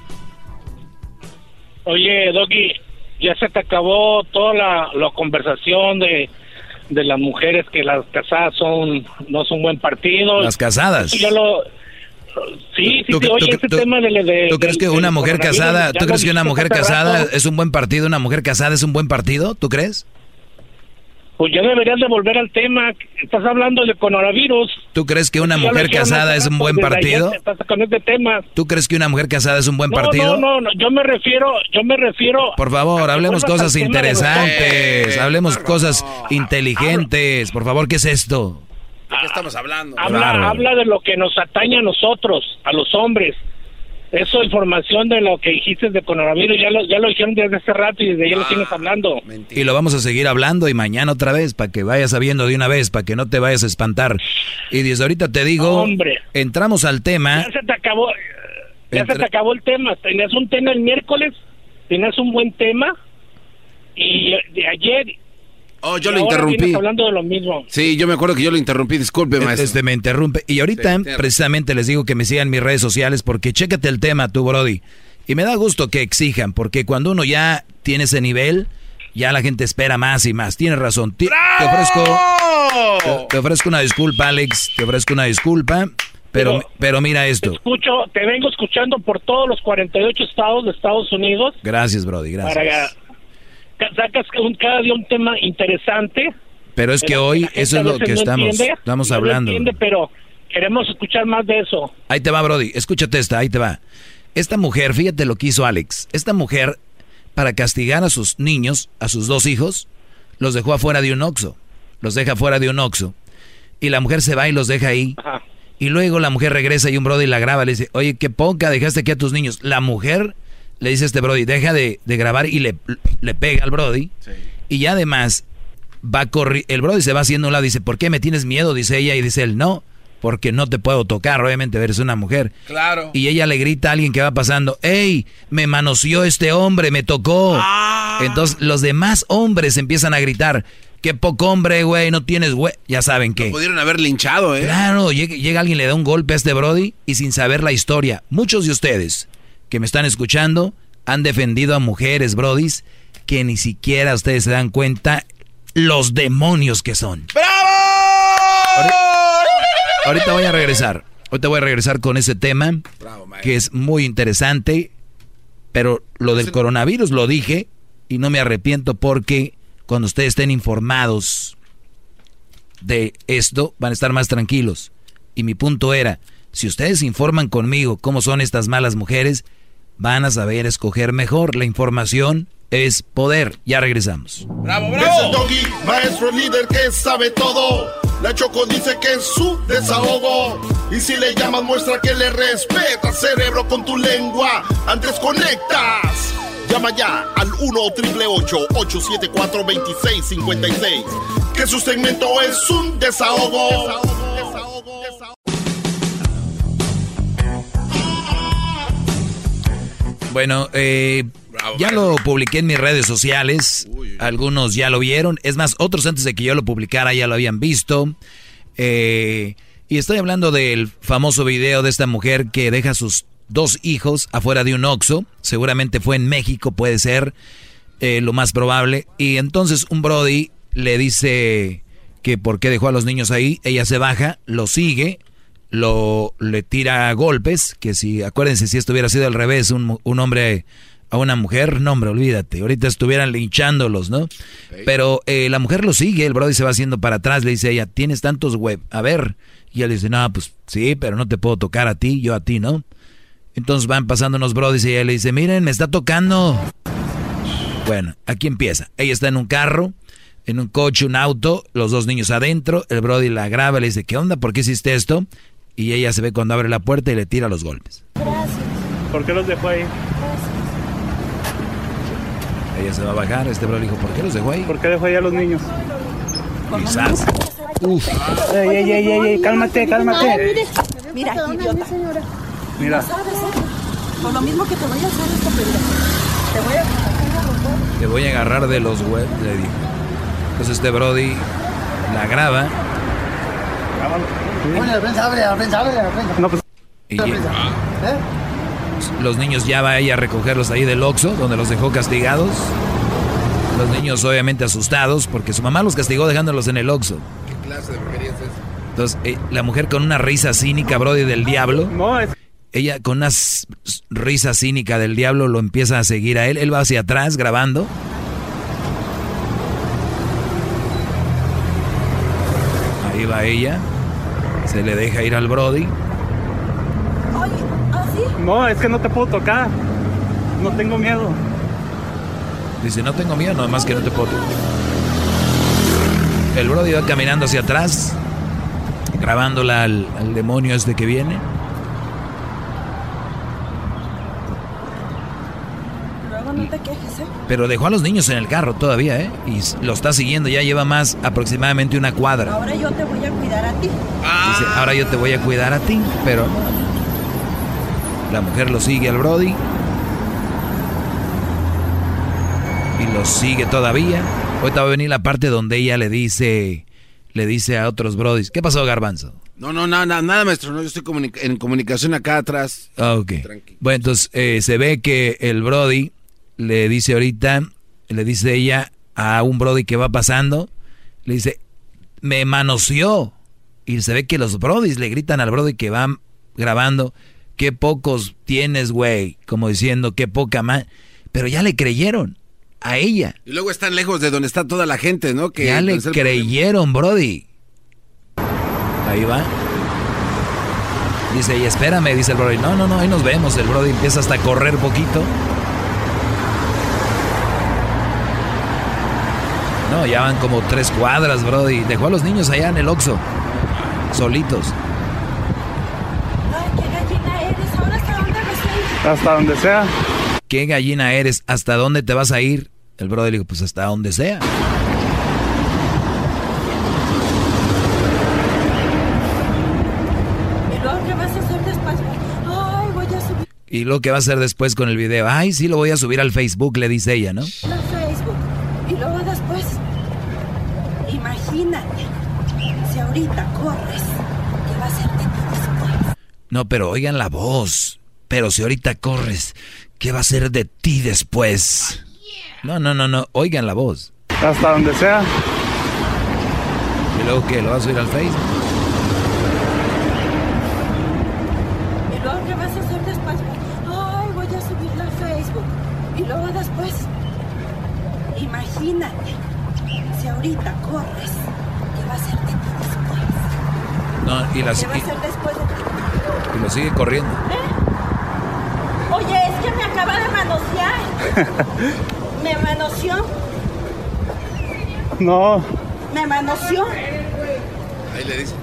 Oye, Doggy, ya se te acabó toda la, la conversación de, de las mujeres que las casadas son no son buen partido. Las casadas. Yo lo, sí, sí, ¿Tú- sí, oye, ese tema de, de- ¿Tú crees que una mujer casada, tú crees que una mujer casada es un buen partido? ¿Una mujer casada es un buen partido? ¿Tú crees? Pues ya deberías de volver al tema. Estás hablando de coronavirus. ¿Tú crees que una mujer casada es un buen partido? Estás con este tema. ¿Tú crees que una mujer casada es un buen No, partido? No, no, no, yo me refiero, yo me refiero. Por favor, hablemos cosas interesantes, hablemos cosas inteligentes. Por favor, ¿qué es esto? ¿De qué estamos hablando? Habla, habla de lo que nos atañe a nosotros, a los hombres. Eso, información de lo que dijiste de coronavirus, ya lo, ya lo dijeron desde hace rato y desde ya Ah. lo tienes hablando. Y lo vamos a seguir hablando y mañana otra vez para que vayas sabiendo de una vez, para que no te vayas a espantar. Y desde ahorita te digo, Hombre. entramos al tema. Ya se te acabó, ya Entre- se te acabó el tema. Tenías un tema el miércoles, tenías un buen tema y de ayer. Oh, yo y lo ahora interrumpí. hablando de lo mismo. Sí, yo me acuerdo que yo lo interrumpí, disculpe, maestro. Este me interrumpe. Y ahorita Sí, precisamente les digo que me sigan mis redes sociales porque chécate el tema tú, Brody. Y me da gusto que exijan, porque cuando uno ya tiene ese nivel, ya la gente espera más y más. Tienes razón. Ti- Te ofrezco, te, te ofrezco una disculpa, Alex. Te ofrezco una disculpa. Pero, Pero- pero mira esto. Escucho, te vengo escuchando por todos los 48 estados de Estados Unidos. Gracias, Brody. Gracias. Para, sacas un- cada día un tema interesante. Pero es que hoy eso es lo que no estamos, entiende, estamos no hablando. entiende, pero queremos escuchar más de eso. Ahí te va, Brody. Escúchate esta, ahí te va. Esta mujer, fíjate lo que hizo Alex. Esta mujer, para castigar a sus niños, a sus dos hijos, los dejó afuera de un Oxxo. Los deja afuera de un Oxxo. Y la mujer se va y los deja ahí. Y luego la mujer regresa y un Brody la graba. Le dice, oye, qué poca dejaste aquí a tus niños. La mujer le dice a este Brody, deja de, de grabar y le, le pega al Brody. Y ya además va corri el Brody se va haciendo un lado y dice, ¿por qué me tienes miedo? Dice ella y dice él, no, porque no te puedo tocar, obviamente eres una mujer. Claro. Y ella le grita a alguien que va pasando, ¡Ey! Me manoseó este hombre, me tocó. Ah. Entonces los demás hombres empiezan a gritar, qué poco hombre, güey, no tienes güey. Ya saben qué. Pudieron haber linchado, ¿eh? Claro, llega, llega alguien, le da un golpe a este Brody y sin saber la historia. Muchos de ustedes que me están escuchando han defendido a mujeres, Brodis, que ni siquiera ustedes se dan cuenta los demonios que son. Ahorita voy a regresar. Ahorita voy a regresar con ese tema que es muy interesante, pero lo del coronavirus lo dije y no me arrepiento porque cuando ustedes estén informados de esto van a estar más tranquilos. Y mi punto era, si ustedes informan conmigo cómo son estas malas mujeres, van a saber escoger mejor. La información es poder. Ya regresamos. ¡Bravo, Es el doggy, maestro líder que sabe todo. La Choco dice que es su desahogo. Y si le llamas, muestra que le respeta, cerebro, con tu lengua. Antes conectas. Llama ya al 1-888-874-2656. Que su segmento es un desahogo. Bueno, eh, ya lo publiqué en mis redes sociales. Algunos ya lo vieron. Es más, otros antes de que yo lo publicara ya lo habían visto. Eh, y estoy hablando del famoso video de esta mujer que deja a sus dos hijos afuera de un Oxxo. Seguramente fue en México, puede ser eh, lo más probable. Y entonces un Brody le dice que por qué dejó a los niños ahí. Ella se baja, lo sigue, lo le tira golpes. Que si, acuérdense, si esto hubiera sido al revés, un, un hombre a una mujer, no hombre, olvídate. Ahorita estuvieran linchándolos, ¿no? Pero eh, la mujer lo sigue, el Brody se va haciendo para atrás, le dice a ella, tienes tantos web, a ver. Y él dice, no, pues sí, pero no te puedo tocar a ti, yo a ti, ¿no? Entonces van pasando unos brodis y ella le dice, miren, me está tocando. Bueno, aquí empieza. Ella está en un carro, en un coche, un auto, los dos niños adentro, el brody la graba, le dice, ¿qué onda? ¿Por qué hiciste esto? Y ella se ve cuando abre la puerta y le tira los golpes. ¿Por qué los dejó ahí? Ella se va a bajar, este bro le dijo, ¿por qué los dejó ahí? ¿Por qué dejó ahí a los niños? Quizás. Uf. Ey, ey, ey, ey, ey, cálmate, cálmate. Mira, idiota. Mira. Eh? Por lo mismo que te voy a hacer esta. Te voy a... Te voy a agarrar de los web, le dijo. Entonces este Brody la graba Oye, ven, abre, ven, abre, ven. No, pues. ¿Eh? los niños ya va ella a recogerlos ahí del Oxxo, donde los dejó castigados. Los niños obviamente asustados porque su mamá los castigó dejándolos en el Oxxo. ¿Qué clase de es esa? Entonces, eh, la mujer con una risa cínica, Brody, del diablo. No, es... Ella con una risa cínica del diablo lo empieza a seguir a él. Él va hacia atrás grabando. Va ella. Se le deja ir al Brody. Oye, ¿ah? No, es que no te puedo tocar. No tengo miedo. Dice, no tengo miedo, nada más que no te puedo. El Brody va caminando hacia atrás, grabándola al, al demonio este que viene. Luego no te quejes. Pero dejó a los niños en el carro todavía, ¿eh? Y lo está siguiendo, ya lleva más aproximadamente una cuadra. Ahora yo te voy a cuidar a ti. Dice, ahora yo te voy a cuidar a ti, pero la mujer lo sigue al Brody. Y lo sigue todavía. Ahorita va a venir la parte donde ella le dice, le dice a otros Brodis, ¿qué pasó, Garbanzo? No, no, nada, nada, maestro. No, yo estoy comunica- en comunicación acá atrás. Ah, ok. Bueno, entonces eh, se ve que el Brody le dice ahorita, le dice ella a un Brody que va pasando, le dice, me manoseó. Y se ve que los Brodis le gritan al Brody que va grabando, qué pocos tienes, güey. Como diciendo, qué poca más. Pero ya le creyeron a ella. Y luego están lejos de donde está toda la gente, ¿no? Que ya le creyeron, Brody. Ahí va. Dice, y espérame, dice el Brody. No, no, no, ahí nos vemos. El Brody empieza hasta a correr poquito. No, ya van como tres cuadras, Brody. Dejó a los niños allá en el Oxxo. Solitos. Ay, qué gallina eres. Ahora hasta dónde sé. Hasta donde sea. ¿Qué gallina eres? ¿Hasta dónde te vas a ir? El Brody le dijo, pues hasta donde sea. ¿Y vas lo que va a hacer después con el video. Ay, sí, lo voy a subir al Facebook, le dice ella, ¿no? Facebook. Y luego después. Imagínate. Si ahorita corres, ¿qué va a hacer de ti después? No, pero oigan la voz. Pero si ahorita corres, ¿qué va a ser de ti después? No, no, no, no. Oigan la voz. Hasta donde sea. ¿Y luego qué? ¿Lo vas a subir al Facebook? ¿Y luego qué vas a hacer después? Ay, voy a subirla a Facebook. Y luego después. Imagínate. Si ahorita corres, No, y, la, ¿Qué va a y, hacer después de y lo sigue corriendo. Oye, es que me acaba de manosear. Me manoseó. No. Me manoseó. Ahí le dice.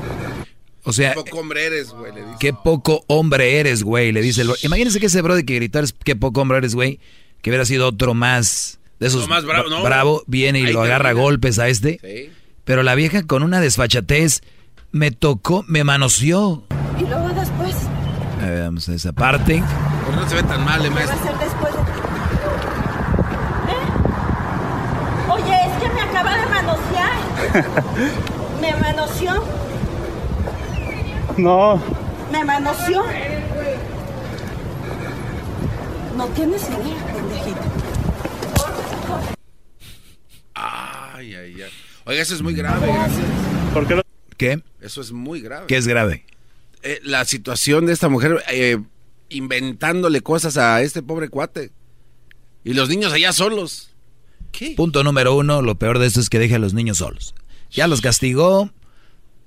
O sea, Qué poco hombre eres, güey, le dice. qué poco hombre eres, güey, le dice el bro- Imagínense que ese brody que gritó es qué poco hombre eres, güey, que hubiera sido otro más de esos No, más bravo, no. bravo, viene y Ahí lo agarra a golpes a este. Sí. Pero la vieja con una desfachatez me tocó, me manoseó. Y luego después. A ver, vamos a esa parte. Pues no se ve tan mal, eh, ¿Qué va a hacer después de ti? ¿Eh? Oye, es que me acaba de manosear. Me manoseó. No. Me manoseó. No tienes idea, pendejito. Ay, ay, ay. Oiga, eso es muy grave, gracias. ¿Por qué lo... ¿Qué? Eso es muy grave. ¿Qué es grave? Eh, la situación de esta mujer eh, inventándole cosas a este pobre cuate. Y los niños allá solos. Punto número uno, lo peor de esto es que deja a los niños solos. Ya los castigó,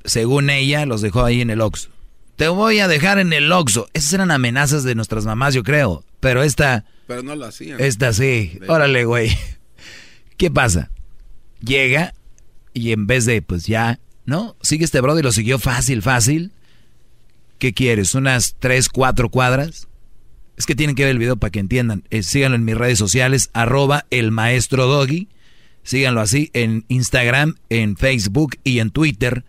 según ella, los dejó ahí en el Oxxo. Te voy a dejar en el Oxxo. Esas eran amenazas de nuestras mamás, yo creo. Pero esta, Pero no lo hacían. esta sí. Órale, güey. ¿Qué pasa? Llega y en vez de, pues ya, ¿no? Sigue este brother y lo siguió fácil, fácil. ¿Qué quieres? ¿Unas tres, cuatro cuadras? Es que tienen que ver el video para que entiendan. Eh, síganlo en mis redes sociales, arroba el maestro Doggy. Síganlo así en Instagram, en Facebook y en Twitter,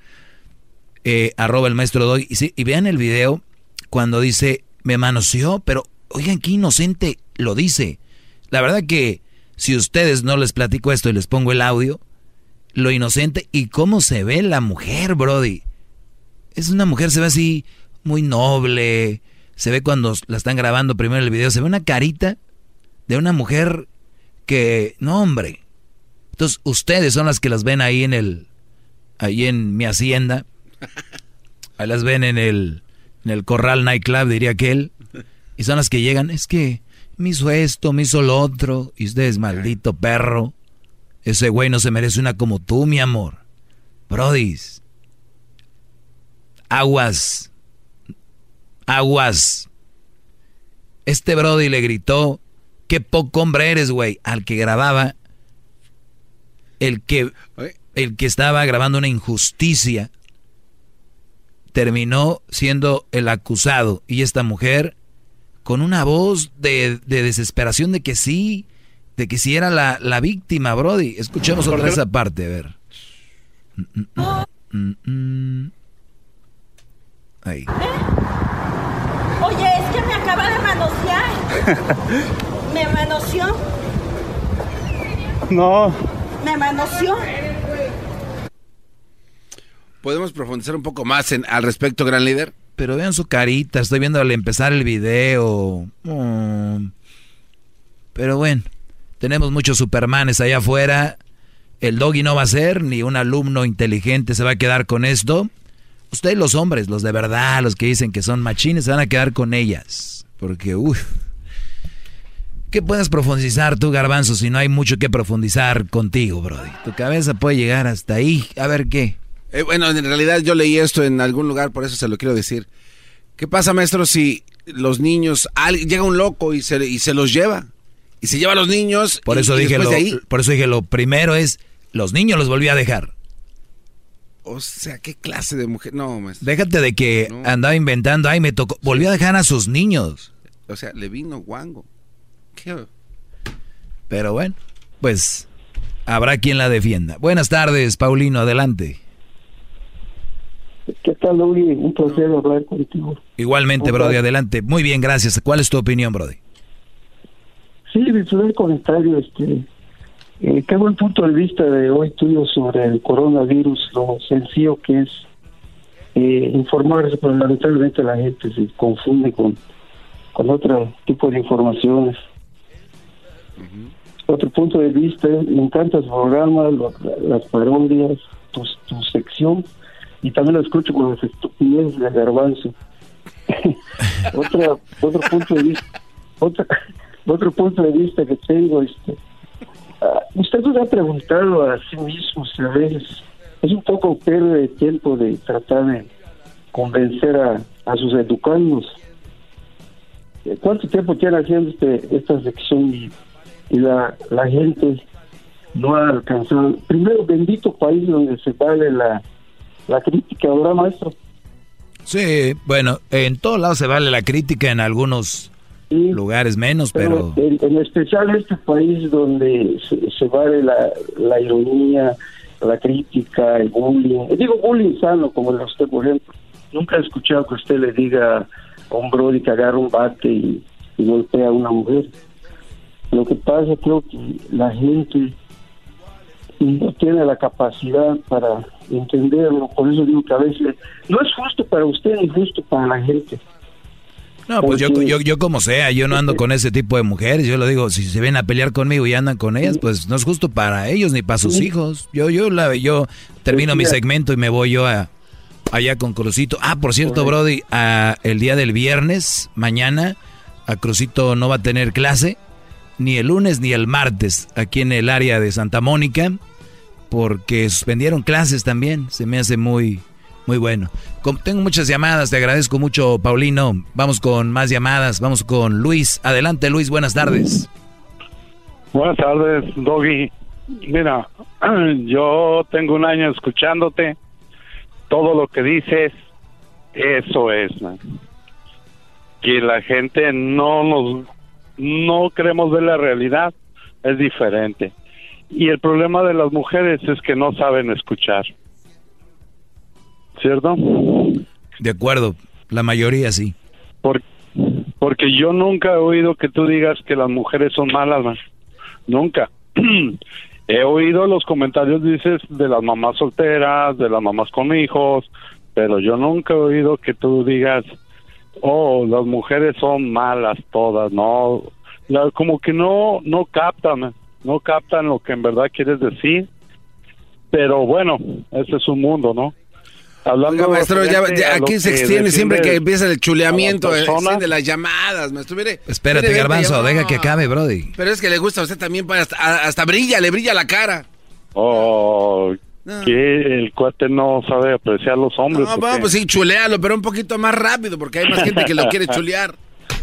eh, arroba el maestro Doggy. Y, y vean el video cuando dice, me manoseó, pero oigan, qué inocente lo dice. La verdad que si ustedes no les platico esto y les pongo el audio, lo inocente y cómo se ve la mujer, Brody. Es una mujer, se ve así muy noble. Se ve cuando la están grabando primero el video, se ve una carita de una mujer que, no hombre. Entonces, ustedes son las que las ven ahí en el, ahí en mi hacienda. Ahí las ven en el, en el Corral Nightclub, diría aquel. Y son las que llegan, es que me hizo esto, me hizo lo otro. Y ustedes, maldito perro. Ese güey no se merece una como tú, mi amor. Brodis. Aguas. Aguas. Este Brody le gritó, qué poco hombre eres, güey, al que grababa, el que, el que estaba grabando una injusticia, terminó siendo el acusado. Y esta mujer, con una voz de, de desesperación de que sí, de que si era la, la víctima, Brody. Escuchemos otra esa parte, a ver. Ahí. Oye, es que me acaba de manosear. ¿Me manoseó? No. ¿Me manoseó? ¿Podemos profundizar un poco más en, al respecto, gran líder? Pero vean su carita, estoy viendo al empezar el video. Mm. Pero bueno. Tenemos muchos supermanes allá afuera. El doggy no va a ser, ni un alumno inteligente se va a quedar con esto. Ustedes los hombres, los de verdad, los que dicen que son machines, se van a quedar con ellas. Porque, uff. ¿Qué puedes profundizar tú, garbanzo, si no hay mucho que profundizar contigo, Brody? Tu cabeza puede llegar hasta ahí. A ver qué. Eh, bueno, en realidad yo leí esto en algún lugar, por eso se lo quiero decir. ¿Qué pasa, maestro, si los niños, llega un loco y se, y se los lleva? Y se lleva a los niños. Por eso, dije lo, por eso dije lo primero es, los niños los volví a dejar. O sea, ¿qué clase de mujer? No, maestro. Déjate de que andaba inventando, ay, me tocó, volvió a dejar a sus niños. O sea, le vino guango. ¿Qué? Pero bueno, pues habrá quien la defienda. Buenas tardes, Paulino, adelante. ¿Qué tal, Brody? Un placer hablar contigo. Igualmente, Brody, adelante. Muy bien, gracias. ¿Cuál es tu opinión, Brody? Sí, el comentario, este, eh, qué buen punto de vista de hoy tuyo sobre el coronavirus, lo sencillo que es eh, informarse, pero lamentablemente la gente se confunde con, con otro tipo de informaciones. Otro punto de vista, me encanta el programa, las parodias, tu, tu sección, y también lo escucho con las estupideces de garbanzo. otro punto de vista, otra, otro punto de vista que tengo, este, ah, usted nos ha preguntado a sí mismo si a veces es un poco pérdida de tiempo de tratar de convencer a, sus educandos. Eh, ¿Cuánto tiempo tiene haciendo este, esta sección y, la, la gente no ha alcanzado? Primero, bendito país donde se vale la, la crítica, ¿verdad, maestro? Sí, bueno, en todos lados se vale la crítica, en algunos lugares menos, pero... En, especial este país donde se, vale la, la, ironía, la crítica, el bullying. Digo bullying sano, como el de usted, por ejemplo. Nunca he escuchado que usted le diga a un brody que agarra un bate y, golpea a una mujer. Lo que pasa, creo que la gente no tiene la capacidad para entenderlo. Por eso digo que a veces no es justo para usted ni justo para la gente. No, pues yo, yo, yo como sea, yo no ando con ese tipo de mujeres. Yo lo digo, si se ven a pelear conmigo y andan con ellas, pues no es justo para ellos ni para sus hijos. Yo, yo, la, yo termino mi segmento y me voy yo a, allá con Crucito. Ah, por cierto, Brody, el día del viernes, mañana, a Crucito no va a tener clase, ni el lunes ni el martes, aquí en el área de Santa Mónica, porque suspendieron clases también. Se me hace muy muy bueno. Tengo muchas llamadas, te agradezco mucho, Paulino. Vamos con más llamadas, vamos con Luis. Adelante, Luis, buenas tardes. Buenas tardes, Doggy. Mira, yo tengo un año escuchándote. Todo lo que dices, eso es. que la gente no nos no queremos ver la realidad es diferente y el problema de las mujeres es que no saben escuchar cierto de acuerdo la mayoría sí. Por- porque yo nunca he oído que tú digas que las mujeres son malas man. nunca. He oído los comentarios dices de las mamás solteras de las mamás con hijos pero yo nunca he oído que tú digas oh, las mujeres son malas todas, no, La- como que no, no captan, no captan lo que en verdad quieres decir, pero bueno, ese es un mundo, ¿no? Hablando Oiga, maestro, ya, ya aquí se que extiende siempre que empieza el chuleamiento la eh, de las llamadas, maestro. Mire, Espérate, mire, Garbanzo, deja que acabe, Brody. Pero es que le gusta a usted también, para hasta, hasta brilla, le brilla la cara. Oh, que el cuate no sabe apreciar los hombres. No, ¿o bueno, pues sí, chulealo, pero un poquito más rápido, porque hay más gente que lo quiere chulear.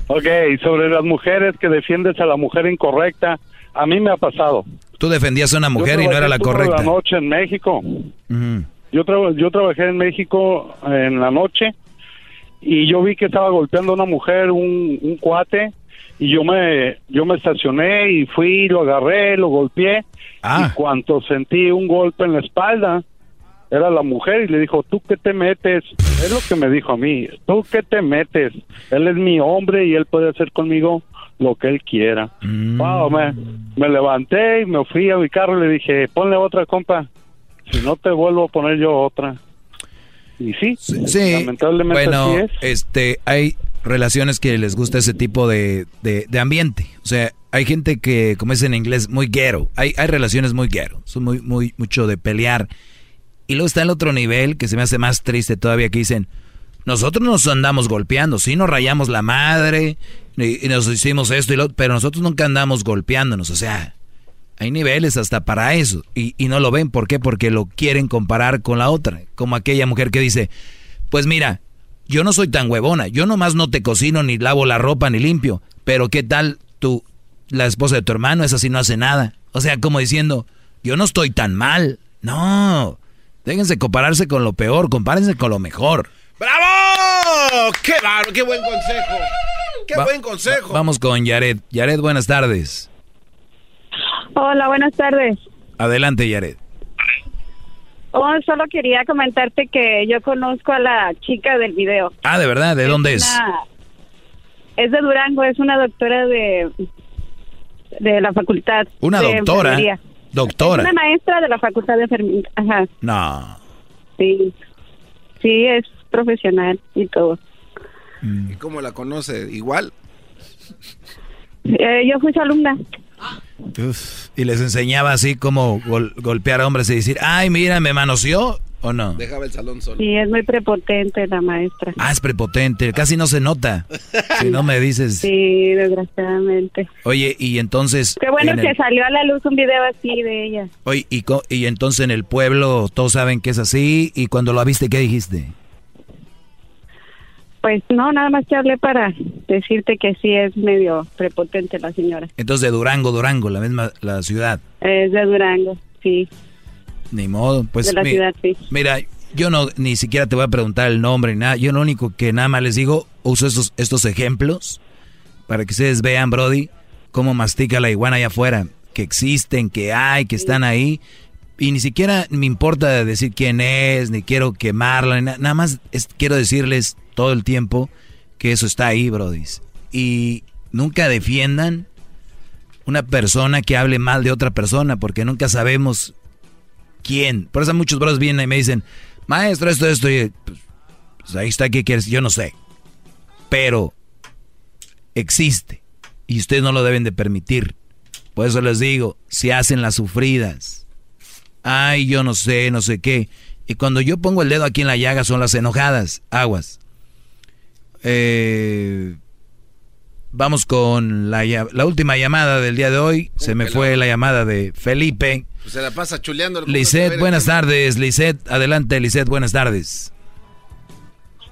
Ok, y sobre las mujeres que defiendes a la mujer incorrecta, a mí me ha pasado. Tú defendías a una Yo mujer y no era la correcta. la noche en México. Ujú. Yo, traba- yo trabajé en México en la noche y yo vi que estaba golpeando a una mujer, un, un cuate, y yo me, yo me estacioné y fui, lo agarré, lo golpeé. Ah. Y cuando sentí un golpe en la espalda, era la mujer y le dijo, ¿tú qué te metes? Es lo que me dijo a mí, ¿tú qué te metes? Él es mi hombre y él puede hacer conmigo lo que él quiera. Wow, me, me levanté y me fui a mi carro y le dije, ponle otra compa, si no te vuelvo a poner yo otra. Y sí, Sí, lamentablemente bueno, así es. este, hay relaciones que les gusta ese tipo de, de, de ambiente. O sea, hay gente que, como es en inglés, muy ghetto. Hay, hay relaciones muy ghetto. Son muy, muy, mucho de pelear. Y luego está el otro nivel que se me hace más triste todavía que dicen, nosotros nos andamos golpeando, sí nos rayamos la madre y, y nos hicimos esto y lo otro, pero nosotros nunca andamos golpeándonos. O sea, hay niveles hasta para eso. Y, y no lo ven. ¿Por qué? Porque lo quieren comparar con la otra. Como aquella mujer que dice, pues mira, yo no soy tan huevona. Yo nomás no te cocino, ni lavo la ropa, ni limpio. Pero ¿qué tal tú, la esposa de tu hermano? Esa sí no hace nada. O sea, como diciendo, yo no estoy tan mal. No. Déjense compararse con lo peor, compárense con lo mejor. ¡Bravo! ¡Qué bárbaro! ¡Qué buen consejo! ¡Qué Va- buen consejo! va- vamos con Yared. Yared, buenas tardes. Hola, buenas tardes. Adelante, Yared. Oh, solo quería comentarte que yo conozco a la chica del video. Ah, ¿de verdad? ¿De dónde es? Una- es de Durango, es una doctora de de la facultad. Una de doctora. enfermería. Doctora. Es una maestra de la facultad de enfermería. Ajá, No. sí. Sí, es profesional y todo. ¿Y cómo la conoce? ¿Igual? Eh, yo fui su alumna. Uf, y les enseñaba así como gol- golpear a hombres y decir, ay, mira, me manoseó o no. Dejaba el salón solo. Sí, es muy prepotente la maestra. Ah, es prepotente, casi no se nota. Si no me dices, Sí, desgraciadamente. oye, y entonces... Qué bueno en que el- salió a la luz un video así de ella. oye, y, co- y entonces en el pueblo todos saben que es así, y cuando lo viste, ¿qué dijiste? Pues no, nada más te hablé para decirte que sí es medio prepotente la señora. Entonces de Durango, Durango, la misma la ciudad. Es de Durango, sí. Ni modo, pues... de la mi- ciudad, sí. Mira, yo no ni siquiera te voy a preguntar el nombre ni nada. Yo lo único que nada más les digo, uso estos, estos ejemplos para que ustedes vean, Brody, cómo mastica la iguana allá afuera. Que existen, que hay, que están ahí. Y ni siquiera me importa decir quién es, ni quiero quemarla, ni na- nada más es- quiero decirles todo el tiempo que eso está ahí, Brody. Y nunca defiendan una persona que hable mal de otra persona, porque nunca sabemos quién. Por eso muchos bros vienen y me dicen, maestro, esto, esto, y pues, pues, ahí está, ¿qué quieres? Yo no sé. Pero existe y ustedes no lo deben de permitir. Por eso les digo, si hacen las sufridas, ay, yo no sé, no sé qué. Y cuando yo pongo el dedo aquí en la llaga son las enojadas, aguas. Eh, vamos con la, la última llamada del día de hoy. Se me fue la llamada de Felipe. Pues se la pasa chuleando. Lisette, buenas tardes. Lisette, adelante, Lisette, buenas tardes.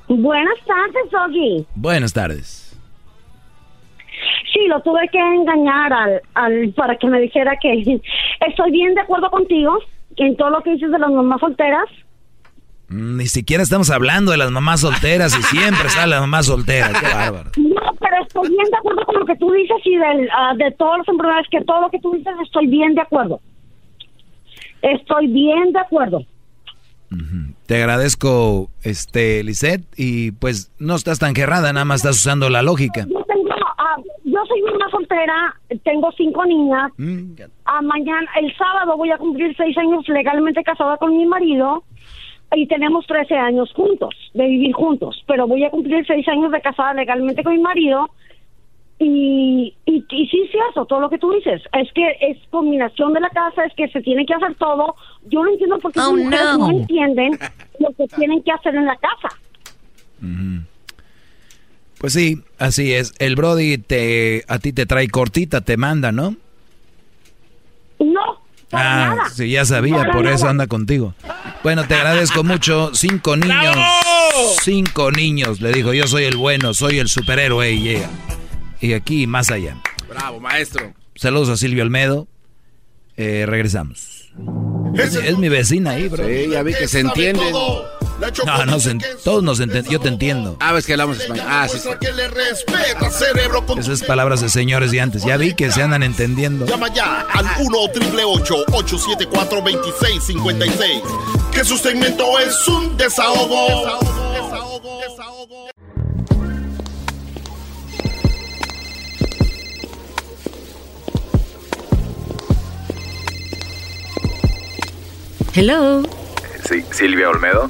Buenas tardes, Ogi. Buenas tardes. Sí, lo tuve que engañar al, al para que me dijera que estoy bien de acuerdo contigo en todo lo que dices de las mamás solteras. Mm, Ni siquiera estamos hablando de las mamás solteras y siempre sale la mamá soltera. Qué bárbaro. No, pero estoy bien de acuerdo con lo que tú dices y del, ah, de todas las enfermedades, que todo lo que tú dices estoy bien de acuerdo. Estoy bien de acuerdo. Te agradezco, este, Lisette, y pues no estás tan querrada, nada más estás usando la lógica. Yo tengo, ah, yo soy una soltera, tengo cinco niñas. Mm, Ah, mañana, el sábado voy a cumplir seis años legalmente casada con mi marido y tenemos 13 años juntos, de vivir juntos. Pero voy a cumplir seis años de casada legalmente con mi marido y, y, y sí, sí, eso, todo lo que tú dices. Es que es combinación de la casa, es que se tiene que hacer todo. Yo no entiendo por qué Oh, las mujeres no. no entienden lo que tienen que hacer en la casa. Pues sí, así es. El Brody te, a ti te trae cortita, te manda, ¿no? No, Ah, nada. sí, ya sabía, Para por eso anda contigo. Bueno, te agradezco mucho. Cinco niños. Cinco niños. Le dijo, yo soy el bueno, soy el superhéroe y llega. Y aquí más allá. Bravo, maestro. Saludos a Silvio Almedo. Eh, regresamos. Es, es mi vecina ahí, bro. Sí, ya vi que se entienden. No, no, se, todos nos entendemos. Yo te entiendo. Ah, ves que hablamos español. Ah, sí, sí. Que le respeta, cerebro. Con Esas palabras de señores de antes. Ya vi que se andan entendiendo. Llama ya al 1 874 2656 Que su segmento es un desahogo. Desahogo, desahogo, desahogo. Hello. Sí, Silvia Olmedo.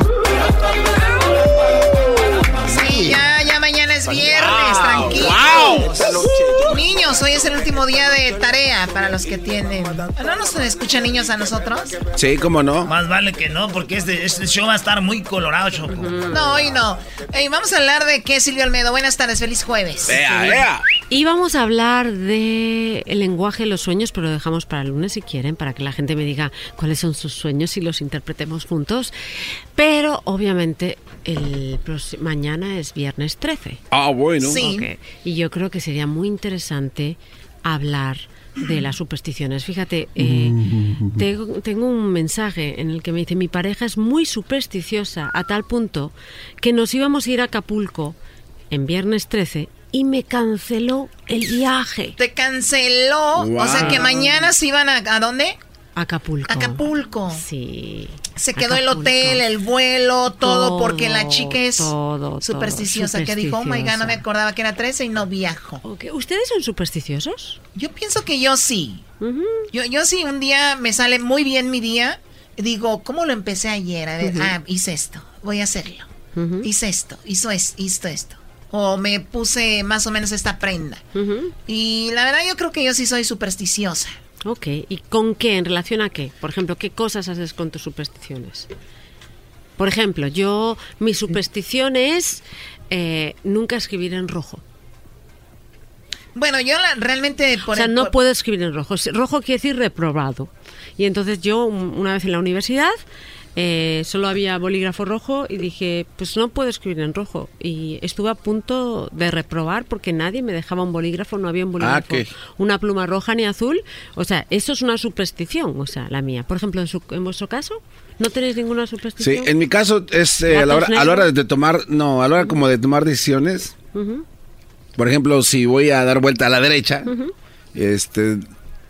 es viernes, tranquilos. Niños, hoy es el último día de tarea para los que tienen. ¿No nos escuchan niños a nosotros? Sí, cómo no. Más vale que no, porque este, este show va a estar muy colorado, Choco. No, hoy no. Ey, vamos a hablar de qué, Silvio Almedo. Buenas tardes, feliz jueves. Y vamos a hablar de el lenguaje de los sueños, pero lo dejamos para el lunes si quieren, para que la gente me diga cuáles son sus sueños y los interpretemos juntos. Pero obviamente el mañana es viernes 13. Ah, bueno. Ok. Y yo creo que sería muy interesante hablar de las supersticiones. Fíjate, eh, tengo, tengo un mensaje en el que me dice, mi pareja es muy supersticiosa a tal punto que nos íbamos a ir a Acapulco en viernes 13 y me canceló el viaje. Te canceló. O sea que mañana se iban a, ¿a dónde? Acapulco. Acapulco. Sí. Se quedó el hotel, el vuelo, todo, porque la chica es todo, supersticiosa, que dijo, oh my god, no me acordaba que era 13 y no viajo. ¿Ustedes son supersticiosos? Yo pienso que yo sí. yo, yo sí, un día me sale muy bien mi día. Digo, ¿cómo lo empecé ayer? A ver, ah, hice esto, voy a hacerlo. Hice esto, hizo es, hizo esto. O me puse más o menos esta prenda. Y la verdad yo creo que yo sí soy supersticiosa. Ok, ¿y con qué? ¿En relación a qué? Por ejemplo, ¿qué cosas haces con tus supersticiones? Por ejemplo, yo, mi superstición es eh, nunca escribir en rojo. Bueno, yo la- realmente... Por o sea, el- no puedo escribir en rojo. Rojo quiere decir reprobado. Y entonces yo, un- una vez en la universidad, eh, solo había bolígrafo rojo y dije, pues no puedo escribir en rojo. Y estuve a punto de reprobar porque nadie me dejaba un bolígrafo, no había un bolígrafo, ¿qué? una pluma roja ni azul. O sea, eso es una superstición, o sea, la mía. Por ejemplo, en, su- en vuestro caso, ¿no tenéis ninguna Sí, superstición? en mi caso es eh, a, la hora, ¿Gatos a la hora de tomar, no, a la hora como de tomar decisiones. Por ejemplo, si voy a dar vuelta a la derecha, este,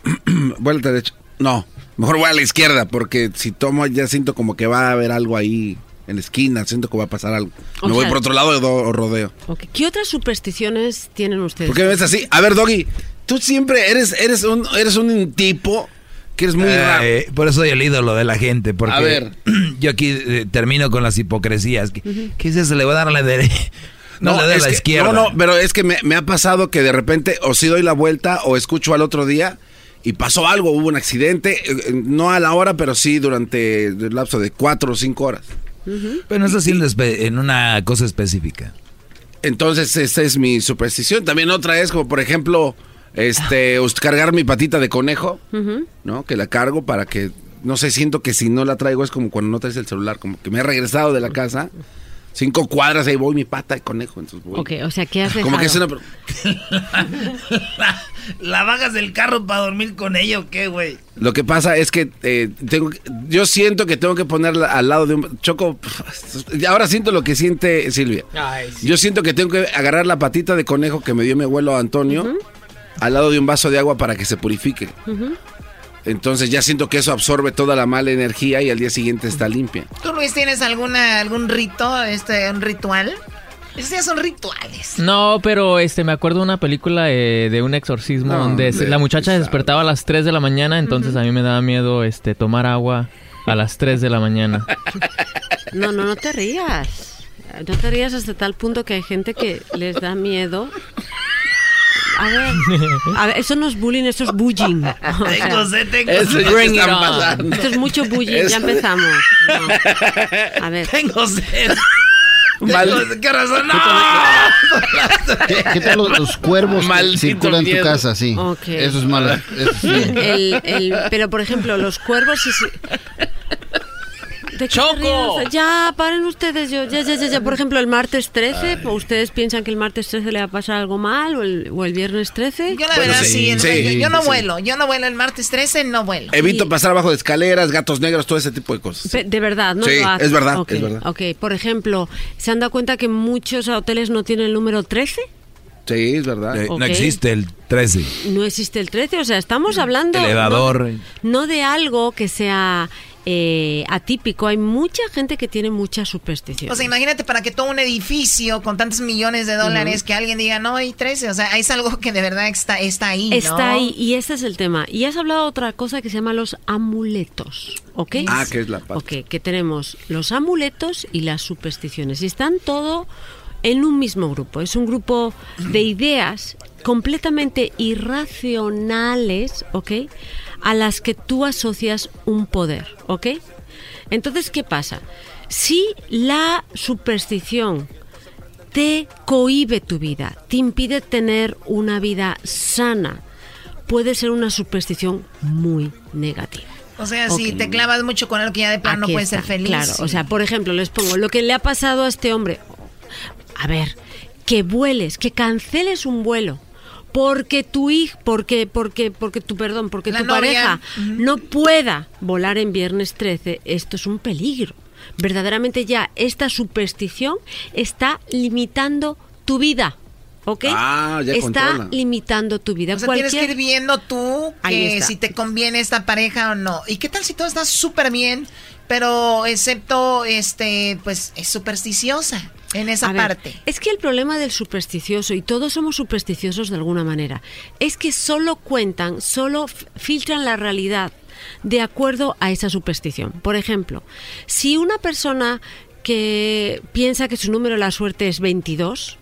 vuelta a la derecha, no, mejor voy a la izquierda porque si tomo ya siento como que va a haber algo ahí en la esquina, siento que va a pasar algo. O Me voy sea- por otro lado o rodeo. Ok, ¿Qué otras supersticiones tienen ustedes? ¿Por qué me ves así? A ver, Doggy, tú siempre eres, eres un, eres un tipo que eres muy raro. Eh, por eso soy el ídolo de la gente. Porque A ver. yo aquí eh, termino con las hipocresías. ¿Qué, Ujú. qué es eso? Le voy a dar a la derecha. No, le doy a es la que- izquierda. No, no, pero es que me, me ha pasado que de repente o sí doy la vuelta o escucho al otro día y pasó algo, hubo un accidente, eh, eh, no a la hora, pero sí durante el lapso de cuatro o cinco horas. Pero no está haciendo espe- en una cosa específica. Entonces, esa es mi superstición. También otra es como, por ejemplo, este, cargar mi patita de conejo. ¿no? Que la cargo para que no sé, siento que si no la traigo es como cuando no traes el celular, como que me he regresado de la casa, cinco cuadras, ahí voy mi pata de conejo, entonces voy. Ok, o sea, ¿qué dejado? Como que es una... ¿La bajas del carro para dormir con ella o qué, güey? Lo que pasa es que eh, tengo, que- yo siento que tengo que ponerla al lado de un choco. Ahora siento lo que siente Silvia. Yo siento que tengo que agarrar la patita de conejo que me dio mi abuelo Antonio al lado de un vaso de agua para que se purifique. Ujú. Entonces ya siento que eso absorbe toda la mala energía y al día siguiente está limpia. ¿Tú, Luis, tienes alguna, algún rito, este, un ritual? Esos ya son rituales. No, pero este me acuerdo de una película eh, de un exorcismo No, donde hombre, la muchacha se despertaba a las 3 de la mañana, entonces a mí me daba miedo este tomar agua a las 3 de la mañana. No, no, no te rías. No te rías hasta tal punto que hay gente que les da miedo. A ver, a ver, eso no es bullying, eso es bullying. O sea, Tengo sed, tengo Eso sed. Bring it on. Esto es mucho bullying, Eso- ya empezamos. No. A ver. Tengo sed. Mal- ¿Qué razón? ¡No! ¿Qué, qué tal los, los cuervos que circulan en tu casa? Sí. Eso es malo. Eso sí. El, el- pero por ejemplo, los cuervos sí, sí. ¿De qué ¡Choco! Ya, paren ustedes. Yo, ya, ya, ya, ya. Por ejemplo, el martes 13, ¿ustedes piensan que el martes 13 le va a pasar algo mal? ¿O el, o el viernes 13? Yo la verdad sí, el- sí, yo, yo no sí. vuelo, yo no vuelo el martes 13, no vuelo. Evito pasar abajo de escaleras, gatos negros, todo ese tipo de cosas. Pe- De verdad, no Sí, lo es verdad, Ok, es verdad. Ok, por ejemplo, ¿se han dado cuenta que muchos hoteles no tienen el número 13? Sí, es verdad. Eh, Ok. No existe el 13. No existe el 13, o sea, estamos hablando... Elevador. No, no de algo que sea eh, atípico, hay mucha gente que tiene mucha superstición. O sea, imagínate para que todo un edificio con tantos millones de dólares que alguien diga, no, hay 13. O sea, es algo que de verdad está, está ahí, ¿no? Está ahí y ese es el tema. Y has hablado de otra cosa que se llama los amuletos, ¿ok? Ah, que es la parte. Ok, que tenemos los amuletos y las supersticiones. Y están todo en un mismo grupo. Es un grupo de ideas completamente irracionales, ¿ok? A las que tú asocias un poder, ¿ok? Entonces, ¿qué pasa? Si la superstición te cohíbe tu vida, te impide tener una vida sana, puede ser una superstición muy negativa. O sea, si te clavas mucho con algo que ya de plano no puedes ser feliz. Claro, o sea, por ejemplo, les pongo lo que le ha pasado a este hombre. A ver, que vueles, que canceles un vuelo. Porque tu hijo, porque, porque, porque tu, perdón, porque La tu novia. pareja no pueda volar en viernes 13, esto es un peligro. Verdaderamente ya esta superstición está limitando tu vida. ¿Ok? Ah, ya está controla. limitando tu vida. O sea, tienes que Cualquier- ir viendo tú que si te conviene esta pareja o no. ¿Y qué tal si todo está súper bien, pero excepto, este, pues, es supersticiosa en esa A ver, parte? es que el problema del supersticioso, y todos somos supersticiosos de alguna manera, es que solo cuentan, solo filtran la realidad de acuerdo a esa superstición. Por ejemplo, si una persona que piensa que su número de la suerte es 22,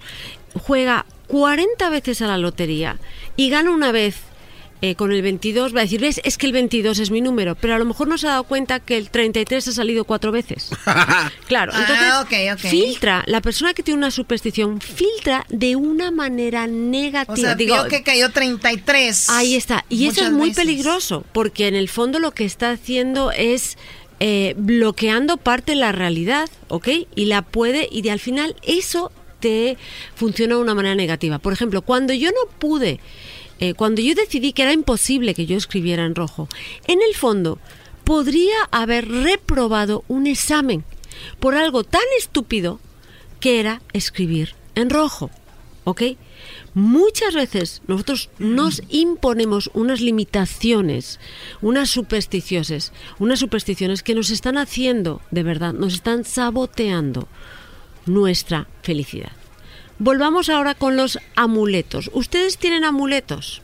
juega 40 veces a la lotería y gana una vez eh, con el 22, va a decir, ves, es que el 22 es mi número, pero a lo mejor no se ha dado cuenta que el 33 ha salido cuatro veces. Claro, Ah, entonces ok. filtra, la persona que tiene una superstición filtra de una manera negativa. O sea, Digo, vio que cayó 33. Ahí está. Y eso es muy veces. peligroso, porque en el fondo lo que está haciendo es eh, bloqueando parte de la realidad, ¿ok? Y la puede, y de al final eso te funciona de una manera negativa. Por ejemplo, cuando yo no pude, eh, cuando yo decidí que era imposible que yo escribiera en rojo, en el fondo podría haber reprobado un examen por algo tan estúpido que era escribir en rojo. ¿Ok? Muchas veces nosotros nos imponemos unas limitaciones, unas supersticiones, unas supersticiones que nos están haciendo, de verdad, nos están saboteando nuestra felicidad. Volvamos ahora con los amuletos. ¿Ustedes tienen amuletos?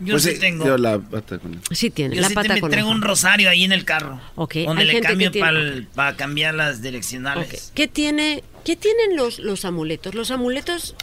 Yo Pues sí sí, tengo. yo la pata con- Sí tienen, Yo la sí pata te, con traigo un rosario ahí en el carro. Ok, Donde hay le gente cambio tiene- para cambiar las direccionales. ¿Qué, tiene, ¿Qué tienen los, los amuletos? Los amuletos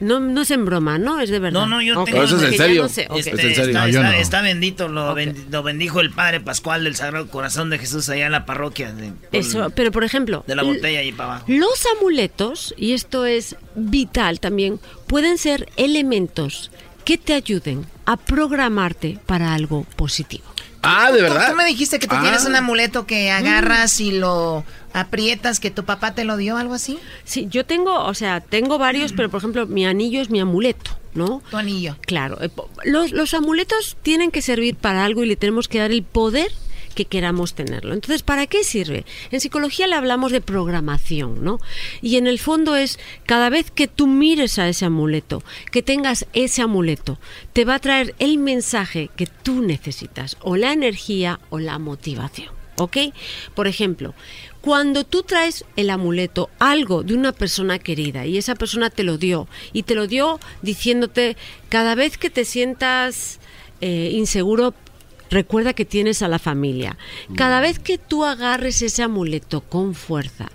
no, no es en broma, ¿no? Es de verdad. No, no, yo tengo. eso es en serio. no sé, ok. Este, ¿Es en serio? Está, No, yo está- no. está bendito, lo, bendi- lo bendijo el Padre Pascual del Sagrado Corazón de Jesús allá en la parroquia. De, Eso, pero por ejemplo, de la botella ahí para abajo. Los amuletos, y esto es vital también, pueden ser elementos que te ayuden a programarte para algo positivo. Ah, ¿de verdad? Tú me dijiste que tú Ah. tienes un amuleto que agarras y lo aprietas, que tu papá te lo dio, algo así. Sí, yo tengo, o sea, tengo varios, pero por ejemplo, mi anillo es mi amuleto, ¿no? Tu anillo. Claro. eh, Los, los amuletos tienen que servir para algo y le tenemos que dar el poder que queramos tenerlo. Entonces, ¿para qué sirve? En psicología le hablamos de programación, ¿no? Y en el fondo es cada vez que tú mires a ese amuleto, que tengas ese amuleto, te va a traer el mensaje que tú necesitas, o la energía o la motivación. ¿Ok? Por ejemplo, cuando tú traes el amuleto, algo de una persona querida, y esa persona te lo dio, y te lo dio diciéndote, cada vez que te sientas eh, inseguro, recuerda que tienes a la familia. Cada vez que tú agarres ese amuleto con fuerza,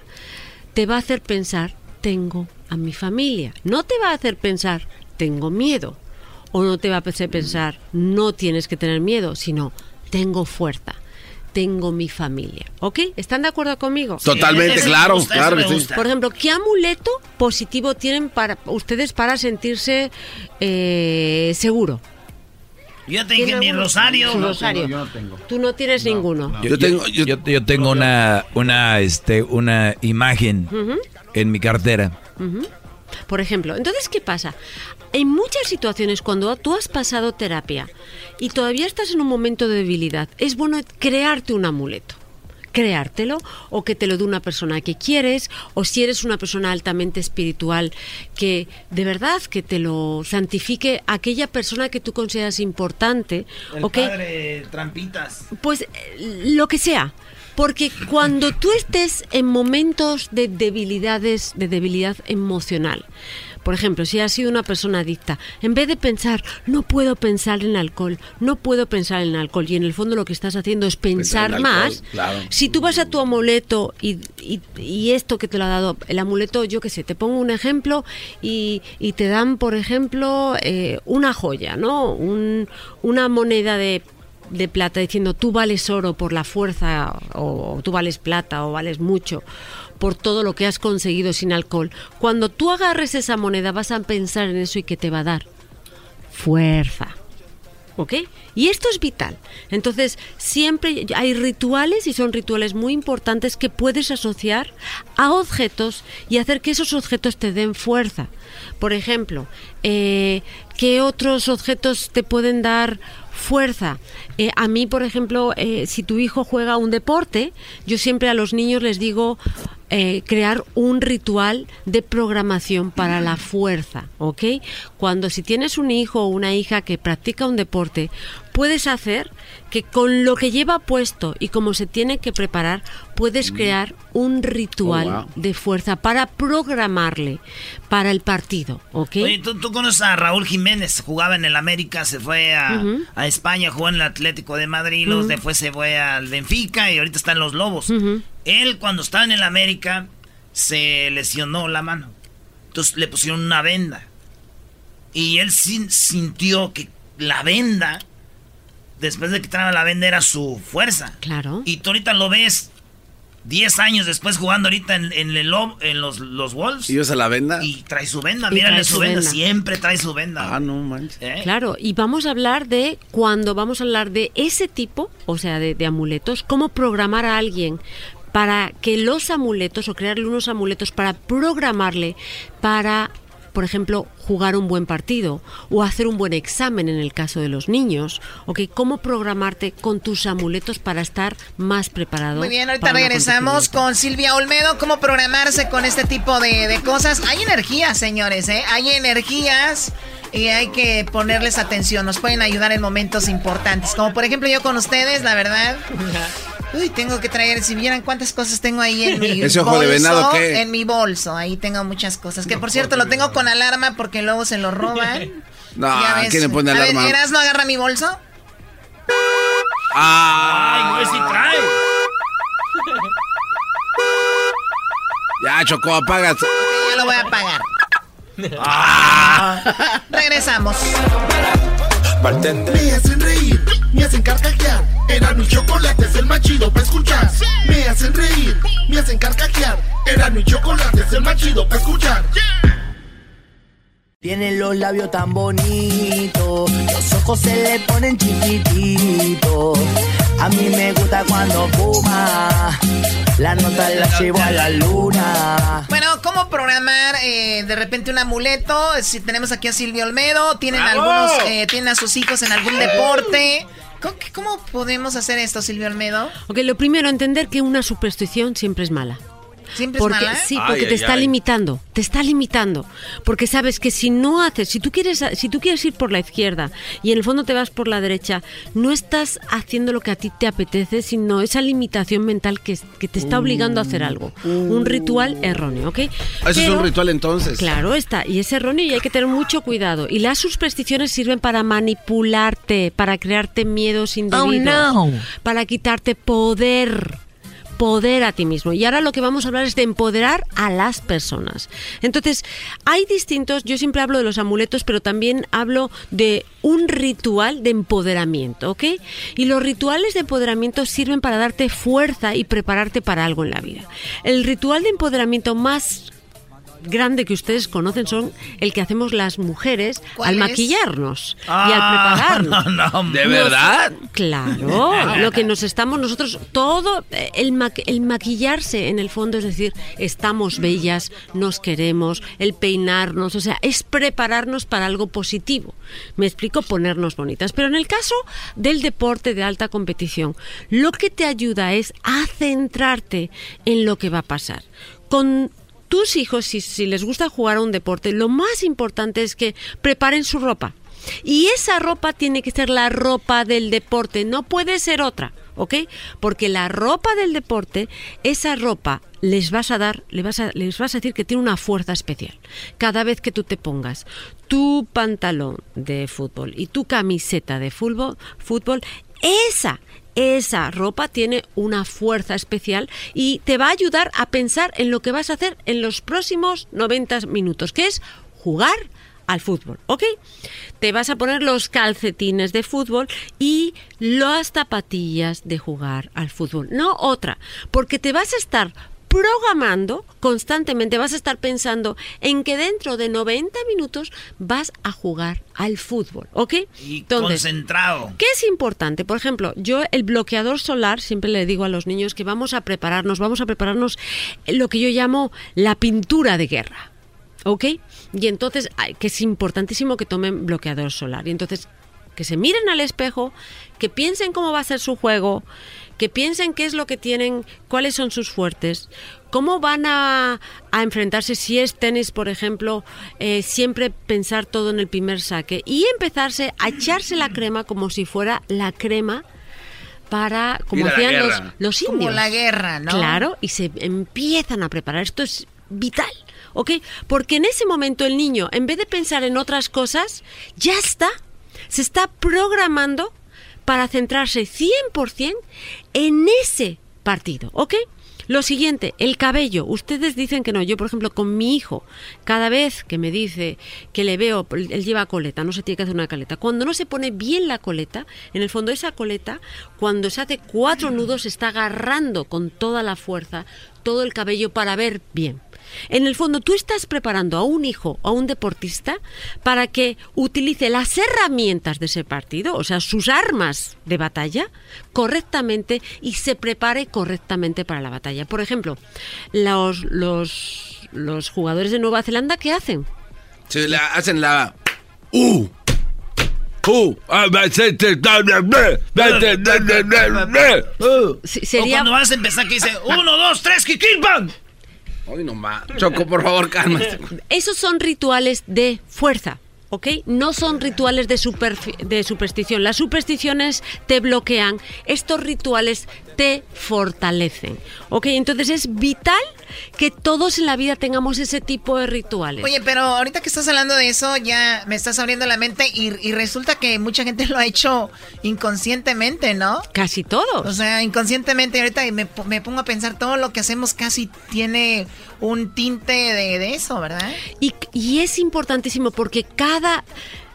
te va a hacer pensar, tengo a mi familia. No te va a hacer pensar, tengo miedo. O no te va a hacer pensar, no tienes que tener miedo, sino, tengo fuerza. Tengo mi familia. ¿Ok? ¿Están de acuerdo conmigo? Totalmente, claro, gusta, claro sí. Por ejemplo, ¿qué amuleto positivo tienen para ustedes para sentirse eh, seguro? Yo te dije ¿Tiene mi alguno? rosario. Su rosario. Tú no tienes ninguno. Yo, tengo, yo, yo tengo una, una, este, una imagen en mi cartera. Por ejemplo, entonces, ¿qué pasa? En muchas situaciones, cuando tú has pasado terapia y todavía estás en un momento de debilidad, es bueno crearte un amuleto. Creártelo o que te lo dé una persona que quieres o si eres una persona altamente espiritual que de verdad que te lo santifique aquella persona que tú consideras importante El ¿ok? padre Trampitas. Pues eh, lo que sea. Porque cuando tú estés en momentos de debilidades, de debilidad emocional, por ejemplo, si has sido una persona adicta, en vez de pensar, no puedo pensar en alcohol, no puedo pensar en alcohol, y en el fondo lo que estás haciendo es pensar alcohol, más, claro. si tú vas a tu amuleto y, y- y esto que te lo ha dado, el amuleto, yo qué sé, te pongo un ejemplo y, y te dan, por ejemplo, eh, una joya, ¿no? Un- una moneda de, de plata diciendo tú vales oro por la fuerza o, tú vales plata o vales mucho por todo lo que has conseguido sin alcohol. Cuando tú agarres esa moneda vas a pensar en eso y que te va a dar fuerza. ¿Ok? Y esto es vital. Entonces, siempre hay rituales y son rituales muy importantes que puedes asociar a objetos y hacer que esos objetos te den fuerza. Por ejemplo, eh, ¿qué otros objetos te pueden dar fuerza? Eh, a mí, por ejemplo, eh, si tu hijo juega un deporte, yo siempre a los niños les digo eh, crear un ritual de programación para la fuerza, ¿ok? Cuando si tienes un hijo o una hija que practica un deporte, puedes hacer que con lo que lleva puesto y como se tiene que preparar, puedes crear un ritual Oh, wow. de fuerza para programarle para el partido, ¿ok? Oye, ¿tú, tú conoces a Raúl Jiménez, jugaba en el América, se fue a España, jugó en el Atlético de Madrid, luego Ujú. después se fue al Benfica y ahorita está en los Lobos. Él cuando estaba en el América se lesionó la mano, entonces le pusieron una venda y él sin- sintió que la venda, después de que traba la venda era su fuerza. Claro. Y tú ahorita lo ves 10 años después jugando ahorita en, en el en los, los Wolves. ¿Y usa la venda? Y trae su venda, mírale trae su su venda. venda. siempre trae su venda. Ah, no manches. ¿Eh? Claro, y vamos a hablar de cuando vamos a hablar de ese tipo, o sea, de, de amuletos, cómo programar a alguien para que los amuletos o crearle unos amuletos para programarle para, por ejemplo, jugar un buen partido o hacer un buen examen en el caso de los niños, ¿ok? Cómo programarte con tus amuletos para estar más preparado. Muy bien, ahorita regresamos con Silvia Olmedo. ¿Cómo programarse con este tipo de, de cosas? Hay energías, señores, ¿eh? Hay energías y hay que ponerles atención. Nos pueden ayudar en momentos importantes. Como por ejemplo yo con ustedes, la verdad. Uy, tengo que traer, si vieran cuántas cosas tengo ahí en mi ¿Ese ojo bolso. de venado qué? En mi bolso, ahí tengo muchas cosas. Que por cierto, lo tengo con alarma porque luego se lo roban. No, Ya ves. ¿quién le pone A ver, alarma? ¿Eras no agarra mi bolso? Ah. Ay, güey, sí trae. Ya, Choco, apaga. Ok, ya lo voy a apagar. Ah. Regresamos. Me hacen reír, me hacen carcajear. Era mi chocolate, es el más chido para escuchar. Me hacen reír, me hacen carcajear. Era mi chocolate, es el más chido para escuchar. Tiene los labios tan bonitos, los ojos se le ponen chiquititos. A mí me gusta cuando fuma, la nota la llevo a la luna. Bueno, ¿cómo programar eh, de repente un amuleto? Si tenemos aquí a Silvio Olmedo, tienen ¡Bravo! algunos, eh, tienen a sus hijos en algún deporte. ¿Cómo, cómo podemos hacer esto, Silvio Olmedo? Ok, lo primero, entender que una superstición siempre es mala. ¿Siempre es porque, mala? Sí, Ay, porque te ay, está ay. limitando, te está limitando. Porque sabes que si no haces, si tú quieres, si tú quieres ir por la izquierda y en el fondo te vas por la derecha, no estás haciendo lo que a ti te apetece, sino esa limitación mental que, que te está obligando a hacer algo. Un ritual erróneo, ¿ok? Ah, Eso es Pero- un ritual entonces. Claro está, y es erróneo y hay que tener mucho cuidado. Y las supersticiones sirven para manipularte, para crearte miedos indebidos, no. para quitarte poder poder a ti mismo. Y ahora lo que vamos a hablar es de empoderar a las personas. Entonces, hay distintos, yo siempre hablo de los amuletos, pero también hablo de un ritual de empoderamiento, ¿ok? Y los rituales de empoderamiento sirven para darte fuerza y prepararte para algo en la vida. El ritual de empoderamiento más grande que ustedes conocen son el que hacemos las mujeres ¿Cuál al es? maquillarnos y Ah, al prepararnos. no, no, ¿De Nos- verdad? Claro, lo que nos estamos nosotros, todo eh, el, ma- el maquillarse en el fondo, es decir, estamos bellas, nos queremos, el peinarnos, o sea, es prepararnos para algo positivo. Me explico, ponernos bonitas. Pero en el caso del deporte de alta competición, lo que te ayuda es a centrarte en lo que va a pasar. Con tus hijos, si, si les gusta jugar a un deporte, lo más importante es que preparen su ropa. Y esa ropa tiene que ser la ropa del deporte, no puede ser otra, ¿ok? Porque la ropa del deporte, esa ropa les vas a dar, les vas a, les vas a decir que tiene una fuerza especial. Cada vez que tú te pongas tu pantalón de fútbol y tu camiseta de fútbol, fútbol esa esa ropa tiene una fuerza especial y te va a ayudar a pensar en lo que vas a hacer en los próximos 90 minutos, que es jugar al fútbol, ¿ok? Te vas a poner los calcetines de fútbol y las zapatillas de jugar al fútbol, no otra, porque te vas a estar programando constantemente, vas a estar pensando en que dentro de 90 minutos vas a jugar al fútbol, ¿ok? Y concentrado. ¿Qué es importante? Por ejemplo, yo el bloqueador solar, siempre le digo a los niños que vamos a prepararnos, vamos a prepararnos lo que yo llamo la pintura de guerra. ¿Ok? Y entonces, que es importantísimo que tomen bloqueador solar. Y entonces, que se miren al espejo, que piensen cómo va a ser su juego, que piensen qué es lo que tienen, cuáles son sus fuertes, cómo van a, a enfrentarse si es tenis, por ejemplo, eh, siempre pensar todo en el primer saque y empezarse a echarse la crema como si fuera la crema para, como hacían los, los Como indios. la guerra, ¿no? Claro, y se empiezan a preparar. Esto es vital, ¿ok? Porque en ese momento el niño, en vez de pensar en otras cosas, ya está, se está programando para centrarse 100% en ese partido, ¿ok? Lo siguiente, el cabello. Ustedes dicen que no. Yo, por ejemplo, con mi hijo, cada vez que me dice que le veo, él lleva coleta, no se tiene que hacer una coleta. Cuando no se pone bien la coleta, en el fondo esa coleta, cuando se hace cuatro nudos, está agarrando con toda la fuerza todo el cabello para ver bien. En el fondo, tú estás preparando a un hijo, a un deportista, para que utilice las herramientas de ese partido, o sea, sus armas de batalla, correctamente y se prepare correctamente para la batalla. Por ejemplo, los, los, los jugadores de Nueva Zelanda, ¿qué hacen? Se la hacen la U. U. Ah, O cuando vas a empezar que dice, uno, dos, tres, kikirpan. Ay, no más. Choco, por favor, cálmate. Esos son rituales de fuerza. ¿Ok? No son rituales de, de superstición. Las supersticiones te bloquean. Estos rituales te fortalecen. ¿Ok? Entonces es vital que todos en la vida tengamos ese tipo de rituales. Oye, pero ahorita que estás hablando de eso, ya me estás abriendo la mente y, y resulta que mucha gente lo ha hecho inconscientemente, ¿no? Casi todos. O sea, inconscientemente. Ahorita me, me pongo a pensar, todo lo que hacemos casi tiene un tinte de, eso, ¿verdad? Y, y es importantísimo porque cada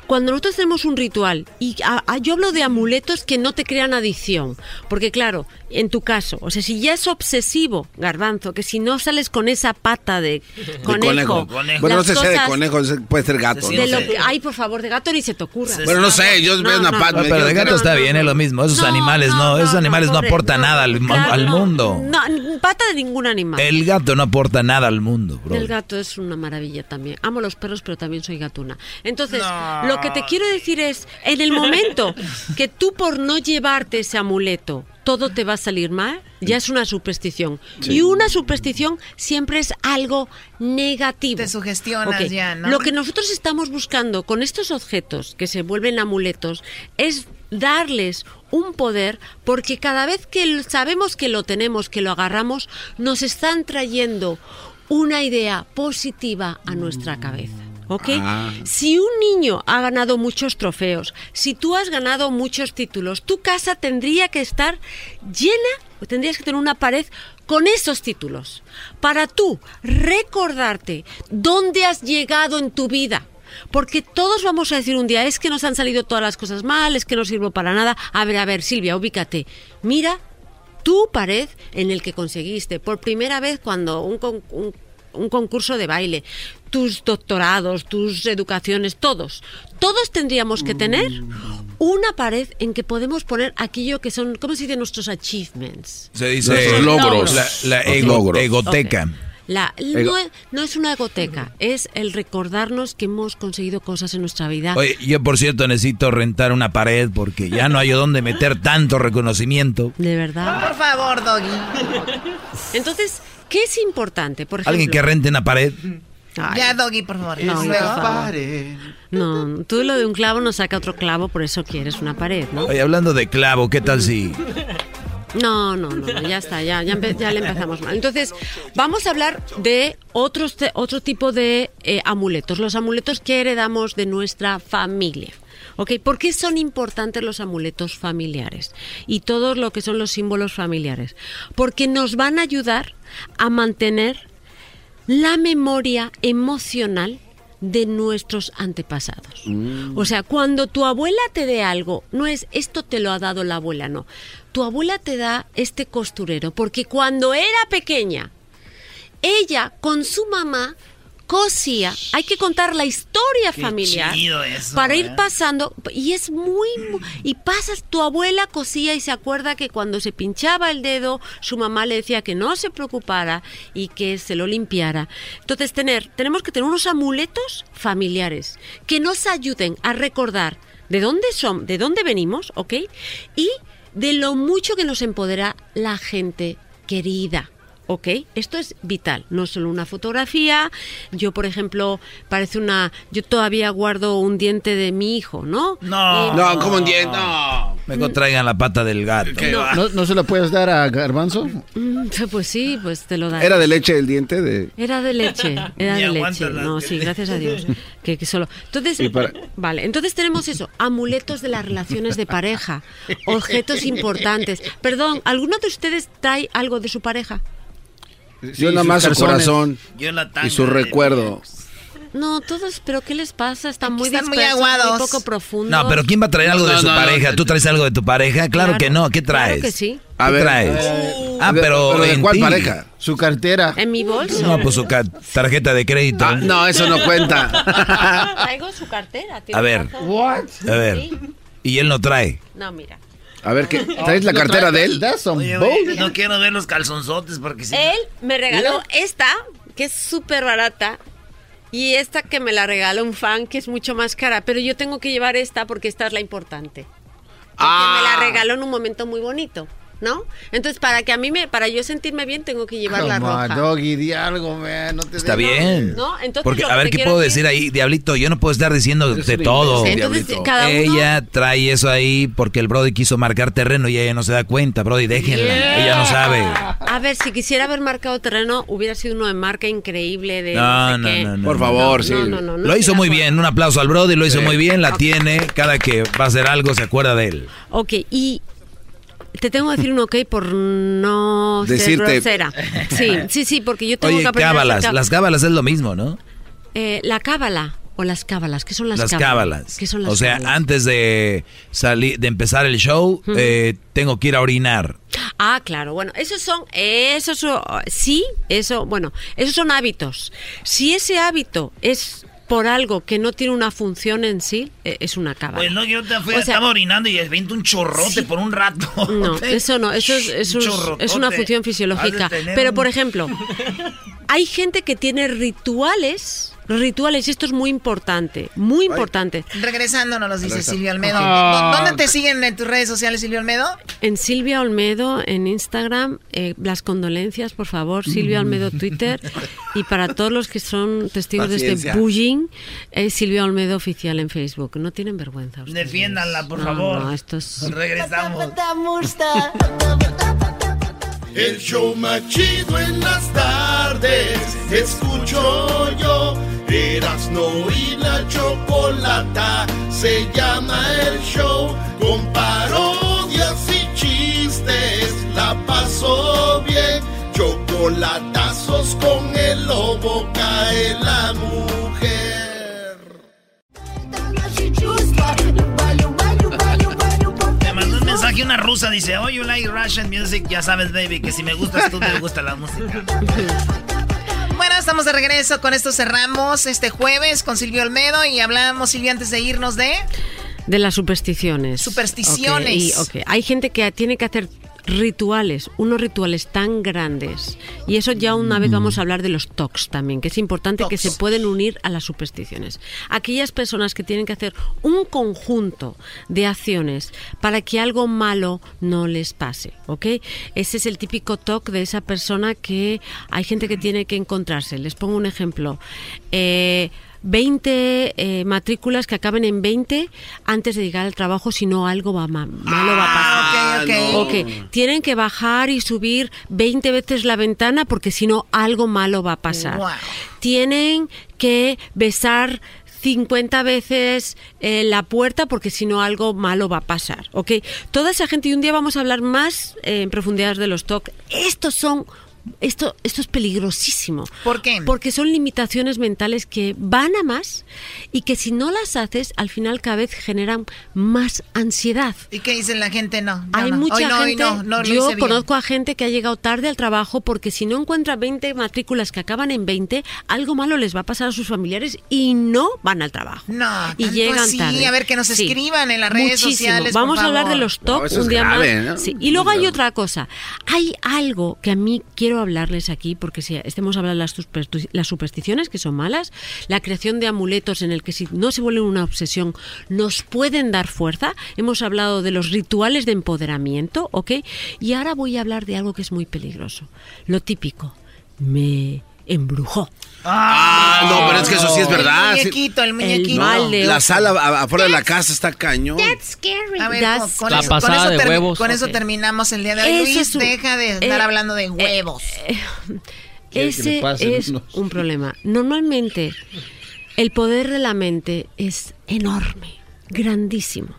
cuando nosotros tenemos un ritual, y a- a- yo hablo de amuletos que no te crean adicción, porque claro, en tu caso, o sea, si ya es obsesivo, garbanzo, que si no sales con esa pata de De conejo, Bueno, no las sé si de conejo, puede ser gato. de no lo sé. que- ay, por favor, de gato ni se te ocurra. Bueno, no sé, yo veo una pata. pero de gato está bien, es lo mismo. Esos animales no, esos animales no, aportan nada al, Claro, al no, mundo. No, pata de ningún animal. El gato no aporta nada al mundo, bro. El gato es una maravilla también. Amo los perros, pero también soy gatuna. Entonces, lo que te quiero decir es, en el momento que tú por no llevarte ese amuleto, todo te va a salir mal, ya es una superstición. Sí. Y una superstición siempre es algo negativo. Te sugestionas ya, ¿no? Lo que nosotros estamos buscando con estos objetos que se vuelven amuletos es darles un poder porque cada vez que sabemos que lo tenemos, que lo agarramos, nos están trayendo una idea positiva a nuestra cabeza. ¿Ok? Ah. Si un niño ha ganado muchos trofeos, si tú has ganado muchos títulos, tu casa tendría que estar llena, o tendrías que tener una pared con esos títulos, para tú recordarte dónde has llegado en tu vida. Porque todos vamos a decir un día, es que nos han salido todas las cosas mal, es que no sirvo para nada. A ver, a ver, Silvia, ubícate. Mira tu pared en el que conseguiste por primera vez cuando un, un- un concurso de baile, tus doctorados, tus educaciones, todos. Todos tendríamos que tener una pared en que podemos poner aquello que son, ¿cómo se dice? Nuestros achievements. Se dice Los logros. La, la Los ego- logros. egoteca. La, no, es, no es una egoteca, es el recordarnos que hemos conseguido cosas en nuestra vida. Oye, yo por cierto necesito rentar una pared porque ya no hay dónde meter tanto reconocimiento. De verdad. Por favor, Doggy. Entonces, ¿qué es importante? Por ejemplo, Alguien que rente una pared. Ya, Doggy, por favor. No, Luego. por favor. No, tú lo de un clavo no saca otro clavo, por eso quieres una pared, ¿no? Oye, hablando de clavo, ¿qué tal si No, no, no, ya está, ya, ya, ya le empezamos mal. Entonces, vamos a hablar de otros te- otro tipo de eh, amuletos, los amuletos que heredamos de nuestra familia. ¿Ok? ¿Por qué son importantes los amuletos familiares? Y todo lo que son los símbolos familiares. Porque nos van a ayudar a mantener la memoria emocional de nuestros antepasados. O sea, cuando tu abuela te dé algo, no es esto te lo ha dado la abuela, no. Tu abuela te da este costurero, porque cuando era pequeña, ella con su mamá cosía, hay que contar la historia Qué familiar eso, para ir ¿eh? pasando y es muy mu- y pasas tu abuela cosía y se acuerda que cuando se pinchaba el dedo su mamá le decía que no se preocupara y que se lo limpiara. Entonces tener tenemos que tener unos amuletos familiares que nos ayuden a recordar de dónde son, de dónde venimos, ¿ok? Y de lo mucho que nos empodera la gente querida. ¿Ok? Esto es vital, no solo una fotografía. Yo, por ejemplo, parece una. Yo todavía guardo un diente de mi hijo, ¿no? No, Eh, no, como un diente, no. Mejor traigan la pata del gato. ¿No, ¿No se la puedes dar a Garbanzo? mm, Pues sí, pues te lo da. ¿Era de leche el diente? de Era de leche, era Ni de leche. No, sí, gracias a Dios. Que, que solo. Entonces, para- vale, entonces tenemos eso, amuletos de las relaciones de pareja, objetos importantes. Perdón, ¿alguno de ustedes trae algo de su pareja? Yo nada más su corazón y su recuerdo. No, todos, pero ¿qué les pasa? Están muy Están muy aguados. muy poco profundos. No, pero ¿quién va a traer algo de No, su no, pareja? no. ¿Tú traes algo de tu pareja? Claro, Claro, que no. ¿Qué traes? Claro que sí. ¿Qué A ver, traes? eh, ah, de- pero, pero ¿de en cuál pareja? Su cartera. En mi bolso. No, pues su tarjeta de crédito. Ah, no, eso no cuenta. Traigo su cartera. A ver. A ver. Y él no trae. No, mira. A ver, ¿qué? ¿traes la cartera de él? Oye, güey, no quiero ver los calzonzotes porque si Él me regaló esta, que es súper barata, y esta que me la regaló un fan, que es mucho más cara. Pero yo tengo que llevar esta porque esta es la importante. Porque me la regaló en un momento muy bonito, ¿no? Entonces, para que a mí me, para yo sentirme bien, tengo que llevar la Come on, roja. Doggy, di algo, man. No te Está bien. ¿No? Entonces, Porque, a ver, ¿qué puedo decir- ahí? Diablito, yo no puedo estar diciendo de todo. Entonces, cada uno- Ella trae eso ahí porque el Brody quiso marcar terreno y ella no se da cuenta. Brody, déjenla. Ella no sabe. A ver, si quisiera haber marcado terreno, hubiera sido uno de marca increíble de No, sé no, qué. no, no. Por favor, sí. No, no, no, no Lo hizo muy bien. Un aplauso al Brody. Lo hizo muy bien. La tiene. Cada que va a hacer algo se acuerda de él. Ok, y te tengo que decir un ok por no ser Decirte- grosera. Sí, sí, sí, porque yo tengo Oye, que aprender cábalas. Las cábalas es lo mismo, ¿no? Eh, la cábala. o las cábalas? ¿Qué son las, Las cábalas. ¿Qué son las o sea, cábalas? antes de salir, de empezar el show, eh, tengo que ir a orinar. Ah, claro, bueno, esos son, esos son- sí, eso, bueno, esos son hábitos. Si ese hábito es por algo que no tiene una función en sí, eh, es una cábala. Pues no, yo te fui, O sea- estaba orinando y viento un chorrote por un rato. No, eso no, eso es, una función fisiológica. De Pero, por ejemplo, hay gente que tiene rituales, rituales, y esto es muy importante, muy importante. Regresando nos los dice Regresa. Silvio Olmedo. Ah. ¿Dó- ¿Dónde te siguen en tus redes sociales, Silvio Olmedo? En Silvia Olmedo, en Instagram, eh, las condolencias, por favor, Silvia Olmedo Twitter. Y para todos los que son testigos de Paciencia. este bullying, eh, Silvia Olmedo Oficial en Facebook. No tienen vergüenza. ustedes. Defiéndanla, por No, favor. no, esto es... Regresamos. El show más chido en las tardes, escucho yo. Erasno y la chocolata, se llama el show. Con parodias y chistes, la paso bien. Chocolatazos con el lobo cae la mujer. Me mandó un mensaje una rusa, dice, oh, you like Russian music, ya sabes, baby, que si me gustas tú, me gusta la música. Bueno, estamos de regreso. Con esto cerramos este jueves con Silvio Olmedo y hablamos, Silvio, antes de irnos de... De las supersticiones. Supersticiones. Ok, y, Hay gente que tiene que hacer rituales, unos rituales tan grandes. Y eso ya una vez vamos a hablar de los TOCs también, que es importante que se pueden unir a las supersticiones. Aquellas personas que tienen que hacer un conjunto de acciones para que algo malo no les pase, ¿ok? Ese es el típico TOC de esa persona que hay gente que tiene que encontrarse. Les pongo un ejemplo. Eh, 20 eh, matrículas que acaben en 20 antes de llegar al trabajo, si no algo va ma- malo va a pasar. ok. Ok, Tienen que bajar y subir 20 veces la ventana porque si no algo malo va a pasar. Wow. Tienen que besar 50 veces eh, la puerta porque si no algo malo va a pasar, ¿ok? Toda esa gente, y un día vamos a hablar más eh, en profundidad de los TOC, estos son... Esto, esto es peligrosísimo. ¿Por qué? Porque son limitaciones mentales que van a más y que si no las haces, al final cada vez generan más ansiedad. ¿Y qué dice la gente? No, no, Hay no. mucha Hoy no, hoy gente, no, no lo yo hice bien. conozco a gente que ha llegado tarde al trabajo porque si no encuentra 20 matrículas que acaban en 20, algo malo les va a pasar a sus familiares y no van al trabajo. No, y tanto llegan así. tarde. A ver, que nos Sí. escriban en las redes Muchísimo. sociales, por Vamos a hablar de los eso un es día grave, más. ¿no? Sí. Y luego hay otra cosa. Hay algo que a mí quiero hablarles aquí, porque si estemos hablando de las, supersti- las supersticiones, que son malas, la creación de amuletos en el que si no se vuelven una obsesión, nos pueden dar fuerza. Hemos hablado de los rituales de empoderamiento, ¿ok? Y ahora voy a hablar de algo que es muy peligroso. Lo típico. Me embrujó. Ah, no, pero es que eso sí es verdad. El muñequito, el muñequito. No, la sala afuera de la casa está cañón. scary. A ver, That's con, con La eso, con pasada eso de termi- huevos. con eso terminamos el día de hoy. Luis, deja de estar eh, hablando de huevos. Quiere que Ese es unos. un problema. Normalmente el poder de la mente es enorme, grandísimo.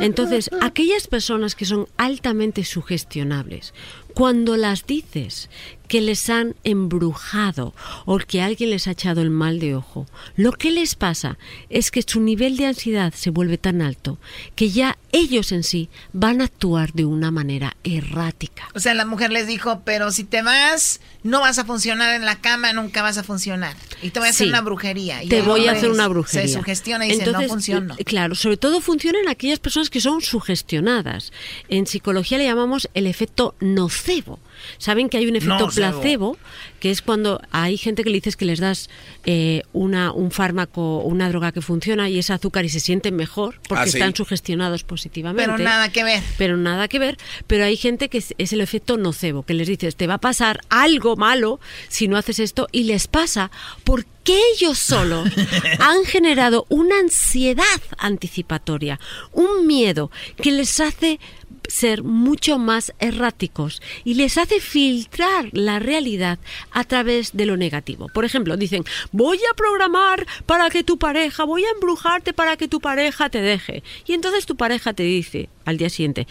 Entonces, aquellas personas que son altamente sugestionables, cuando las dices que les han embrujado o que alguien les ha echado el mal de ojo, lo que les pasa es que su nivel de ansiedad se vuelve tan alto que ya ellos en sí van a actuar de una manera errática. O sea, la mujer les dijo, pero si te vas, no vas a funcionar en la cama, nunca vas a funcionar. Y te voy a hacer Sí. una brujería. Y Te voy a hacer una se brujería. sugestiona y dice, Entonces, no funciona. eh, Claro, sobre todo funciona en aquellas personas que son sugestionadas. En psicología le llamamos el efecto nocebo. Saben que hay un efecto placebo, que es cuando hay gente que le dices que les das eh, una, un fármaco, una droga que funciona y es azúcar y se sienten mejor porque Ah, sí. están sugestionados positivamente. Pero nada que ver. Pero nada que ver. Pero hay gente que es, es el efecto nocebo, que les dices, te va a pasar algo malo si no haces esto, y les pasa porque ellos solos han generado una ansiedad anticipatoria, un miedo que les hace ser mucho más erráticos y les hace filtrar la realidad a través de lo negativo. Por ejemplo, dicen, voy a programar para que tu pareja, voy a embrujarte para que tu pareja te deje. Y entonces tu pareja te dice al día siguiente,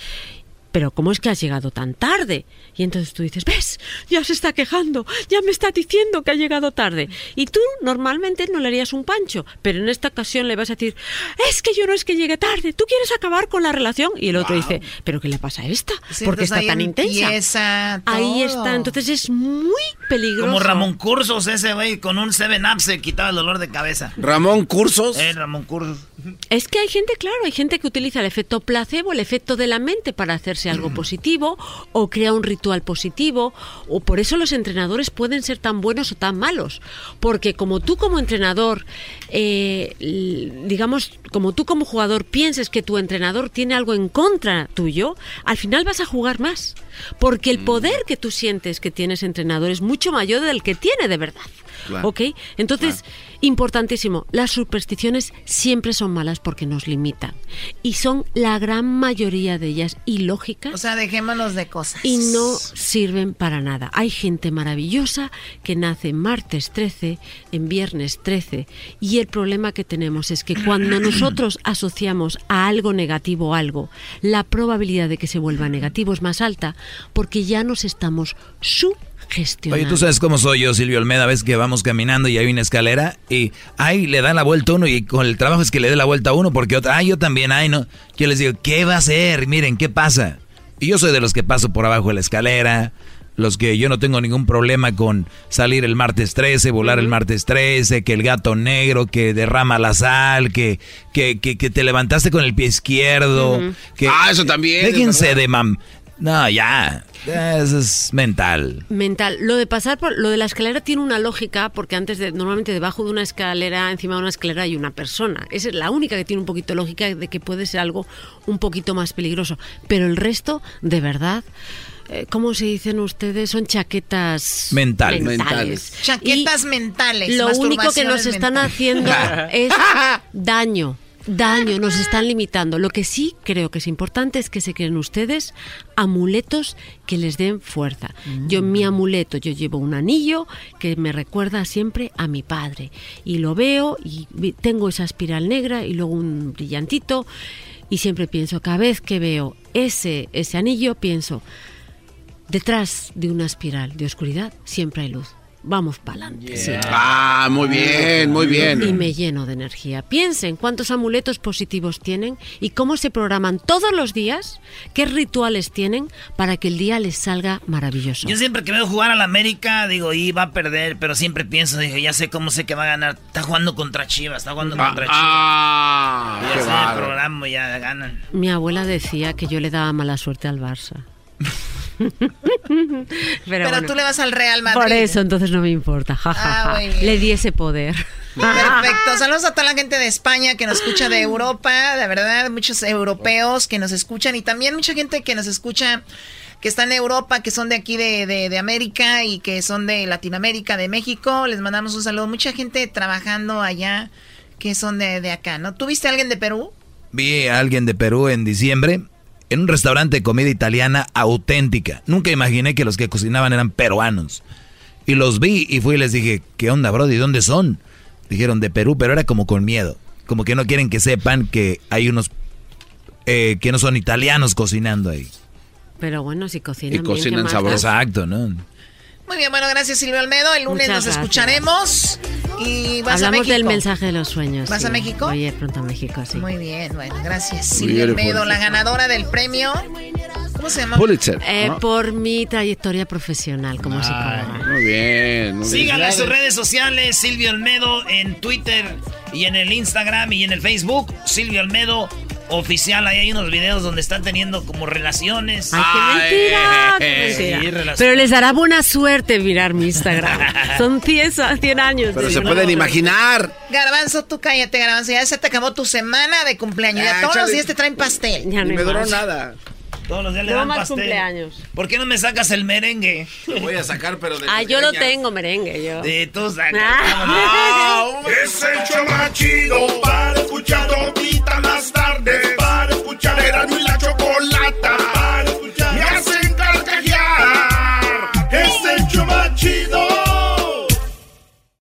pero ¿cómo es que has llegado tan tarde? Y entonces tú dices, ves, ya se está quejando, ya me está diciendo que ha llegado tarde. Y tú normalmente no le harías un pancho, pero en esta ocasión le vas a decir, es que yo no es que llegue tarde, tú quieres acabar con la relación. Y el otro dice, pero ¿qué le pasa a esta? Sí, ¿Por qué entonces está tan intensa? Ahí está, entonces es muy peligroso. Como Ramón Cursos, ese güey, con un 7-Up se quitaba el dolor de cabeza. Ramón Cursos. Eh, Ramón Cursos. Es que hay gente, claro, hay gente que utiliza el efecto placebo, el efecto de la mente para hacerse algo positivo o crea un ritual positivo o por eso los entrenadores pueden ser tan buenos o tan malos. Porque como tú como entrenador, eh, digamos, como tú como jugador pienses que tu entrenador tiene algo en contra tuyo, al final vas a jugar más. Porque el poder que tú sientes que tienes entrenador es mucho mayor del que tiene de verdad. Claro. ¿Ok? Entonces, importantísimo, las supersticiones siempre son malas porque nos limitan. Y son la gran mayoría de ellas ilógicas. O sea, dejémonos de cosas. Y no sirven para nada. Hay gente maravillosa que nace martes 13, en viernes 13. Y el problema que tenemos es que cuando nosotros asociamos a algo negativo algo, la probabilidad de que se vuelva negativo es más alta porque ya nos estamos sugestionando. Oye, tú sabes cómo soy yo, Silvio Olmeda. Ves que vamos caminando y hay una escalera y ahí le dan la vuelta a uno y con el trabajo es que le dé la vuelta a uno porque otra, ay, yo también, ay, no. Yo les digo, ¿qué va a hacer? Miren, ¿qué pasa? Y yo soy de los que paso por abajo de la escalera, los que yo no tengo ningún problema con salir el martes 13, volar el martes 13, que el gato negro, que derrama la sal, que, que, que, que te levantaste con el pie izquierdo. Que, Ah, eso también, Déjense de mam... No, ya. Eso es mental. mental. Lo de pasar por lo de la escalera tiene una lógica porque antes de normalmente debajo de una escalera, encima de una escalera hay una persona. Esa es la única que tiene un poquito lógica de que puede ser algo un poquito más peligroso, pero el resto de verdad eh, ¿Cómo se dicen ustedes? Son chaquetas Mental. mentales. Chaquetas mentales. Lo único que nos están mentales. haciendo es daño. Daño, nos están limitando. Lo que sí creo que es importante es que se creen ustedes amuletos que les den fuerza. Yo en mi amuleto, yo llevo un anillo que me recuerda siempre a mi padre. Y lo veo y tengo esa espiral negra y luego un brillantito. Y siempre pienso, cada vez que veo ese, ese anillo, pienso, detrás de una espiral de oscuridad siempre hay luz. Vamos para adelante. Ah, muy bien, muy bien. Y me lleno de energía. Piensen cuántos amuletos positivos tienen y cómo se programan todos los días, qué rituales tienen para que el día les salga maravilloso. Yo siempre que veo jugar a la América, digo, y va a perder, pero siempre pienso, digo, ya sé cómo sé que va a ganar. Está jugando contra Chivas, está jugando contra Chivas. Ah, ya qué sé el programa, ya ganan. Mi abuela decía que yo le daba mala suerte al Barça. Pero, Pero bueno, tú le vas al Real Madrid. por eso entonces no me importa. ja, ja, Ah, ja. Le di ese poder. Perfecto. Saludos a toda la gente de España que nos escucha de Europa, de verdad, muchos europeos que nos escuchan y también mucha gente que nos escucha que está en Europa, que son de aquí de, de- de América y que son de Latinoamérica, de México. Les mandamos un saludo. Mucha gente trabajando allá que son de, de acá, ¿no? ¿Tuviste a alguien de Perú? Vi a alguien de Perú en diciembre en un restaurante de comida italiana auténtica. Nunca imaginé que los que cocinaban eran peruanos. Y los vi y fui y les dije, ¿qué onda, Brody? ¿Dónde son? Dijeron de Perú, pero era como con miedo. Como que no quieren que sepan que hay unos eh, que no son italianos cocinando ahí. Pero bueno, si cocinan bien, ¿qué más da? Exacto, ¿no? Muy bien, bueno, gracias Silvio Almedo. El lunes Muchas nos gracias. escucharemos y vas a Hablamos México. del mensaje de los sueños. ¿Vas a. México? A ir pronto a México, sí. Muy bien, bueno, gracias. Silvia bien, Almedo, la ganadora del premio. ¿Cómo se llama? Pulitzer. Eh, ¿no? Por mi trayectoria profesional como psicóloga. Muy bien. muy. Síganla en sus redes sociales, Silvio Olmedo en Twitter y en el Instagram y en el Facebook, Silvio Olmedo oficial. Ahí hay unos videos donde están teniendo como relaciones. ¡Ay, qué mentira! qué Sí, mentira! relaciones. Pero les dará buena suerte mirar mi Instagram. Son 100, 100 años. Pero se pueden imaginar. Garbanzo, tú cállate, Garbanzo. Ya se te acabó tu semana de cumpleaños. Ya Ah, todos los chale. días te traen pastel. Ya no me duró nada. Todos los días le dan pastel. cumpleaños. ¿Por qué no me sacas el merengue? Lo voy a sacar, pero de Ah, yo lo tengo merengue, yo. De tú sacas. Ah. ah es el show más chido para escuchar ahorita más tarde. Para escuchar era y la chocolata